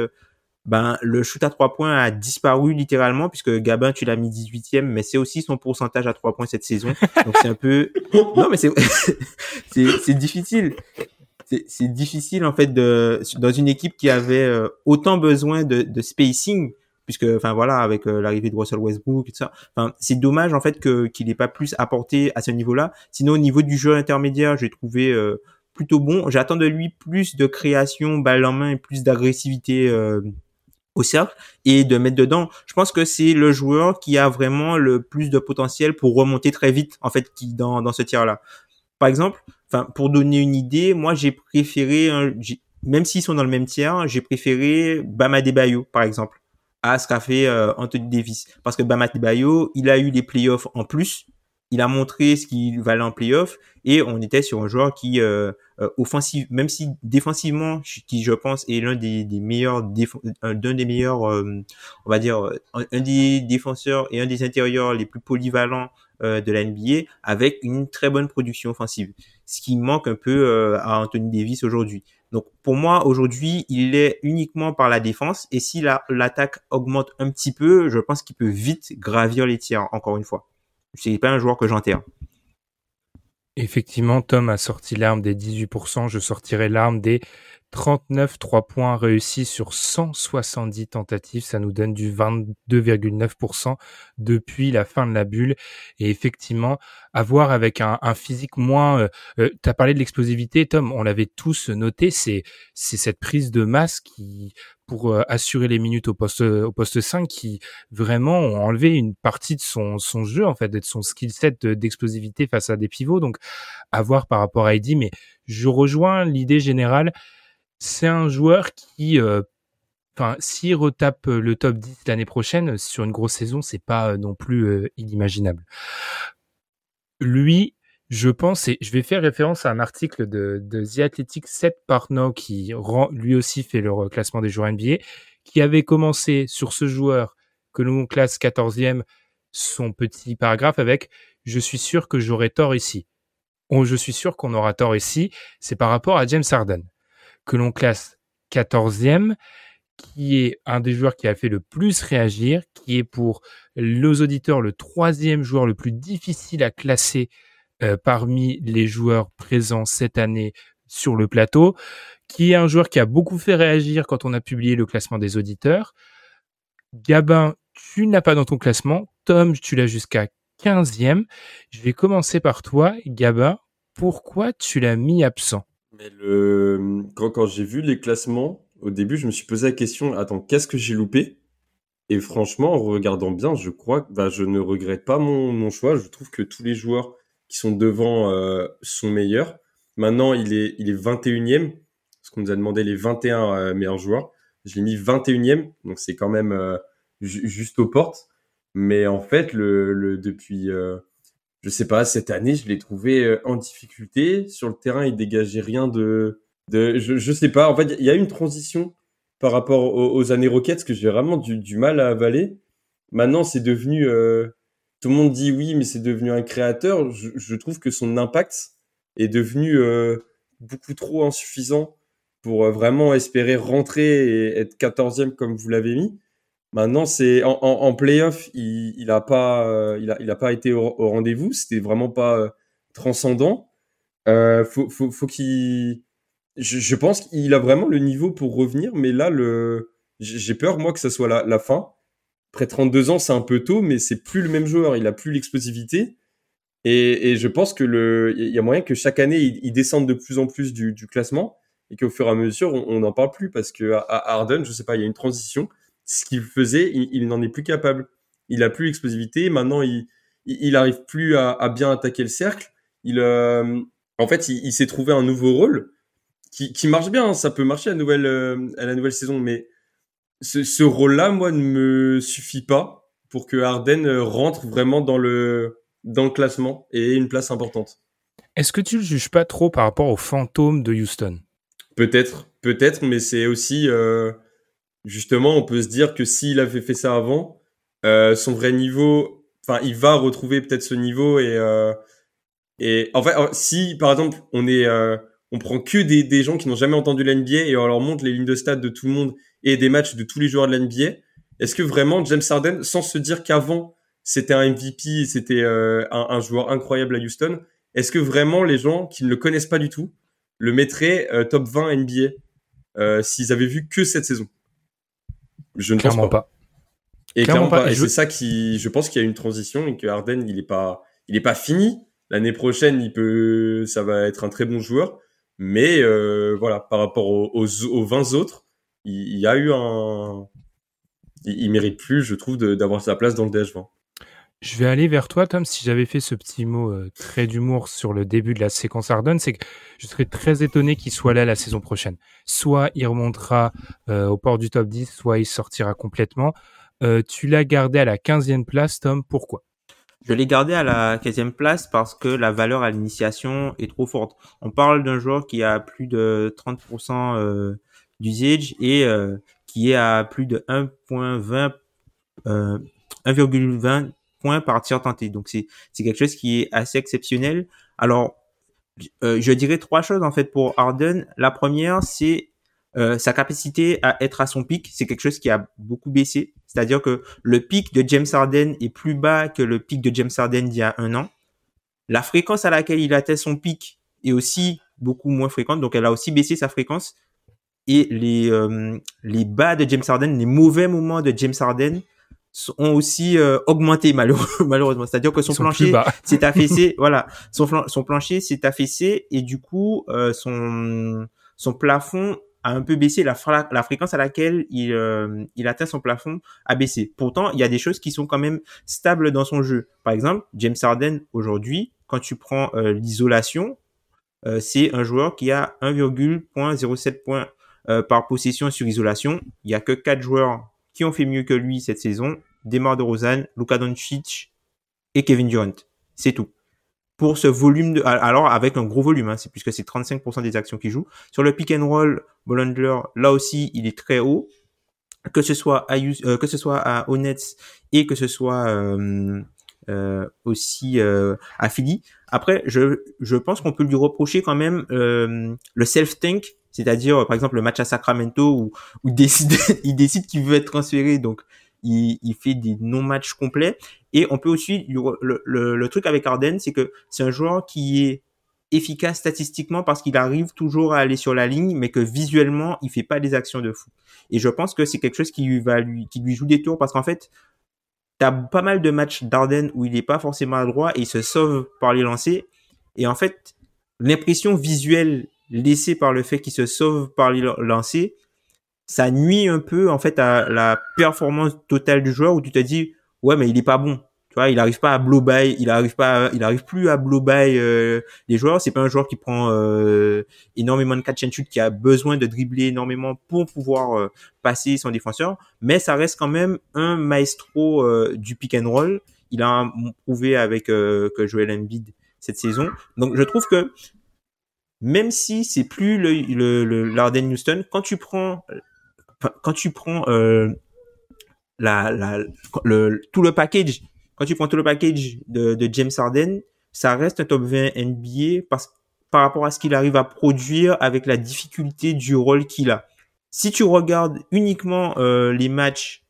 ben le shoot à trois points a disparu littéralement puisque Gabin tu l'as mis 18e mais c'est aussi son pourcentage à trois points cette saison. Donc c'est un peu non mais c'est c'est difficile. C'est difficile en fait de dans une équipe qui avait euh, autant besoin de, de spacing puisque enfin voilà avec euh, l'arrivée de Russell Westbrook et tout ça. Enfin c'est dommage en fait que qu'il n'ait pas plus apporté à ce niveau-là. Sinon au niveau du jeu intermédiaire j'ai trouvé euh, plutôt bon. J'attends de lui plus de création balle en main et plus d'agressivité au cercle et de mettre dedans. Je pense que c'est le joueur qui a vraiment le plus de potentiel pour remonter très vite en fait qui dans dans ce tir là. Par exemple, enfin pour donner une idée, moi j'ai préféré même s'ils sont dans le même tiers, j'ai préféré Bama Bayo, par exemple, à ce qu'a fait Anthony Davis. Parce que Bama Bayo, il a eu des playoffs en plus. Il a montré ce qu'il valait en playoffs et on était sur un joueur qui, euh, euh même si défensivement, qui je pense est l'un des, meilleurs, d'un des meilleurs, on va dire, un des défenseurs et un des intérieurs les plus polyvalents de la NBA, avec une très bonne production offensive. Ce qui manque un peu à Anthony Davis aujourd'hui. Donc pour moi aujourd'hui, il est uniquement par la défense et si l'attaque augmente un petit peu, je pense qu'il peut vite gravir les tiers encore une fois. C'est pas un joueur que j'enterre. Effectivement, Tom a sorti l'arme des 18%, je sortirai l'arme des 39 3 points réussis sur 170 tentatives, ça nous donne du 22,9% depuis la fin de la bulle. Et effectivement, avoir avec un, physique moins... Euh, euh, tu parlé de l'explosivité, Tom, on l'avait tous noté, c'est cette prise de masse qui pour euh, assurer les minutes au poste au poste 5 qui vraiment ont enlevé une partie de son son jeu en fait de son skill set d'explosivité face à des pivots donc à voir par rapport à Eddie mais je rejoins l'idée générale c'est un joueur qui, euh, enfin, s'il retape le top 10 l'année prochaine sur une grosse saison, c'est pas euh, non plus euh, inimaginable. Lui, je pense, et je vais faire référence à un article de, The Athletic, Seth Partnow, qui rend, lui aussi fait le classement des joueurs NBA, qui avait commencé sur ce joueur que l'on classe 14e, son petit paragraphe avec Je suis sûr que j'aurai tort ici. je suis sûr qu'on aura tort ici. C'est par rapport à James Harden que l'on classe 14e, qui est un des joueurs qui a fait le plus réagir, qui est pour nos auditeurs le troisième joueur le plus difficile à classer euh, parmi les joueurs présents cette année sur le plateau, qui est un joueur qui a beaucoup fait réagir quand on a publié le classement des auditeurs. Gabin, tu n'as pas dans ton classement. Tom, tu l'as jusqu'à 15e. Je vais commencer par toi. Gabin, pourquoi tu l'as mis absent? Le... quand, j'ai vu les classements, au début, je me suis posé la question, attends, qu'est-ce que j'ai loupé? Et franchement, en regardant bien, je crois que bah, je ne regrette pas mon, choix. Je trouve que tous les joueurs qui sont devant euh, sont meilleurs. Maintenant, il est, il est 21e, parce qu'on nous a demandé les 21 euh, meilleurs joueurs. Je l'ai mis 21e, donc c'est quand même euh, juste aux portes. Mais en fait, le, le depuis je sais pas, cette année, je l'ai trouvé euh, en difficulté. Sur le terrain, il dégageait rien de, de je, je sais pas. En fait, il y a une transition par rapport aux, années Rockets que j'ai vraiment du, du, mal à avaler. Maintenant, c'est devenu, euh, tout le monde dit oui, mais c'est devenu un créateur. Je, je, trouve que son impact est devenu euh, beaucoup trop insuffisant pour vraiment espérer rentrer et être 14e comme vous l'avez mis. Maintenant, c'est en, en, en, playoff, il, il a pas, euh, il a, il a pas été au, rendez-vous. C'était vraiment pas euh, transcendant. Euh, faut, faut, faut qu'il. Je, je, pense qu'il a vraiment le niveau pour revenir, mais là, le, j'ai peur moi que ça soit la, la fin. Après 32 ans, c'est un peu tôt, mais c'est plus le même joueur. Il a plus l'explosivité. Et, je pense que le, il y a moyen que chaque année, il, descende de plus en plus du, du classement et qu'au fur et à mesure, on n'en parle plus parce que à Harden, je sais pas, il y a une transition ce qu'il faisait, il, n'en est plus capable. Il a plus l'explosivité. Maintenant, il, il, arrive plus à, bien attaquer le cercle. Il, euh, en fait, il, s'est trouvé un nouveau rôle qui, qui marche bien. Ça peut marcher à nouvelle, euh, à la nouvelle saison, mais ce, ce rôle-là, moi, ne me suffit pas pour que Harden rentre vraiment dans le, dans le classement et ait une place importante. Est-ce que tu le juges pas trop par rapport au fantôme de Houston? Peut-être, peut-être, mais c'est aussi euh, justement, on peut se dire que s'il avait fait ça avant, euh, son vrai niveau, enfin, il va retrouver peut-être ce niveau et euh, et en fait, si par exemple on est, euh, on prend que des, des gens qui n'ont jamais entendu la NBA et on leur montre les lignes de stade de tout le monde et des matchs de tous les joueurs de la NBA, est-ce que vraiment James Harden, sans se dire qu'avant c'était un MVP, c'était euh, un, un, joueur incroyable à Houston, est-ce que vraiment les gens qui ne le connaissent pas du tout le mettraient euh, top 20 NBA s'ils avaient vu que cette saison? Je ne pense pas. Et clairement, pas. Et, c'est ça qui, je pense qu'il y a une transition et que Harden, il est pas, il est pas fini. L'année prochaine, il peut, ça va être un très bon joueur. Mais euh, voilà, par rapport aux, aux, 20 autres, il, y a eu un, il, mérite plus, je trouve, d'avoir sa place dans le DH20. Je vais aller vers toi, Tom. Si j'avais fait ce petit mot euh, très d'humour sur le début de la séquence Arden, c'est que je serais très étonné qu'il soit là la saison prochaine. Soit il remontera euh, au port du top 10, soit il sortira complètement. Euh, tu l'as gardé à la 15e place, Tom. Pourquoi? Je l'ai gardé à la 15e place parce que la valeur à l'initiation est trop forte. On parle d'un joueur qui a plus de 30% d'usage et qui est à plus de 1.20 1,20 points par tir tenté. Donc c'est c'est quelque chose qui est assez exceptionnel. Alors euh, je dirais trois choses en fait pour Harden. La première c'est euh, sa capacité à être à son pic, c'est quelque chose qui a beaucoup baissé. C'est-à-dire que le pic de James Harden est plus bas que le pic de James Harden d'il y a un an. La fréquence à laquelle il atteint son pic est aussi beaucoup moins fréquente, donc elle a aussi baissé sa fréquence. Et les, euh, les bas de James Harden, les mauvais moments de James Harden ont aussi euh, augmenté malheureusement. C'est-à-dire que son plancher s'est affaissé voilà. Son son plancher s'est affaissé et du coup euh, son son plafond a un peu baissé. La, la fréquence à laquelle il euh, il atteint son plafond a baissé. Pourtant il y a des choses qui sont quand même stables dans son jeu. Par exemple James Harden aujourd'hui quand tu prends l'isolation c'est un joueur qui a 1,07 points par possession sur isolation il y a que quatre joueurs qui ont fait mieux que lui cette saison, Demar de Rosanne, Luka Doncic et Kevin Durant. C'est tout. Pour ce volume de, alors avec un gros volume, hein, c'est puisque c'est 35% des actions qui jouent. Sur le pick and roll, Bollandler, là aussi, il est très haut. Que ce soit à, euh, que ce soit à Honets et que ce soit euh, euh, aussi à Philly. Après, je, je pense qu'on peut lui reprocher quand même le self-tank c'est-à-dire, par exemple, le match à Sacramento où, il décide, il décide qu'il veut être transféré, donc il, il fait des non-matchs complets. Et on peut aussi, le, le, le truc avec Arden, c'est que c'est un joueur qui est efficace statistiquement parce qu'il arrive toujours à aller sur la ligne, mais que visuellement, il fait pas des actions de fou. Et je pense que c'est quelque chose qui va lui, qui lui joue des tours parce qu'en fait, t'as pas mal de matchs d'Arden où il est pas forcément à droit et il se sauve par les lancers. Et en fait, l'impression visuelle laissé par le fait qu'il se sauve par les lancers, ça nuit un peu en fait à la performance totale du joueur où tu te dis ouais mais il est pas bon. Tu vois il arrive pas à blow by il arrive pas il arrive plus à blow by euh, les joueurs. C'est pas un joueur qui prend euh, énormément de catch and shoot qui a besoin de dribbler énormément pour pouvoir euh, passer son défenseur. Mais ça reste quand même un maestro du pick and roll. Il a prouvé avec que Joel Embiid cette saison. Donc je trouve que même si c'est plus le, le, le l'Arden Houston, quand tu prends, quand tu prends euh, la, la, le, tout le package, quand tu prends tout le package de, de James Harden, ça reste un top 20 NBA parce, par rapport à ce qu'il arrive à produire avec la difficulté du rôle qu'il a. Si tu regardes uniquement euh, les matchs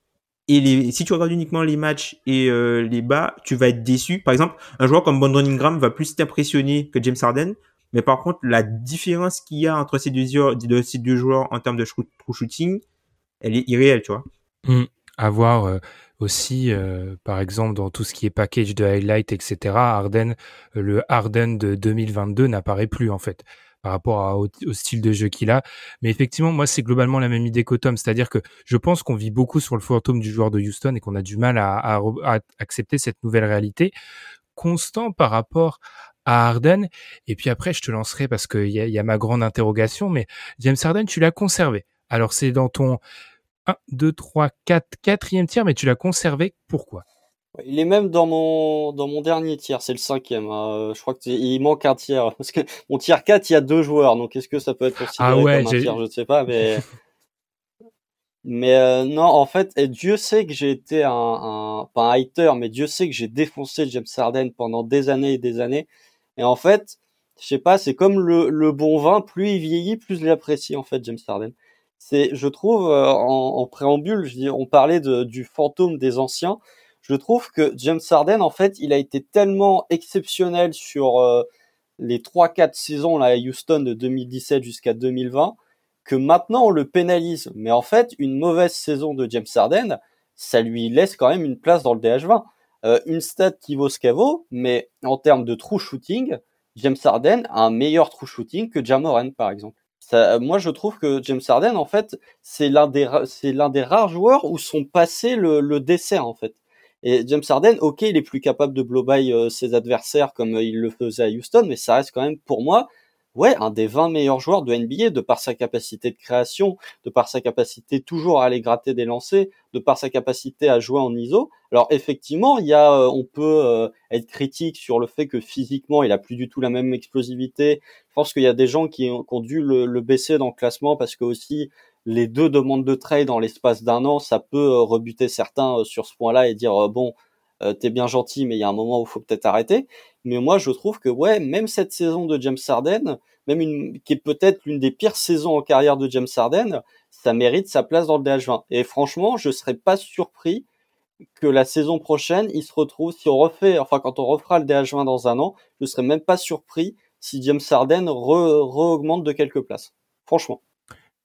et les, si tu regardes uniquement les matchs et euh, les bas, tu vas être déçu. Par exemple, un joueur comme Brandon Ingram va plus t'impressionner que James Harden mais par contre, la différence qu'il y a entre ces deux, de ces deux joueurs en termes de true shooting, elle est irréelle, tu vois. Mmh. À voir euh, aussi, euh, par exemple, dans tout ce qui est package de highlight, etc., Harden, euh, le Harden de 2022 n'apparaît plus, en fait, par rapport au, style de jeu qu'il a. Mais effectivement, moi, c'est globalement la même idée qu'Autom, c'est-à-dire que je pense qu'on vit beaucoup sur le fantôme du joueur de Houston et qu'on a du mal à, à accepter cette nouvelle réalité constant par rapport à Harden. Et puis après, je te lancerai parce qu'il y a, y a ma grande interrogation, mais James Harden, tu l'as conservé. Alors c'est dans ton 1, 2, 3, 4, quatrième tiers, mais tu l'as conservé. Pourquoi? Il est même dans mon dans mon dernier tiers, c'est le cinquième. Hein. Je crois qu'il manque un tiers parce que mon tiers 4, il y a deux joueurs. Donc est-ce que ça peut être considéré ah ouais, comme un tiers? Je ne sais pas, mais mais euh, non, en fait, et Dieu sait que j'ai été un, un pas un hater, mais Dieu sait que j'ai défoncé James Harden pendant des années et des années. Et en fait, je sais pas, c'est comme le, bon vin, plus il vieillit, plus je l'apprécie en fait, James Harden. C'est, je trouve, euh, en, préambule, je dis, on parlait du fantôme des anciens. Je trouve que James Harden, en fait, il a été tellement exceptionnel sur euh, les 3-4 saisons là, à Houston de 2017 jusqu'à 2020 que maintenant on le pénalise. Mais en fait, une mauvaise saison de James Harden, ça lui laisse quand même une place dans le DH20. Euh, une stat qui vaut ce qu'elle vaut, mais en termes de true shooting, James Harden a un meilleur true shooting que Jamoran par exemple. Ça, moi, je trouve que James Harden, en fait, c'est l'un des c'est l'un des rares joueurs où sont passés le, le dessert en fait. Et James Harden, ok, il est plus capable de blow by ses adversaires comme il le faisait à Houston, mais ça reste quand même pour moi ouais, un des 20 meilleurs joueurs de NBA de par sa capacité de création, de par sa capacité toujours à aller gratter des lancers, de par sa capacité à jouer en ISO. Alors effectivement, il y a, euh, on peut euh, être critique sur le fait que physiquement, il a plus du tout la même explosivité. Je pense qu'il y a des gens qui ont, dû le, baisser dans le classement parce que aussi les deux demandes de trade dans l'espace d'un an, ça peut euh, rebuter certains sur ce point-là et dire bon, t'es bien gentil, mais il y a un moment où faut peut-être arrêter. Mais moi, je trouve que ouais, même cette saison de James Harden, même une qui est peut-être l'une des pires saisons en carrière de James Harden, ça mérite sa place dans le DH20. Et franchement, je serais pas surpris que la saison prochaine, il se retrouve, si on refait, enfin quand on refera le DH20 dans un an, je serais même pas surpris si James Harden re-augmente de quelques places. Franchement.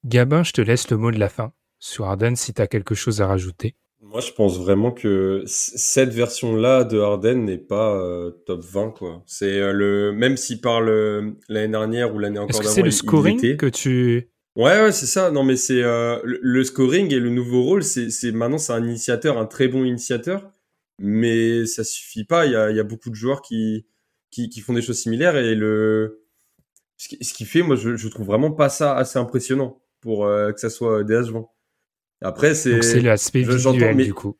Gabin, je te laisse le mot de la fin sur Harden si tu as quelque chose à rajouter. Moi, je pense vraiment que cette version-là de Harden n'est pas euh, top 20, quoi. C'est euh, le même s'il parle l'année dernière ou l'année encore d'avant. Est-ce que c'est le scoring que tu Ouais, ouais, c'est ça. Non, mais c'est euh, le, scoring et le nouveau rôle. C'est, maintenant c'est un initiateur, un très bon initiateur, mais ça suffit pas. Il y a, il y a beaucoup de joueurs qui, qui, qui font des choses similaires et le ce qui, ce qui fait, moi, je, je trouve vraiment pas ça assez impressionnant pour que ça soit DH20. Après, c'est. c'est l'aspect visuel, du coup.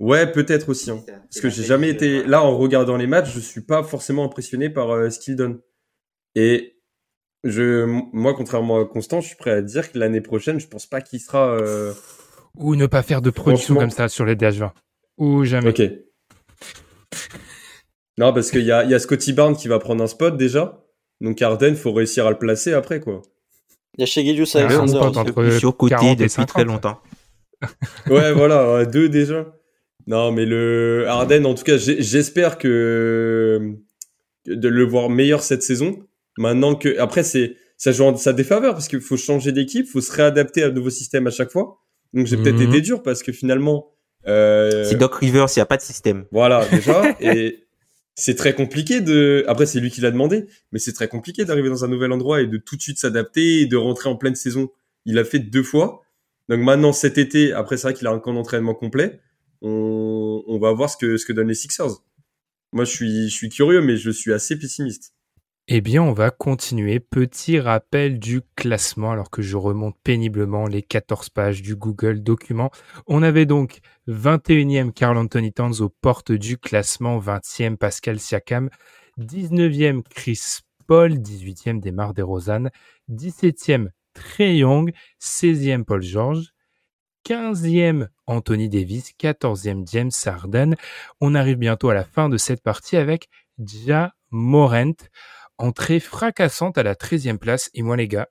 Ouais, peut-être aussi. Hein. Parce que j'ai jamais été. Là, en regardant les matchs, je suis pas forcément impressionné par euh, ce qu'il donne. Et je, moi, contrairement à Constant, je suis prêt à dire que l'année prochaine, je pense pas qu'il sera. Euh, Ou ne pas faire de production comme ça sur les DH20. Ou jamais. Ok. Non, parce qu'il y a, y a Scotty Barnes qui va prendre un spot déjà. Donc Arden, faut réussir à le placer après, quoi. Il y a chez Gedius Alexander entre surcoté depuis très longtemps. ouais, voilà, deux déjà. Non, mais le Arden, en tout cas, j'espère que de le voir meilleur cette saison. Maintenant que, après, c'est ça joue en sa défaveur parce qu'il faut changer d'équipe, faut se réadapter à un nouveau système à chaque fois. Donc j'ai peut-être mhm. été dur parce que finalement. Euh... C'est Doc Rivers, il n'y a pas de système. Voilà, déjà. et c'est très compliqué de. Après, c'est lui qui l'a demandé, mais c'est très compliqué d'arriver dans un nouvel endroit et de tout de suite s'adapter et de rentrer en pleine saison. Il l'a fait deux fois. Donc maintenant, cet été, après, c'est vrai qu'il a un camp d'entraînement complet. On, on va voir ce que, ce que donnent les Sixers. Moi, je suis, je suis curieux, mais je suis assez pessimiste. Eh bien, on va continuer. Petit rappel du classement, alors que je remonte péniblement les 14 pages du Google document. On avait donc 21e Carl Anthony Towns aux portes du classement, 20e Pascal Siakam, 19e Chris Paul, 18e Desmar DeRozan, 17e Trey Young, 16e Paul George, 15e Anthony Davis, 14e James Harden. On arrive bientôt à la fin de cette partie avec Ja Morant. Entrée fracassante à la 13e place. Et moi, les gars,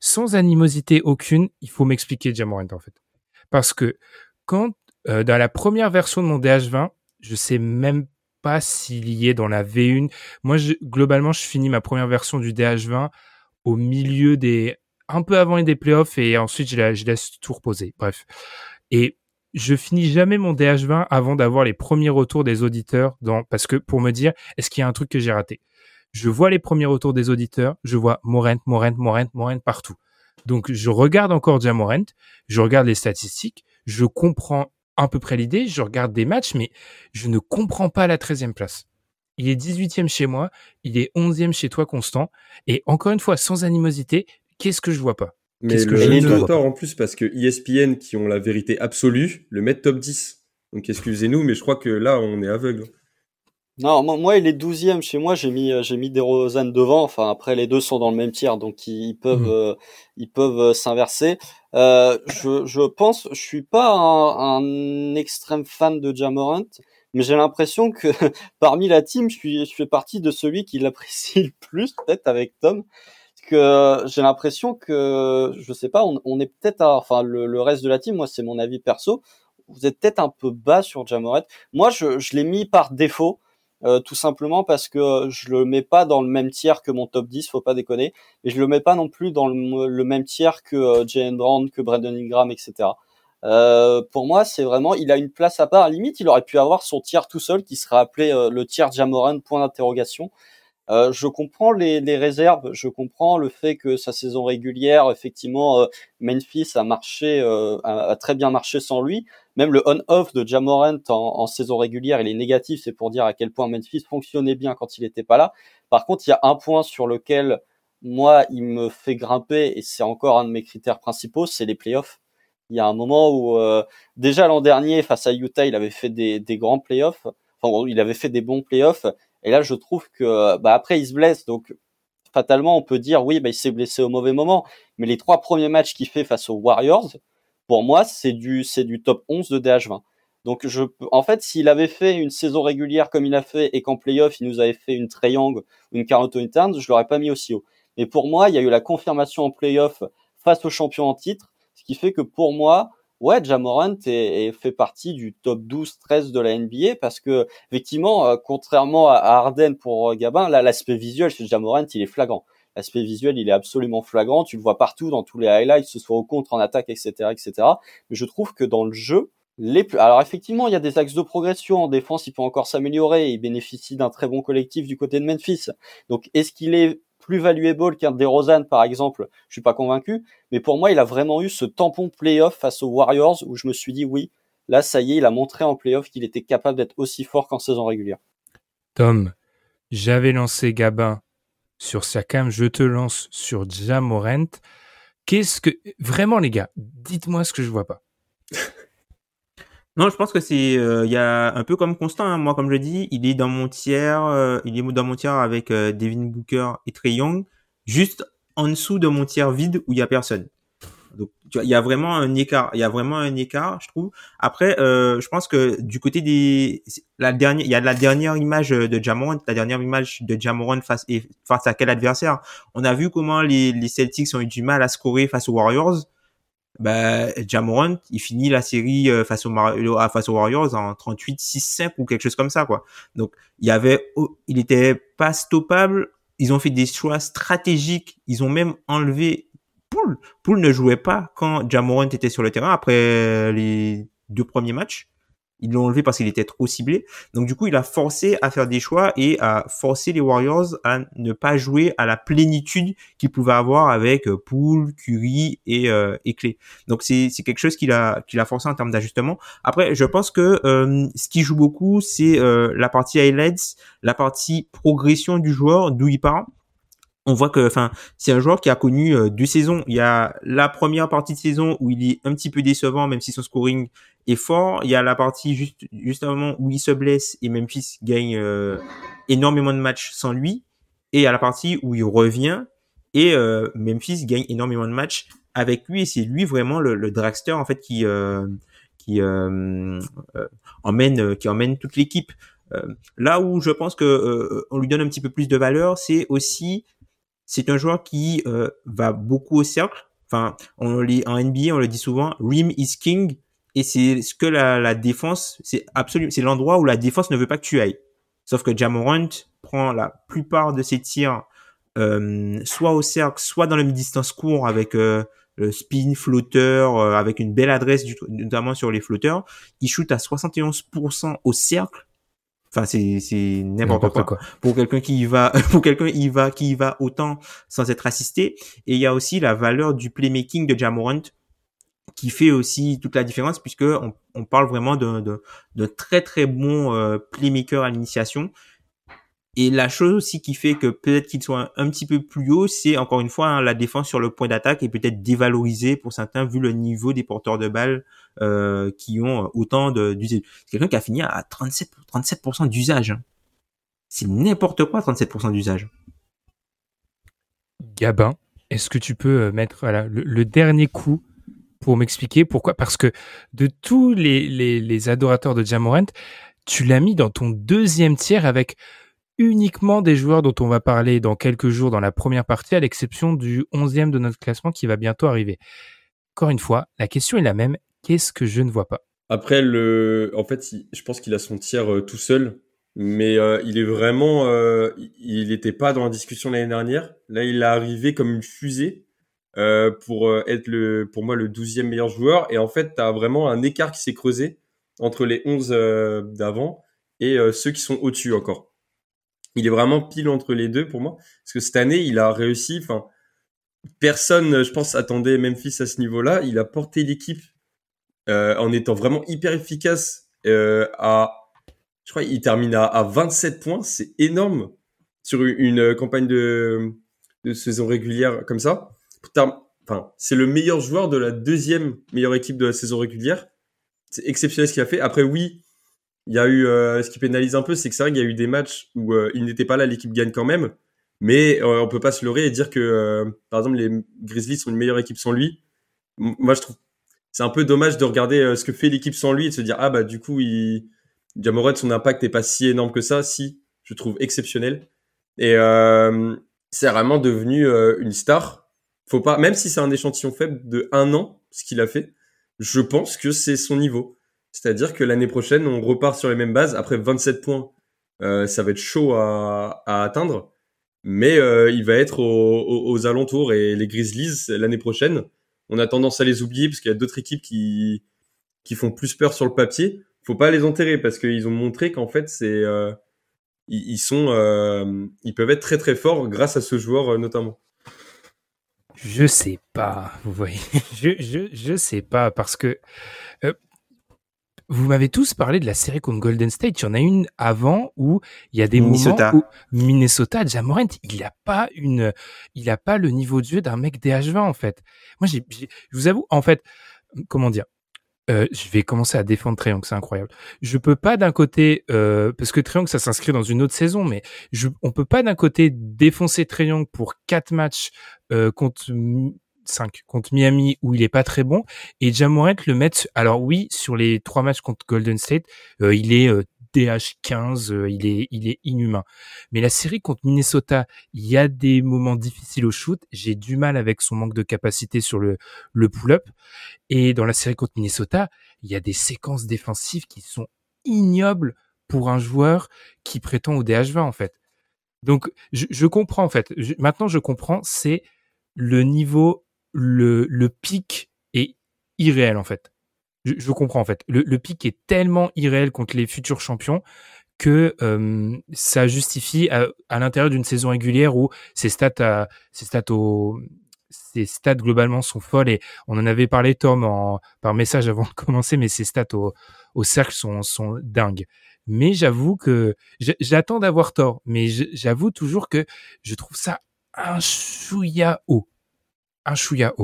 sans animosité aucune, il faut m'expliquer Jamorant, en fait. Parce que quand, euh, dans la première version de mon DH20, je sais même pas s'il y est dans la V1. Moi, je, globalement, je finis ma première version du DH20 au milieu des, un peu avant des playoffs et ensuite je, je laisse tout reposer. Bref. Et je finis jamais mon DH20 avant d'avoir les premiers retours des auditeurs dans, parce que pour me dire, est-ce qu'il y a un truc que j'ai raté? Je vois les premiers retours des auditeurs, je vois Morent, Morent, Morent, Morent partout. Donc je regarde encore déjà Morent, je regarde les statistiques, je comprends à peu près l'idée, je regarde des matchs, mais je ne comprends pas la 13e place. Il est 18e chez moi, il est 11e chez toi, Constant, et encore une fois, sans animosité, qu'est-ce que je vois pas? Mais le que tort en plus, parce que ESPN, qui ont la vérité absolue, le met top 10. Donc excusez-nous, mais je crois que là, on est aveugle. Non, moi, il est douzième chez moi. J'ai mis, euh, j'ai mis des Rosanne devant. Enfin, après, les deux sont dans le même tiers, donc ils, peuvent, mmh. euh, ils peuvent euh, s'inverser. Euh, je, je pense, je suis pas un, un extrême fan de Jamorant, mais j'ai l'impression que parmi la team, je suis, je fais partie de celui qui l'apprécie le plus, peut-être avec Tom. Que j'ai l'impression que, je sais pas, on, on est peut-être, enfin, le, le reste de la team, moi, c'est mon avis perso. Vous êtes peut-être un peu bas sur Jamorant. Moi, je, je l'ai mis par défaut euh, tout simplement parce que euh, je le mets pas dans le même tiers que mon top 10, faut pas déconner, et je le mets pas non plus dans le, même tiers que euh, Jalen Brown, que Brandon Ingram, etc. Euh, pour moi, c'est vraiment, il a une place à part. À limite, il aurait pu avoir son tiers tout seul, qui serait appelé le tiers Jamoran, point d'interrogation. Euh, je comprends les, les, réserves, je comprends le fait que sa saison régulière, effectivement, euh, Memphis a marché, euh, a, très bien marché sans lui. Même le on-off de Jamorant en, en, saison régulière, il est négatif, c'est pour dire à quel point Memphis fonctionnait bien quand il n'était pas là. Par contre, il y a un point sur lequel moi, il me fait grimper, et c'est encore un de mes critères principaux, c'est les playoffs. Il y a un moment où, déjà l'an dernier, face à Utah, il avait fait des, des grands playoffs. Enfin, il avait fait des bons playoffs et là, je trouve que bah après, il se blesse, donc fatalement, on peut dire oui, bah, il s'est blessé au mauvais moment. Mais les trois premiers matchs qu'il fait face aux Warriors, pour moi, c'est du du top 11 de DH20. Donc je en fait, s'il avait fait une saison régulière comme il a fait et qu'en playoff, il nous avait fait une triangle ou une Carlton Towns, je l'aurais pas mis aussi haut. Mais pour moi, il y a eu la confirmation en playoff face aux champions en titre, ce qui fait que pour moi, ouais, Jamorant est, fait partie du top 12-13 de la NBA parce que effectivement, euh, contrairement à, Arden pour euh, Gabin, là l'aspect visuel chez Jamorant il est flagrant. L'aspect visuel il est absolument flagrant. Tu le vois partout dans tous les highlights, ce soit au contre, en attaque, etc., etc. Mais je trouve que dans le jeu, les... Alors effectivement, il y a des axes de progression en défense, il peut encore s'améliorer. Il bénéficie d'un très bon collectif du côté de Memphis. Donc est-ce qu'il est plus valuable qu'un DeRozan par exemple, je suis pas convaincu, mais pour moi, il a vraiment eu ce tampon playoff face aux Warriors où je me suis dit oui, là ça y est, il a montré en playoff qu'il était capable d'être aussi fort qu'en saison régulière. Tom, j'avais lancé Gabin sur Siakam, je te lance sur Jamorant. Qu'est-ce que vraiment les gars, dites-moi ce que je vois pas. Non, je pense que c'est, euh, il y a un peu comme Constant. Hein. Moi, comme je dis, il est dans mon tiers, euh, il est dans mon tiers avec euh, Devin Booker et Trey Young, juste en dessous de mon tiers vide où il y a personne. Donc, il y a vraiment un écart. Il y a vraiment un écart, je trouve. Après, je pense que du côté des, la dernière, il y a la dernière image de Jamorant, la dernière image de Jamorant face face à quel adversaire? On a vu comment les, les Celtics ont eu du mal à scorer face aux Warriors bah, Jamorant, il finit la série euh, face, au euh, face aux Warriors en 38-6-5 ou quelque chose comme ça, quoi. Donc, il y avait, il était pas stoppable. Ils ont fait des choix stratégiques. Ils ont même enlevé Poul. Poul ne jouait pas quand Jamorant était sur le terrain après les deux premiers matchs. Ils l'ont enlevé parce qu'il était trop ciblé. Donc du coup, il a forcé à faire des choix et à forcer les Warriors à ne pas jouer à la plénitude qu'ils pouvaient avoir avec euh, Poole, Curry et, euh, et Clay. Donc c'est quelque chose qu'il a qu'il a forcé en termes d'ajustement. Après, je pense que euh, ce qui joue beaucoup, c'est euh, la partie highlights, la partie progression du joueur, d'où il part on voit que enfin c'est un joueur qui a connu deux saisons il y a la première partie de saison où il est un petit peu décevant même si son scoring est fort. Il y a la partie juste, juste moment où il se blesse et Memphis gagne euh, énormément de matchs sans lui. Et a la partie où il revient et euh, Memphis gagne énormément de matchs avec lui. Et c'est lui vraiment le, dragster en fait qui euh, qui emmène qui emmène toute l'équipe. là où je pense que on lui donne un petit peu plus de valeur, c'est aussi c'est un joueur qui va beaucoup au cercle. Enfin, on lit en NBA, on le dit souvent, rim is king et c'est ce que la, défense, c'est absolument, c'est l'endroit où la défense ne veut pas que tu ailles. Sauf que Jamorant prend la plupart de ses tirs euh, soit au cercle, soit dans la mi-distance court avec euh, le spin, flotteur, euh, avec une belle adresse, notamment sur les flotteurs. Il shoot à 71% au cercle. Enfin, c'est c'est n'importe quoi. quoi. Pour quelqu'un qui y va, pour quelqu'un y va, qui y va autant sans être assisté. Et il y a aussi la valeur du playmaking de Jamorant qui fait aussi toute la différence puisque on, on parle vraiment de, de, de, très très bon euh, playmaker à l'initiation. Et la chose aussi qui fait que peut-être qu'il soit un, petit peu plus haut, c'est encore une fois hein, la défense sur le point d'attaque est peut-être dévalorisée pour certains vu le niveau des porteurs de balles euh, qui ont autant d'usage. C'est quelqu'un qui a fini à 37 37% d'usage. Hein. C'est n'importe quoi 37% d'usage. Gabin, est-ce que tu peux euh, mettre voilà, le dernier coup pour m'expliquer pourquoi? Parce que de tous les, les, adorateurs de Jamorant, tu l'as mis dans ton deuxième tiers avec uniquement des joueurs dont on va parler dans quelques jours dans la première partie, à l'exception du onzième de notre classement qui va bientôt arriver. Encore une fois, la question est la même. Qu'est-ce que je ne vois pas? Après, le, en fait, je pense qu'il a son tiers euh, tout seul, mais euh, il est vraiment, euh, il n'était pas dans la discussion l'année dernière. Là, il est arrivé comme une fusée. Pour être le, pour moi le 12e meilleur joueur. Et en fait, tu as vraiment un écart qui s'est creusé entre les 11 euh, d'avant et ceux qui sont au-dessus encore. Il est vraiment pile entre les deux pour moi. Parce que cette année, il a réussi, enfin, personne, je pense, attendait Memphis à ce niveau-là. Il a porté l'équipe euh, en étant vraiment hyper efficace euh, à, je crois, il termine à, à 27 points. C'est énorme sur une, campagne de, de, saison régulière comme ça. Enfin, c'est le meilleur joueur de la deuxième meilleure équipe de la saison régulière. C'est exceptionnel ce qu'il a fait. Après, oui, il y a eu euh, ce qui pénalise un peu, c'est que c'est vrai qu'il y a eu des matchs où euh, il n'était pas là, l'équipe gagne quand même. Mais euh, on peut pas se leurrer et dire que, euh, par exemple, les Grizzlies sont une meilleure équipe sans lui. moi, je trouve c'est un peu dommage de regarder ce que fait l'équipe sans lui et de se dire ah bah du coup, il... Jamoret, son impact n'est pas si énorme que ça. Si, je trouve exceptionnel. Et c'est vraiment devenu une star. Faut pas, même si c'est un échantillon faible de un an, ce qu'il a fait, je pense que c'est son niveau. C'est-à-dire que l'année prochaine, on repart sur les mêmes bases. Après 27 points, euh, ça va être chaud à, atteindre. Mais euh, il va être aux, alentours. Et les Grizzlies, l'année prochaine, on a tendance à les oublier parce qu'il y a d'autres équipes qui, qui font plus peur sur le papier. Faut pas les enterrer parce qu'ils ont montré qu'en fait, c'est euh, ils, sont, ils peuvent être très très forts grâce à ce joueur notamment. Je sais pas, vous voyez. je, je, je sais pas parce que vous m'avez tous parlé de la série contre Golden State. Il y en a une avant où il y a des Minnesota. moments où Minnesota, Jamorant, il a pas une, il a pas le niveau de jeu d'un mec DH20 en fait. Moi, j'ai, je vous avoue, en fait, comment dire. Euh, je vais commencer à défendre Triangle, c'est incroyable. Je peux pas d'un côté, euh, parce que Triangle ça s'inscrit dans une autre saison, mais je, on peut pas d'un côté défoncer Triangle pour quatre matchs euh, contre 5 contre Miami où il est pas très bon et Jamorant le mettre alors oui sur les trois matchs contre Golden State euh, il est euh, DH15 euh, il est il est inhumain. Mais la série contre Minnesota il y a des moments difficiles au shoot. J'ai du mal avec son manque de capacité sur le le pull-up. Et dans la série contre Minnesota il y a des séquences défensives qui sont ignobles pour un joueur qui prétend au DH20 en fait. Donc je comprends en fait. Maintenant je comprends c'est le niveau le, pic est irréel en fait. Je, comprends en fait. Le, pic est tellement irréel contre les futurs champions que euh, ça justifie à, l'intérieur d'une saison régulière où ces stats, à, ces stats globalement sont folles et on en avait parlé Tom par message avant de commencer, mais ces stats au, au cercle sont, sont dingues. Mais j'avoue que j'attends d'avoir tort, mais j'avoue toujours que je trouve ça un chouïa haut un chouïa.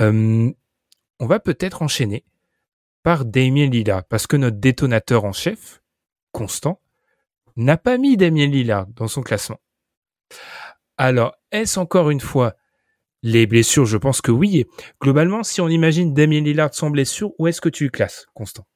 Euh, on va peut-être enchaîner par Damien Lillard, parce que notre détonateur en chef, Constant, n'a pas mis Damien Lillard dans son classement. Alors, est-ce encore une fois les blessures? Je pense que oui. globalement, si on imagine Damien Lillard sans blessure, où est-ce que tu classes, Constant?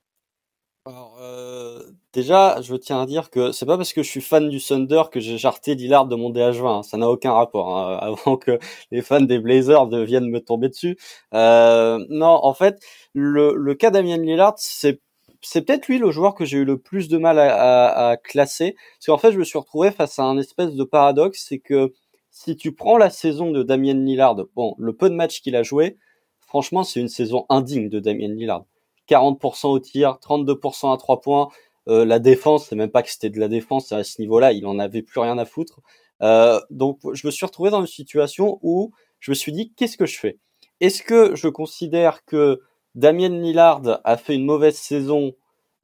Déjà, je tiens à dire que c'est pas parce que je suis fan du Thunder que j'ai jarté Lillard de mon DH20. Hein. Ça n'a aucun rapport. Hein, avant que les fans des Blazers viennent me tomber dessus. Euh, non, en fait, le, le cas d'Amian Lillard, c'est c'est peut-être lui le joueur que j'ai eu le plus de mal à, à, à classer. Parce qu'en fait, je me suis retrouvé face à un espèce de paradoxe, c'est que si tu prends la saison de Damien Lillard, bon, le peu de matchs qu'il a joué, franchement, c'est une saison indigne de Damien Lillard. 40% au tir, 32% à 3 points, euh, la défense, c'est même pas que c'était de la défense à ce niveau-là, il en avait plus rien à foutre. Euh, donc je me suis retrouvé dans une situation où je me suis dit qu'est-ce que je fais? Est-ce que je considère que Damien Lillard a fait une mauvaise saison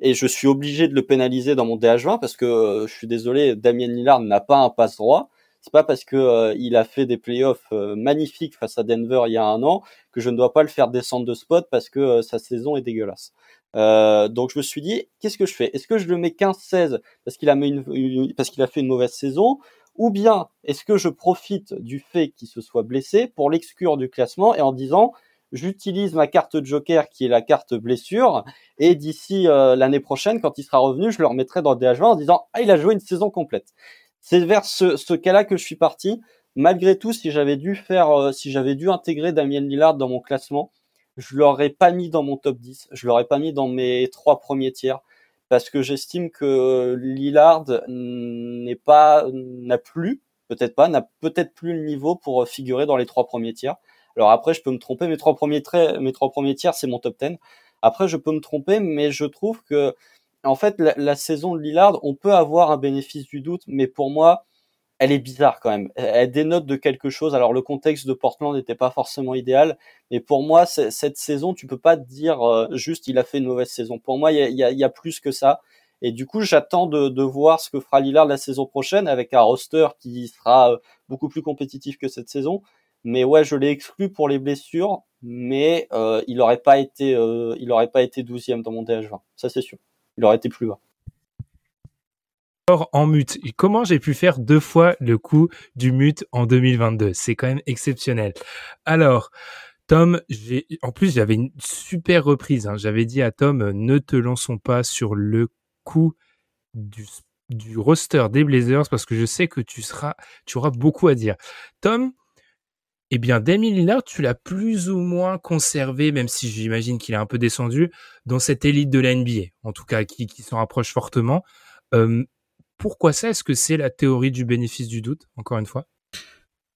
et je suis obligé de le pénaliser dans mon DH20 parce que euh, je suis désolé, Damien Lillard n'a pas un passe droit? C'est pas parce que il a fait des playoffs magnifiques face à Denver il y a un an que je ne dois pas le faire descendre de spot parce que sa saison est dégueulasse. Euh, donc je me suis dit, qu'est-ce que je fais? Est-ce que je le mets 15-16 parce qu'il a, fait une mauvaise saison? Ou bien est-ce que je profite du fait qu'il se soit blessé pour l'exclure du classement et en disant, j'utilise ma carte Joker qui est la carte blessure et d'ici euh, l'année prochaine, quand il sera revenu, je le remettrai dans le DH20 en disant, ah il a joué une saison complète. C'est vers ce, ce cas-là que je suis parti. Malgré tout, si j'avais dû faire, euh, si j'avais dû intégrer Damien Lillard dans mon classement, je l'aurais pas mis dans mon top 10, je l'aurais pas mis dans mes trois premiers tiers parce que j'estime que Lillard n'est pas n'a plus, peut-être pas, n'a peut-être plus le niveau pour figurer dans les trois premiers tiers. Alors après, je peux me tromper, mes trois premiers, traits, mes trois premiers tiers, c'est mon top 10. Après, je peux me tromper, mais je trouve que en fait, la, saison de Lillard, on peut avoir un bénéfice du doute, mais pour moi, elle est bizarre quand même. Elle dénote de quelque chose. Alors le contexte de Portland n'était pas forcément idéal, mais pour moi, cette saison, tu peux pas dire euh, juste il a fait une mauvaise saison. Pour moi, il y a, plus que ça. Et du coup, j'attends de, voir ce que fera Lillard la saison prochaine avec un roster qui sera euh, beaucoup plus compétitif que cette saison. Mais ouais, je l'ai exclu pour les blessures, mais euh, il n'aurait pas été, il aurait pas été 12e dans mon DH20. Ça c'est sûr. Il aurait été plus bas en mute. comment j'ai pu faire deux fois le coup du mute en 2022 C'est quand même exceptionnel. Alors, Tom, en plus j'avais une super reprise. Hein. J'avais dit à Tom ne te lançons pas sur le coup du, du roster des Blazers parce que je sais que tu seras, tu auras beaucoup à dire. Tom, eh bien, Damien Lillard, tu l'as plus ou moins conservé, même si j'imagine qu'il est un peu descendu, dans cette élite de la NBA, en tout cas qui, qui s'en rapproche fortement. Euh, pourquoi ça? Est-ce que c'est la théorie du bénéfice du doute, encore une fois?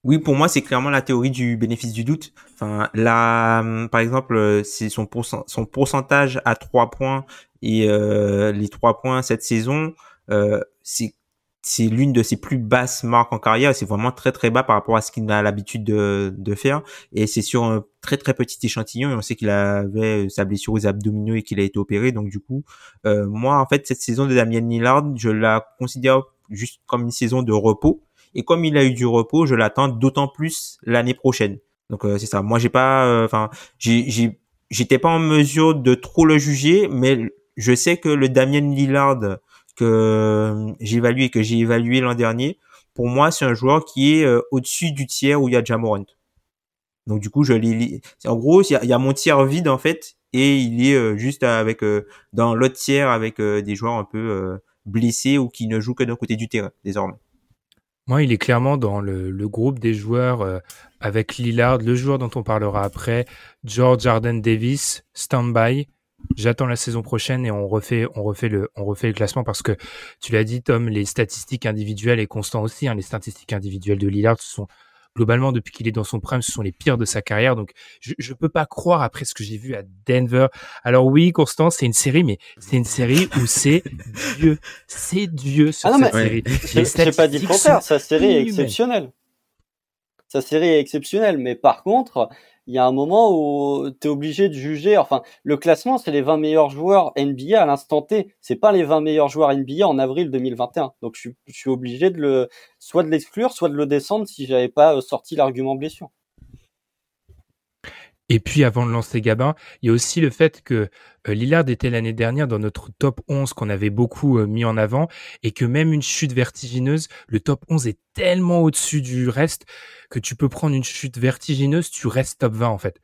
Oui, pour moi, c'est clairement la théorie du bénéfice du doute. Enfin, là, hum, par exemple, euh, c'est son, pourcentage à trois points et euh, les trois points cette saison, euh, c'est c'est l'une de ses plus basses marques en carrière. C'est vraiment très très bas par rapport à ce qu'il a l'habitude de, faire. Et c'est sur un très très petit échantillon. Et on sait qu'il avait sa blessure aux abdominaux et qu'il a été opéré. Donc du coup, euh, moi en fait cette saison de Damien Lillard, je la considère juste comme une saison de repos. Et comme il a eu du repos, je l'attends d'autant plus l'année prochaine. Donc euh, c'est ça. Moi j'ai pas, euh, enfin j'ai j'étais pas en mesure de trop le juger, mais je sais que le Damien Lillard que euh, j'évalue et que j'ai évalué l'an dernier, pour moi, c'est un joueur qui est euh, au-dessus du tiers où il y a Jamorant. Donc du coup, je l'ai. En gros, il y, a, mon tiers vide en fait, et il est euh, juste avec dans l'autre tiers avec des joueurs un peu blessés ou qui ne jouent que d'un côté du terrain désormais. Moi, il est clairement dans le, le groupe des joueurs avec Lillard, le joueur dont on parlera après, George Arden Davis, standby, J'attends la saison prochaine et on refait, on refait le, on refait le classement parce que tu l'as dit, Tom, les statistiques individuelles et Constant aussi, hein, les statistiques individuelles de Lillard sont globalement depuis qu'il est dans son prime, ce sont les pires de sa carrière. Donc, je, je peux pas croire après ce que j'ai vu à Denver. Alors oui, Constant, c'est une série, mais c'est une série où c'est Dieu, c'est Dieu sur ah cette série. J'ai pas dit le contraire. Sa série est exceptionnelle. Sa série est exceptionnelle, mais par contre, il y a un moment où tu es obligé de juger. Enfin, le classement, c'est les 20 meilleurs joueurs NBA à l'instant T. C'est pas les 20 meilleurs joueurs NBA en avril 2021. Donc, je je suis obligé de le, soit de l'exclure, soit de le descendre si j'avais pas euh, sorti l'argument blessure. Et puis avant de lancer Gabin, il y a aussi le fait que euh, Lillard était l'année dernière dans notre top 11 qu'on avait beaucoup euh, mis en avant et que même une chute vertigineuse, le top 11 est tellement au-dessus du reste que tu peux prendre une chute vertigineuse, tu restes top 20 en fait.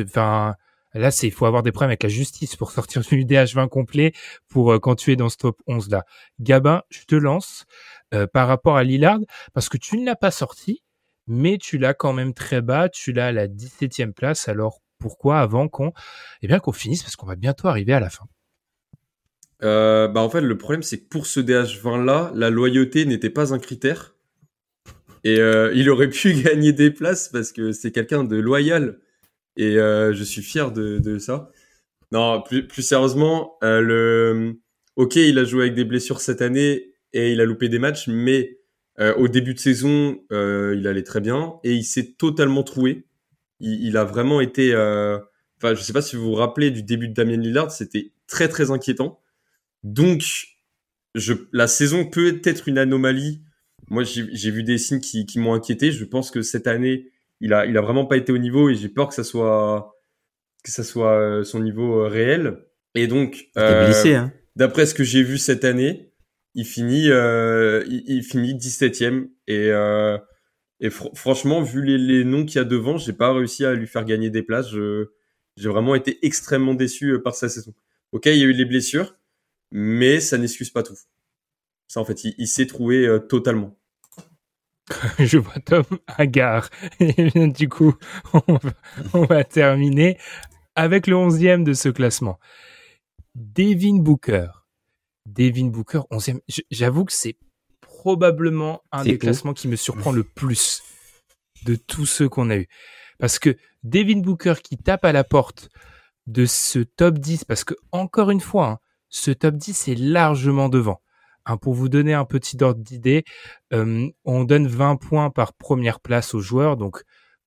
Enfin, là, c'est il faut avoir des problèmes avec la justice pour sortir du DH20 complet pour euh, quand tu es dans ce top 11 là. Gabin, je te lance par rapport à Lillard parce que tu ne l'as pas sorti mais tu l'as quand même très bas, tu l'as à la 17e place, alors pourquoi avant qu'on eh bien qu'on finisse parce qu'on va bientôt arriver à la fin. Euh, bah en fait le problème c'est que pour ce DH20 là, la loyauté n'était pas un critère et euh, il aurait pu gagner des places parce que c'est quelqu'un de loyal et euh, je suis fier de, de ça. Non, plus, plus sérieusement, le ok il a joué avec des blessures cette année et il a loupé des matchs, mais euh, au début de saison, euh, il allait très bien et il s'est totalement troué. Il, il, a vraiment été. Euh... Enfin, je sais pas si vous vous rappelez du début de Damien Lillard, c'était très très inquiétant. Donc, je, la saison peut être une anomalie. Moi, j'ai vu des signes qui, qui m'ont inquiété. Je pense que cette année, il a, il a vraiment pas été au niveau et j'ai peur que ça soit, que ça soit euh, son niveau euh, réel. Et donc, blessé, hein. d'après ce que j'ai vu cette année, il finit, euh, il, finit 17ème. Et, euh, franchement, vu les, noms qu'il y a devant, j'ai pas réussi à lui faire gagner des places. j'ai vraiment été extrêmement déçu euh, par sa saison. Ok, il y a eu les blessures, mais ça n'excuse pas tout. Ça, en fait, il, s'est trouvé totalement. Je vois Tom Agar. Du coup, on va, on va terminer avec le 11e de ce classement. Devin Booker. Devin Booker, 11e. J'avoue que c'est probablement un des classements qui me surprend le plus de tous ceux qu'on a eu. Parce que Devin Booker qui tape à la porte de ce top 10, parce que encore une fois, hein, ce top 10 est largement devant. Hein, pour vous donner un petit ordre d'idée, euh, on donne 20 points par première place aux joueurs. Donc,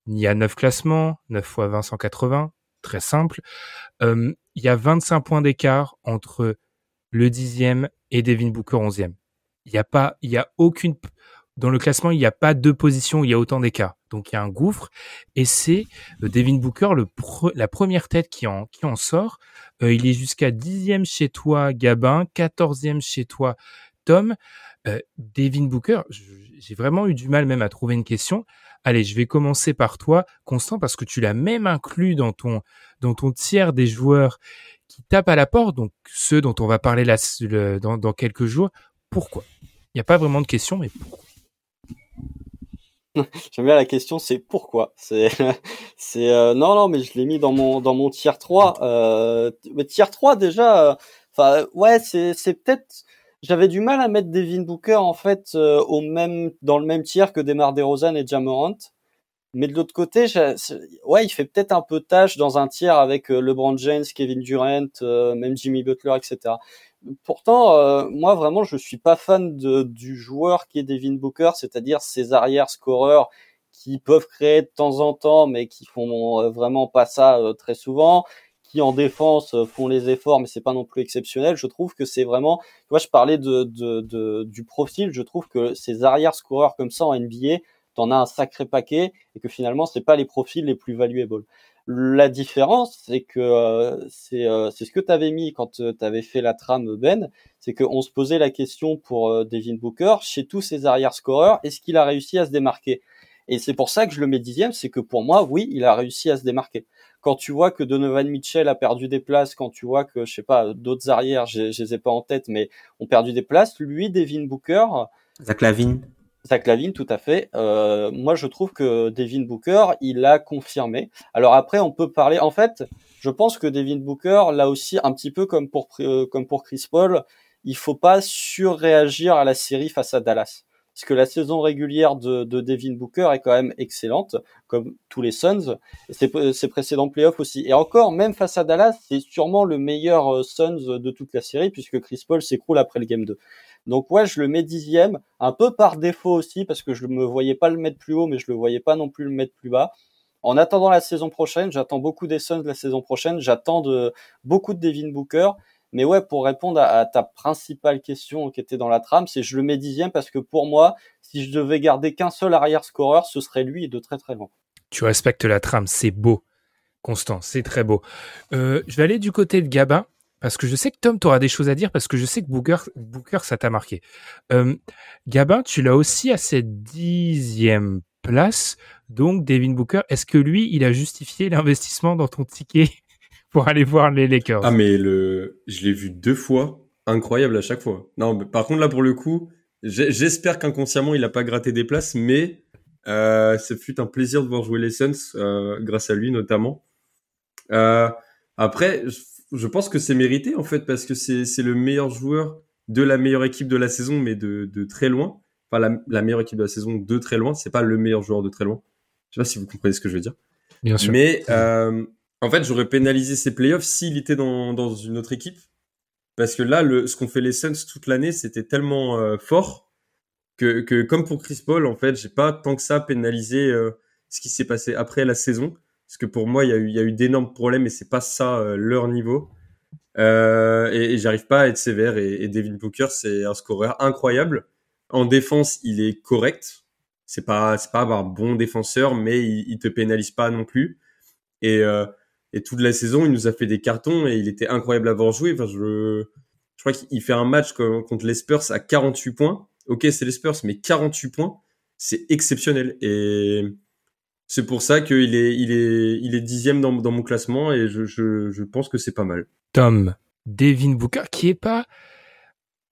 il y a 9 classements, 9 fois 20, 180, très simple. Euh, il y a 25 points d'écart entre le dixième et Devin Booker 11e. Il n'y a pas, il y a aucune, dans le classement, il n'y a pas deux positions où il y a autant d'écart. Donc, il y a un gouffre et c'est euh, Devin Booker, le la première tête qui en, qui en sort. Euh, il est jusqu'à dixième chez toi, Gabin, quatorzième chez toi, Tom. Euh, Devin Booker, j'ai vraiment eu du mal même à trouver une question. Allez, je vais commencer par toi, Constant, parce que tu l'as même inclus dans ton dans ton tiers des joueurs qui tapent à la porte, donc ceux dont on va parler là, dans, quelques jours. Pourquoi? Il n'y a pas vraiment de question, mais pourquoi? J'aime bien la question, c'est pourquoi? C'est, euh, non, non, mais je l'ai mis dans mon dans mon tier 3. Euh, mais tier 3 déjà. Euh, enfin, ouais, c'est c'est peut-être. J'avais du mal à mettre Devin Booker en fait au même dans le même tiers que Demar Derozan et Jamorant. Mais de l'autre côté, ouais, il fait peut-être un peu tâche dans un tiers avec LeBron James, Kevin Durant, même Jimmy Butler, etc. Pourtant, euh, moi vraiment, je suis pas fan de, du joueur qui est Devin Booker, c'est-à-dire ces arrières scoreurs qui peuvent créer de temps en temps, mais qui font euh, vraiment pas ça euh, très souvent, qui en défense font les efforts, mais c'est pas non plus exceptionnel. Je trouve que c'est vraiment, tu vois, je parlais de, de, de, du profil, je trouve que ces arrières scoreurs comme ça en NBA, t'en as un sacré paquet et que finalement c'est pas les profils les plus valuables. La différence, c'est que euh, euh, c'est ce que tu avais mis quand euh, tu avais fait la trame Ben, c'est qu'on se posait la question pour Devin Booker, chez tous ces arrière-scoreurs, est-ce qu'il a réussi à se démarquer? Et c'est pour ça que je le mets dixième, c'est que pour moi, oui, il a réussi à se démarquer. Quand tu vois que Donovan Mitchell a perdu des places, quand tu vois que, je sais pas, d'autres arrières, je, je les ai pas en tête, mais ont perdu des places, lui, Devin Booker... Zach Lavine Zach Lavine, tout à fait. Euh, moi, je trouve que Devin Booker, il a confirmé. Alors après, on peut parler. En fait, je pense que Devin Booker, là aussi, un petit peu comme pour euh, comme pour Chris Paul, il faut pas surréagir à la série face à Dallas. Parce que la saison régulière de, de Devin Booker est quand même excellente, comme tous les Suns, ses, ses précédents playoffs aussi. Et encore, même face à Dallas, c'est sûrement le meilleur euh, Suns de toute la série, puisque Chris Paul s'écroule après le Game 2. Donc ouais, je le mets dixième, un peu par défaut aussi, parce que je ne me voyais pas le mettre plus haut, mais je le voyais pas non plus le mettre plus bas. En attendant la saison prochaine, j'attends beaucoup des Suns la saison prochaine, j'attends beaucoup de Devin Booker. Mais ouais, pour répondre à, ta principale question qui était dans la trame, c'est je le mets dixième parce que pour moi, si je devais garder qu'un seul arrière scoreur, ce serait lui de très très loin. Tu respectes la trame, c'est beau. Constant, c'est très beau. Euh, je vais aller du côté de Gabin. Parce que je sais que Tom, tu auras des choses à dire parce que je sais que Booker, Booker ça t'a marqué. Euh, Gabin, tu l'as aussi à cette dixième place. Donc, Devin Booker, est-ce que lui, il a justifié l'investissement dans ton ticket pour aller voir les Lakers? Ah, mais le, je l'ai vu deux fois. Incroyable à chaque fois. Non, par contre, là, pour le coup, j'espère qu'inconsciemment, il n'a pas gratté des places, mais euh, ce fut un plaisir de voir jouer les Suns, euh, grâce à lui notamment. Euh, après, je pense que c'est mérité en fait parce que c'est le meilleur joueur de la meilleure équipe de la saison, mais de, de très loin. Enfin, la, la, meilleure équipe de la saison de très loin. C'est pas le meilleur joueur de très loin. Je sais pas si vous comprenez ce que je veux dire. Bien sûr. Mais euh, en fait, j'aurais pénalisé ses playoffs s'il était dans, dans une autre équipe. Parce que là, le, ce qu'ont fait les Suns toute l'année, c'était tellement euh, fort que, que, comme pour Chris Paul, en fait, j'ai pas tant que ça pénalisé euh, ce qui s'est passé après la saison. Parce que pour moi, il y a eu, eu d'énormes problèmes et c'est pas ça euh, leur niveau. Euh, et, et j'arrive pas à être sévère. Et, et Devin Booker, c'est un scoreur incroyable. En défense, il est correct. C'est pas, c'est pas un bon défenseur, mais il, il te pénalise pas non plus. Et, euh, et toute la saison, il nous a fait des cartons et il était incroyable à voir jouer. Enfin, je, je crois qu'il fait un match contre les Spurs à 48 points. Ok, c'est les Spurs, mais 48 points, c'est exceptionnel. Et c'est pour ça qu'il est, il est, dixième dans, mon classement et je, pense que c'est pas mal. Tom, Devin Booker, qui est pas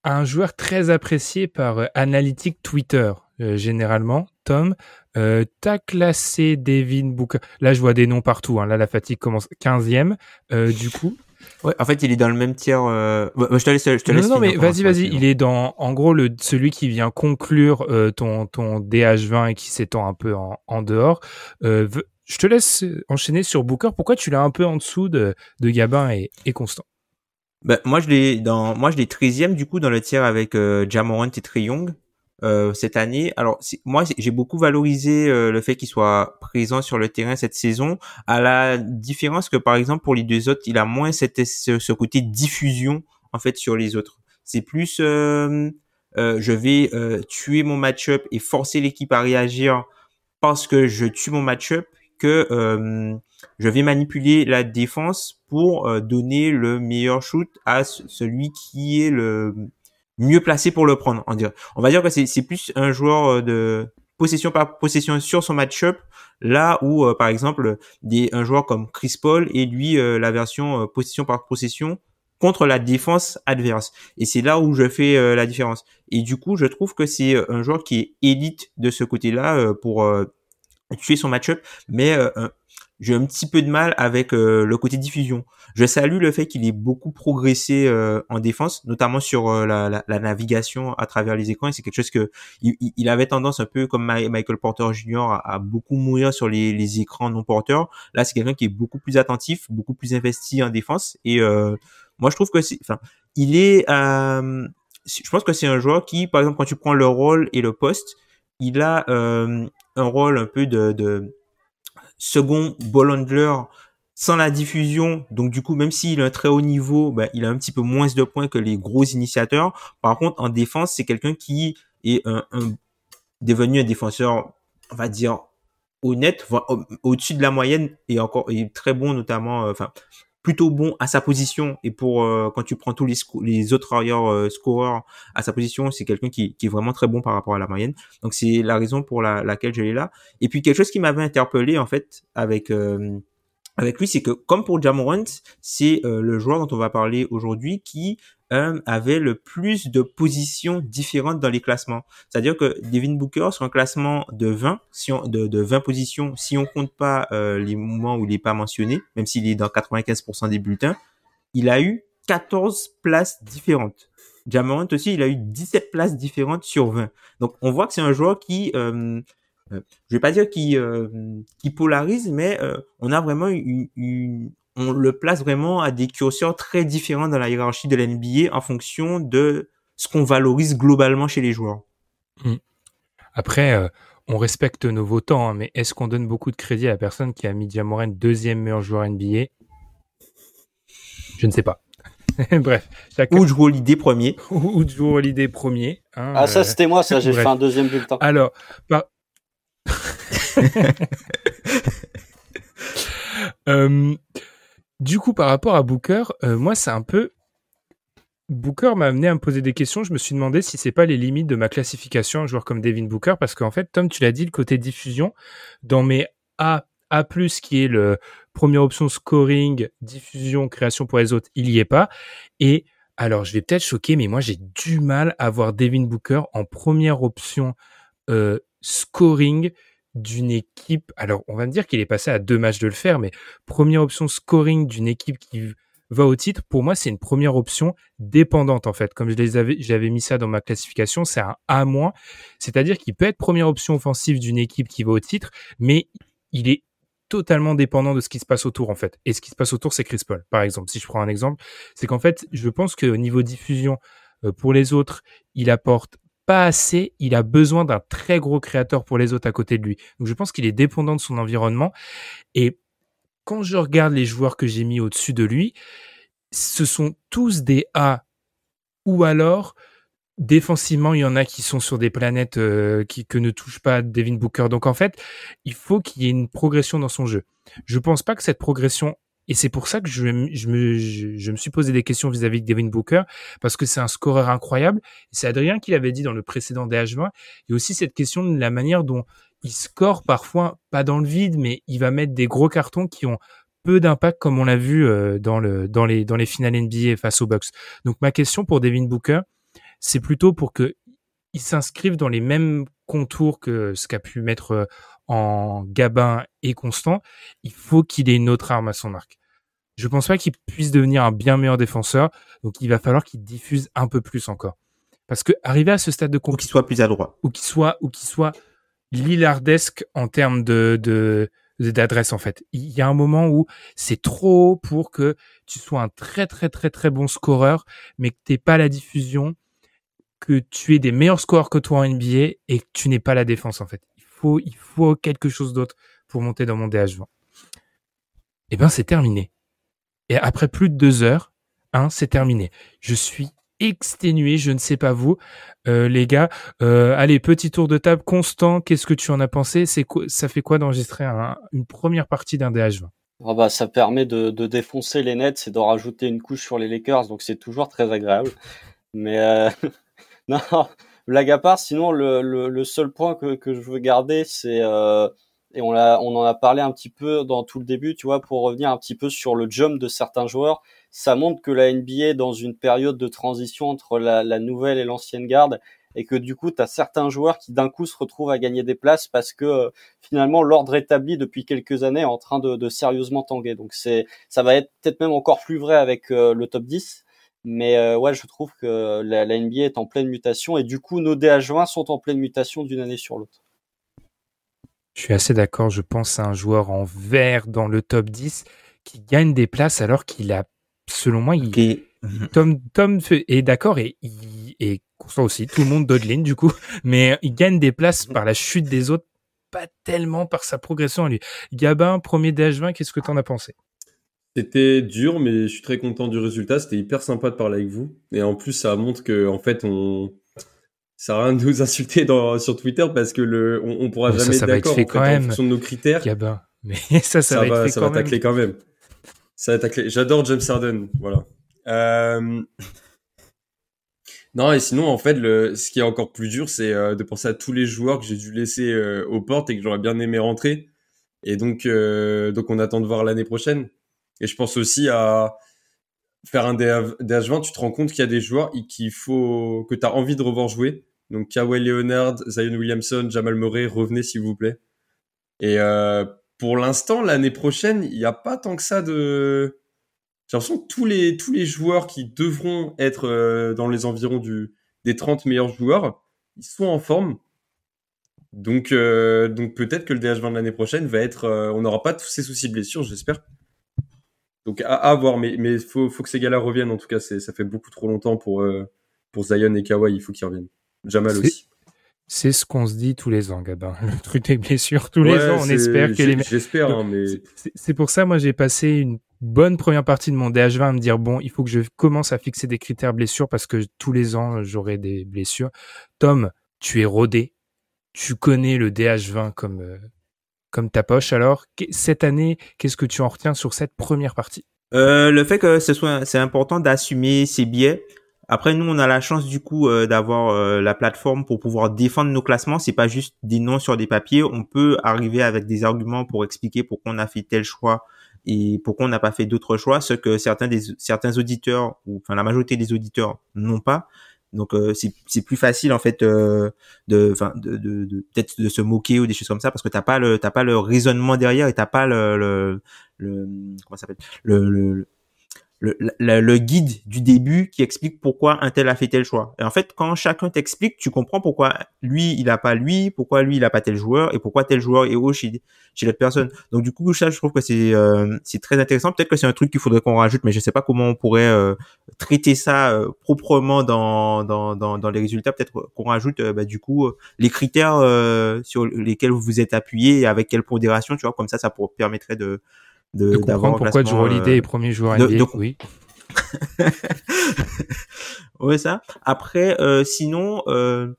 un joueur très apprécié par euh, Analytic Twitter, euh, généralement. Tom, euh, t'as classé Devin Booker. Là, je vois des noms partout. Hein. Là, la fatigue commence 15e. Euh, du coup, Ouais, en fait, il est dans le même tiers. Euh... je te laisse. Je te non, laisse non, mais vas-y, vas-y. Il est dans, en gros, le celui qui vient conclure euh, ton ton DH20 et qui s'étend un peu en, en dehors. Euh, je te laisse enchaîner sur Booker. Pourquoi tu l'as un peu en dessous de, de Gabin et, et Constant? Ben, moi, je l'ai dans, moi, je l'ai 13e, du coup, dans le tiers avec euh, Jamorant et Trey Young. Euh, cette année. Alors moi j'ai beaucoup valorisé euh, le fait qu'il soit présent sur le terrain cette saison, à la différence que par exemple pour les deux autres, il a moins cette, ce, côté diffusion en fait sur les autres. C'est plus euh, je vais tuer mon match-up et forcer l'équipe à réagir parce que je tue mon match-up que je vais manipuler la défense pour donner le meilleur shoot à celui qui est le mieux placé pour le prendre. On, dirait. on va dire que c'est plus un joueur euh, de possession par possession sur son match-up, là où, euh, par exemple, des, un joueur comme Chris Paul et lui, euh, la version possession par possession contre la défense adverse. Et c'est là où je fais la différence. Et du coup, je trouve que c'est un joueur qui est élite de ce côté-là pour tuer son match-up, mais j'ai un petit peu de mal avec euh, le côté diffusion. Je salue le fait qu'il ait beaucoup progressé euh, en défense, notamment sur euh, la, la, la, navigation à travers les écrans. C'est quelque chose que il, il, avait tendance un peu comme Michael Porter Jr. À, à, beaucoup mourir sur les, les écrans non porteurs. Là, c'est quelqu'un qui est beaucoup plus attentif, beaucoup plus investi en défense. Et moi, je trouve que c'est, enfin, il est, je pense que c'est un joueur qui, par exemple, quand tu prends le rôle et le poste, il a un rôle un peu de, de second ball handler sans la diffusion, donc du coup, même s'il a un très haut niveau, ben, il a un petit peu moins de points que les gros initiateurs. Par contre, en défense, c'est quelqu'un qui est devenu un défenseur, on va dire, honnête, au-dessus de la moyenne et encore est très bon, notamment, euh, plutôt bon à sa position et pour euh, quand tu prends tous les, autres ailleurs euh, scoreurs à sa position, c'est quelqu'un qui, est vraiment très bon par rapport à la moyenne. Donc c'est la raison pour la, laquelle je l'ai là. Et puis quelque chose qui m'avait interpellé en fait avec euh, avec lui, c'est que comme pour Jamorant, c'est le joueur dont on va parler aujourd'hui qui avait le plus de positions différentes dans les classements. C'est-à-dire que Devin Booker sur un classement de 20, si on, de, de 20 positions, si on compte pas euh, les moments où il n'est pas mentionné, même s'il est dans 95% des bulletins, il a eu 14 places différentes. Jamorant aussi, il a eu 17 places différentes sur 20. Donc on voit que c'est un joueur qui euh, euh je vais pas dire qui euh, polarise, mais on a vraiment une, une, on le place vraiment à des curseurs très différents dans la hiérarchie de l'NBA en fonction de ce qu'on valorise globalement chez les joueurs. Hmm. Après, euh, on respecte nos votants, hein, mais est-ce qu'on donne beaucoup de crédit à la personne qui a mis Jamoran deuxième meilleur joueur NBA Je ne sais pas. Bref. Chacun... Ou jouer l'idée premier. Ou jouer l'idée premier. Hein, ah, ça, euh, c'était moi, ça. J'ai fait un deuxième bulletin. Alors, par... euh, du coup, par rapport à Booker, euh, moi, c'est un peu. Booker m'a amené à me poser des questions. Je me suis demandé si c'est pas les limites de ma classification, un joueur comme Devin Booker, parce qu'en fait, Tom, tu l'as dit, le côté diffusion, dans mes A, A+, qui est le première option scoring, diffusion, création pour les autres, il y est pas. Et alors, je vais peut-être choquer, mais moi, j'ai du mal à voir Devin Booker en première option euh, scoring, d'une équipe. Alors, on va me dire qu'il est passé à deux matchs de le faire, mais première option scoring d'une équipe qui va au titre, pour moi, c'est une première option dépendante, en fait. Comme je les avais, j'avais mis ça dans ma classification, c'est un A-. C'est-à-dire qu'il peut être première option offensive d'une équipe qui va au titre, mais il est totalement dépendant de ce qui se passe autour, en fait. Et ce qui se passe autour, c'est Chris Paul, par exemple. Si je prends un exemple, c'est qu'en fait, je pense qu'au niveau diffusion, euh, pour les autres, il apporte pas assez, il a besoin d'un très gros créateur pour les autres à côté de lui. Donc je pense qu'il est dépendant de son environnement. Et quand je regarde les joueurs que j'ai mis au-dessus de lui, ce sont tous des A ou alors défensivement, il y en a qui sont sur des planètes euh, qui, que ne touche pas Devin Booker. Donc en fait, il faut qu'il y ait une progression dans son jeu. Je pense pas que cette progression et c'est pour ça que je, je, me, je, me suis posé des questions vis-à-vis de Devin Booker, parce que c'est un scoreur incroyable. C'est Adrien qui l'avait dit dans le précédent DH20. Il y a aussi cette question de la manière dont il score parfois, pas dans le vide, mais il va mettre des gros cartons qui ont peu d'impact, comme on l'a vu euh, dans, le, dans, les, dans les finales NBA face aux Bucks. Donc ma question pour Devin Booker, c'est plutôt pour que il s'inscrive dans les mêmes contours que ce qu'a pu mettre euh, en Gabin et Constant, il faut qu'il ait une autre arme à son arc. Je pense pas qu'il puisse devenir un bien meilleur défenseur, donc il va falloir qu'il diffuse un peu plus encore. Parce que arriver à ce stade de compétition, ou qu'il soit plus adroit, ou qu'il soit ou qu'il soit Lillardesque en termes de, de d'adresse en fait. Il y a un moment où c'est trop haut pour que tu sois un très très très très bon scoreur, mais que t'aies pas la diffusion, que tu aies des meilleurs scores que toi en NBA et que tu n'aies pas la défense en fait. Il faut quelque chose d'autre pour monter dans mon DH20. Eh ben c'est terminé. Et après plus de deux heures, hein, c'est terminé. Je suis exténué, je ne sais pas vous, euh, les gars. Euh, allez, petit tour de table. Constant, qu'est-ce que tu en as pensé? C'est ça fait quoi d'enregistrer une première partie d'un DH20 ah bah, ça permet de, défoncer les nets et de rajouter une couche sur les Lakers, donc c'est toujours très agréable. Mais euh, non, blague à part, sinon le, seul point que, je veux garder, c'est euh, et on, on en a parlé un petit peu dans tout le début, tu vois, pour revenir un petit peu sur le jump de certains joueurs, ça montre que la NBA est dans une période de transition entre la, nouvelle et l'ancienne garde, et que du coup, tu certains joueurs qui d'un coup se retrouvent à gagner des places parce que euh, finalement l'ordre établi depuis quelques années est en train de, de sérieusement tanguer. Donc c'est, ça va être peut-être même encore plus vrai avec euh, le top 10. Mais euh, ouais, je trouve que la, la, NBA est en pleine mutation et du coup, nos DH20 sont en pleine mutation d'une année sur l'autre. Je suis assez d'accord. Je pense à un joueur en vert dans le top 10 qui gagne des places alors qu'il a, selon moi, il, Tom, Tom est d'accord et, et Constant aussi. Tout le monde ligne du coup, mais il gagne des places par la chute des autres, pas tellement par sa progression à lui. Gabin, premier DH20, qu'est-ce que t'en as pensé? C'était dur, mais je suis très content du résultat. C'était hyper sympa de parler avec vous. Et en plus, ça montre que, en fait, on, ça sert à rien de nous insulter dans, sur Twitter parce que le, on, on pourra jamais être d'accord en, en fonction de nos critères. Mais ça, ça, va, être fait ça va tacler quand même. Ça va tacler. J'adore James Harden, voilà. Euh... Non, et sinon, en fait, le, ce qui est encore plus dur, c'est euh, de penser à tous les joueurs que j'ai dû laisser euh, aux portes et que j'aurais bien aimé rentrer. Et donc, donc on attend de voir l'année prochaine. Et je pense aussi à faire un DH20, tu te rends compte qu'il y a des joueurs qu'il faut que tu as envie de revoir jouer. Donc Kawhi Leonard, Zion Williamson, Jamal Murray, revenez s'il vous plaît. Et euh, pour l'instant, l'année prochaine, il n'y a pas tant que ça de... J'ai l'impression que tous les, tous les joueurs qui devront être euh, dans les environs du, des 30 meilleurs joueurs, ils sont en forme. Donc, euh, donc peut-être que le DH20 de l'année prochaine va être... On n'aura pas tous ces soucis de blessure, j'espère. Donc à, à, voir, mais il faut, faut que ces gars-là reviennent. En tout cas, ça fait beaucoup trop longtemps pour, euh, pour Zion et Kawhi. Il faut qu'ils reviennent. Jamal aussi. C'est ce qu'on se dit tous les ans, Gabin. Le truc des blessures, tous les ans, on espère que les. J'espère, hein, mais. C'est pour ça, moi, j'ai passé une bonne première partie de mon DH20 à me dire bon, il faut que je commence à fixer des critères blessures parce que tous les ans, j'aurai des blessures. Tom, tu es rodé. Tu connais le DH20 comme, euh, comme ta poche. Alors, cette année, qu'est-ce que tu en retiens sur cette première partie? Euh, Le fait que ce soit, c'est important d'assumer ses biais. Après, nous, on a la chance du coup euh, d'avoir euh, la plateforme pour pouvoir défendre nos classements. C'est pas juste des noms sur des papiers. On peut arriver avec des arguments pour expliquer pourquoi on a fait tel choix et pourquoi on n'a pas fait d'autres choix, ce que certains des certains auditeurs ou enfin la majorité des auditeurs n'ont pas. Donc euh, c'est plus facile en fait euh, de peut-être de se moquer ou des choses comme ça parce que t'as pas le t'as pas le raisonnement derrière et t'as pas le, le, le comment ça s'appelle? Le, le le, le, guide du début qui explique pourquoi un tel a fait tel choix. Et en fait, quand chacun t'explique, tu comprends pourquoi lui, il a pas lui, pourquoi lui, il a pas tel joueur, et pourquoi tel joueur est haut chez, chez l'autre personne. Donc du coup, ça, je trouve que c'est euh, c'est très intéressant. Peut-être que c'est un truc qu'il faudrait qu'on rajoute, mais je sais pas comment on pourrait euh, traiter ça euh, proprement dans, dans, dans, dans, les résultats. Peut-être qu'on rajoute bah, du coup les critères sur lesquels vous vous êtes appuyé et avec quelle pondération, tu vois, comme ça, ça permettrait de de, de comprendre pourquoi Joe Holiday euh, est premier joueur NBA. De, oui. ouais ça. Après, euh, sinon, euh,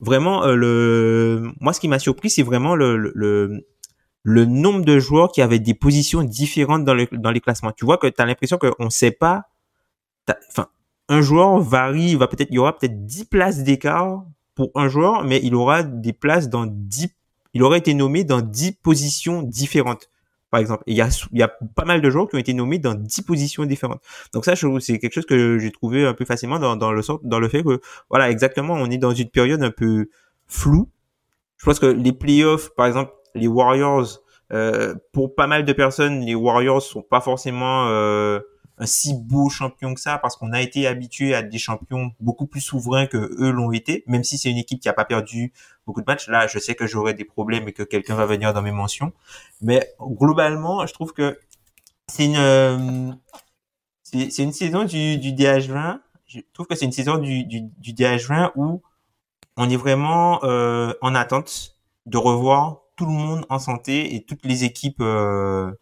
vraiment, euh, le, moi, ce qui m'a surpris, c'est vraiment le, le, le, nombre de joueurs qui avaient des positions différentes dans, le, dans les classements. Tu vois que tu as l'impression qu'on ne sait pas. Enfin, un joueur varie, va peut-être, il y aura peut-être 10 places d'écart pour un joueur, mais il aura des places dans 10, il aurait été nommé dans 10 positions différentes par exemple. il y a, y a pas mal de joueurs qui ont été nommés dans 10 positions différentes. Donc ça, c'est quelque chose que j'ai trouvé un peu facilement dans, dans, le sort, dans le fait que, voilà, exactement, on est dans une période un peu floue. Je pense que les playoffs, par exemple, les Warriors, euh, pour pas mal de personnes, les Warriors sont pas forcément, euh, si beau champion que ça parce qu'on a été habitué à des champions beaucoup plus souverains que eux l'ont été, même si c'est une équipe qui a pas perdu beaucoup de matchs. Là, je sais que j'aurai des problèmes et que quelqu'un va venir dans mes mentions, mais globalement, je trouve que c'est une euh, c'est une saison du, du DH20. Je trouve que c'est une saison du, du, du DH20 où on est vraiment euh, en attente de revoir tout le monde en santé et toutes les équipes euh,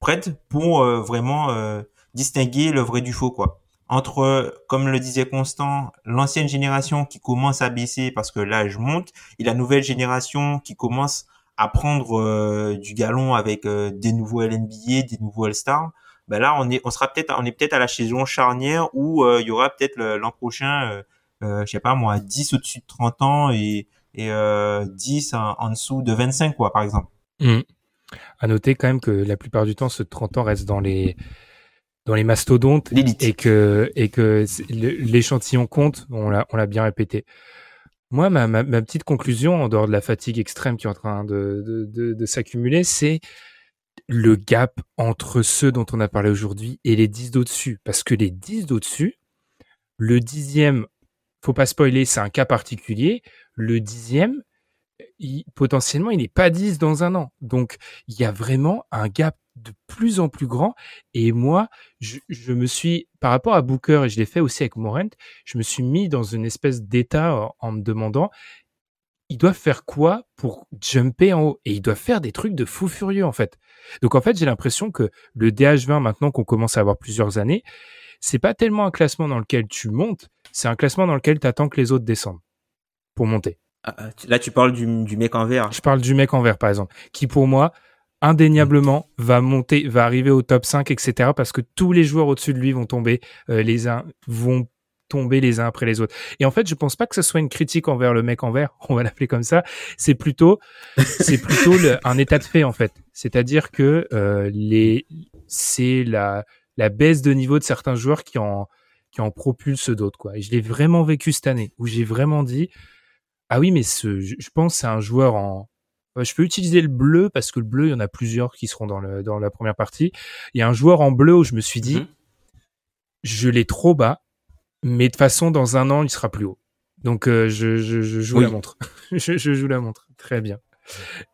prêtes pour euh, vraiment euh, distinguer le vrai du faux quoi. Entre, comme le disait Constant, l'ancienne génération qui commence à baisser parce que l'âge monte et la nouvelle génération qui commence à prendre du galon avec des nouveaux LNBA, des nouveaux All-Stars. Ben là, on est, on sera peut-être, on est peut-être à la saison charnière où il y aura peut-être l'an prochain, je sais pas moi, 10 au-dessus de 30 ans et et euh, 10 en, dessous de 25, quoi, par exemple. Mmh. À noter quand même que la plupart du temps, ce 30 ans reste dans les dans les mastodontes et que et que l'échantillon compte. On l'a on l'a bien répété. Moi, ma, ma, ma, petite conclusion, en dehors de la fatigue extrême qui est en train de, de, de, de s'accumuler, c'est le gap entre ceux dont on a parlé aujourd'hui et les 10 d'au-dessus. Parce que les 10 d'au-dessus, le dixième, faut pas spoiler, c'est un cas particulier le dixième, potentiellement, il n'est pas 10 dans un an. Donc, il y a vraiment un gap de plus en plus grand. Et moi, je, me suis, par rapport à Booker, et je l'ai fait aussi avec Morent, je me suis mis dans une espèce d'état en, me demandant, ils doivent faire quoi pour jumper en haut? Et ils doivent faire des trucs de fou furieux, en fait. Donc, en fait, j'ai l'impression que le DH20, maintenant qu'on commence à avoir plusieurs années, c'est pas tellement un classement dans lequel tu montes, c'est un classement dans lequel tu attends que les autres descendent pour monter. Ah, ah, là, tu parles du, mec en vert. Je parle du mec en vert, par exemple, qui pour moi, indéniablement, va monter, va arriver au top 5, etc. Parce que tous les joueurs au-dessus de lui vont tomber euh, les uns, vont tomber les uns après les autres. Et en fait, je pense pas que ce soit une critique envers le mec en vert, on va l'appeler comme ça. C'est plutôt, c'est plutôt un état de fait en fait. C'est-à-dire que euh, c'est la baisse de niveau de certains joueurs qui en qui propulse d'autres quoi. Et je l'ai vraiment vécu cette année où j'ai vraiment dit ah oui, mais je pense c'est un joueur en. Je peux utiliser le bleu parce que le bleu, il y en a plusieurs qui seront dans, le, dans la première partie. Il y a un joueur en bleu où je me suis dit, mhm. je l'ai trop bas, mais de façon, dans un an, il sera plus haut. Donc, euh, je, je, je, joue la montre. je, je, joue la montre. Très bien.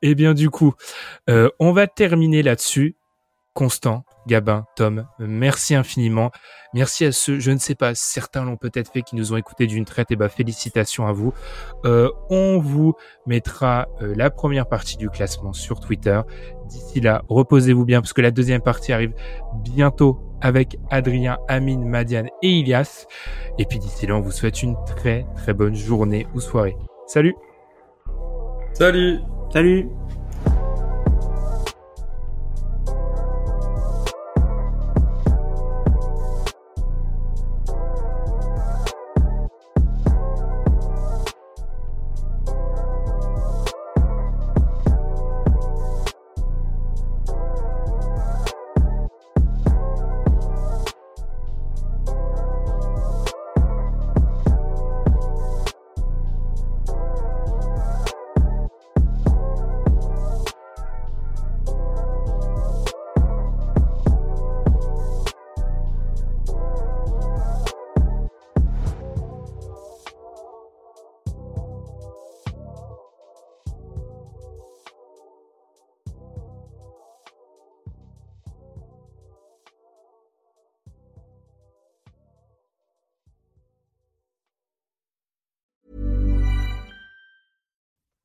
Eh bien, du coup, euh, on va terminer là-dessus. Constant, Gabin, Tom, merci infiniment. Merci à ceux, je ne sais pas, certains l'ont peut-être fait, qui nous ont écoutés d'une traite. Et eh bah, ben, félicitations à vous. Euh, on vous mettra euh, la première partie du classement sur Twitter. D'ici là, reposez-vous bien parce que la deuxième partie arrive bientôt avec Adrien, Amine, Madiane et Ilias. Et puis d'ici là, on vous souhaite une très très bonne journée ou soirée. Salut Salut Salut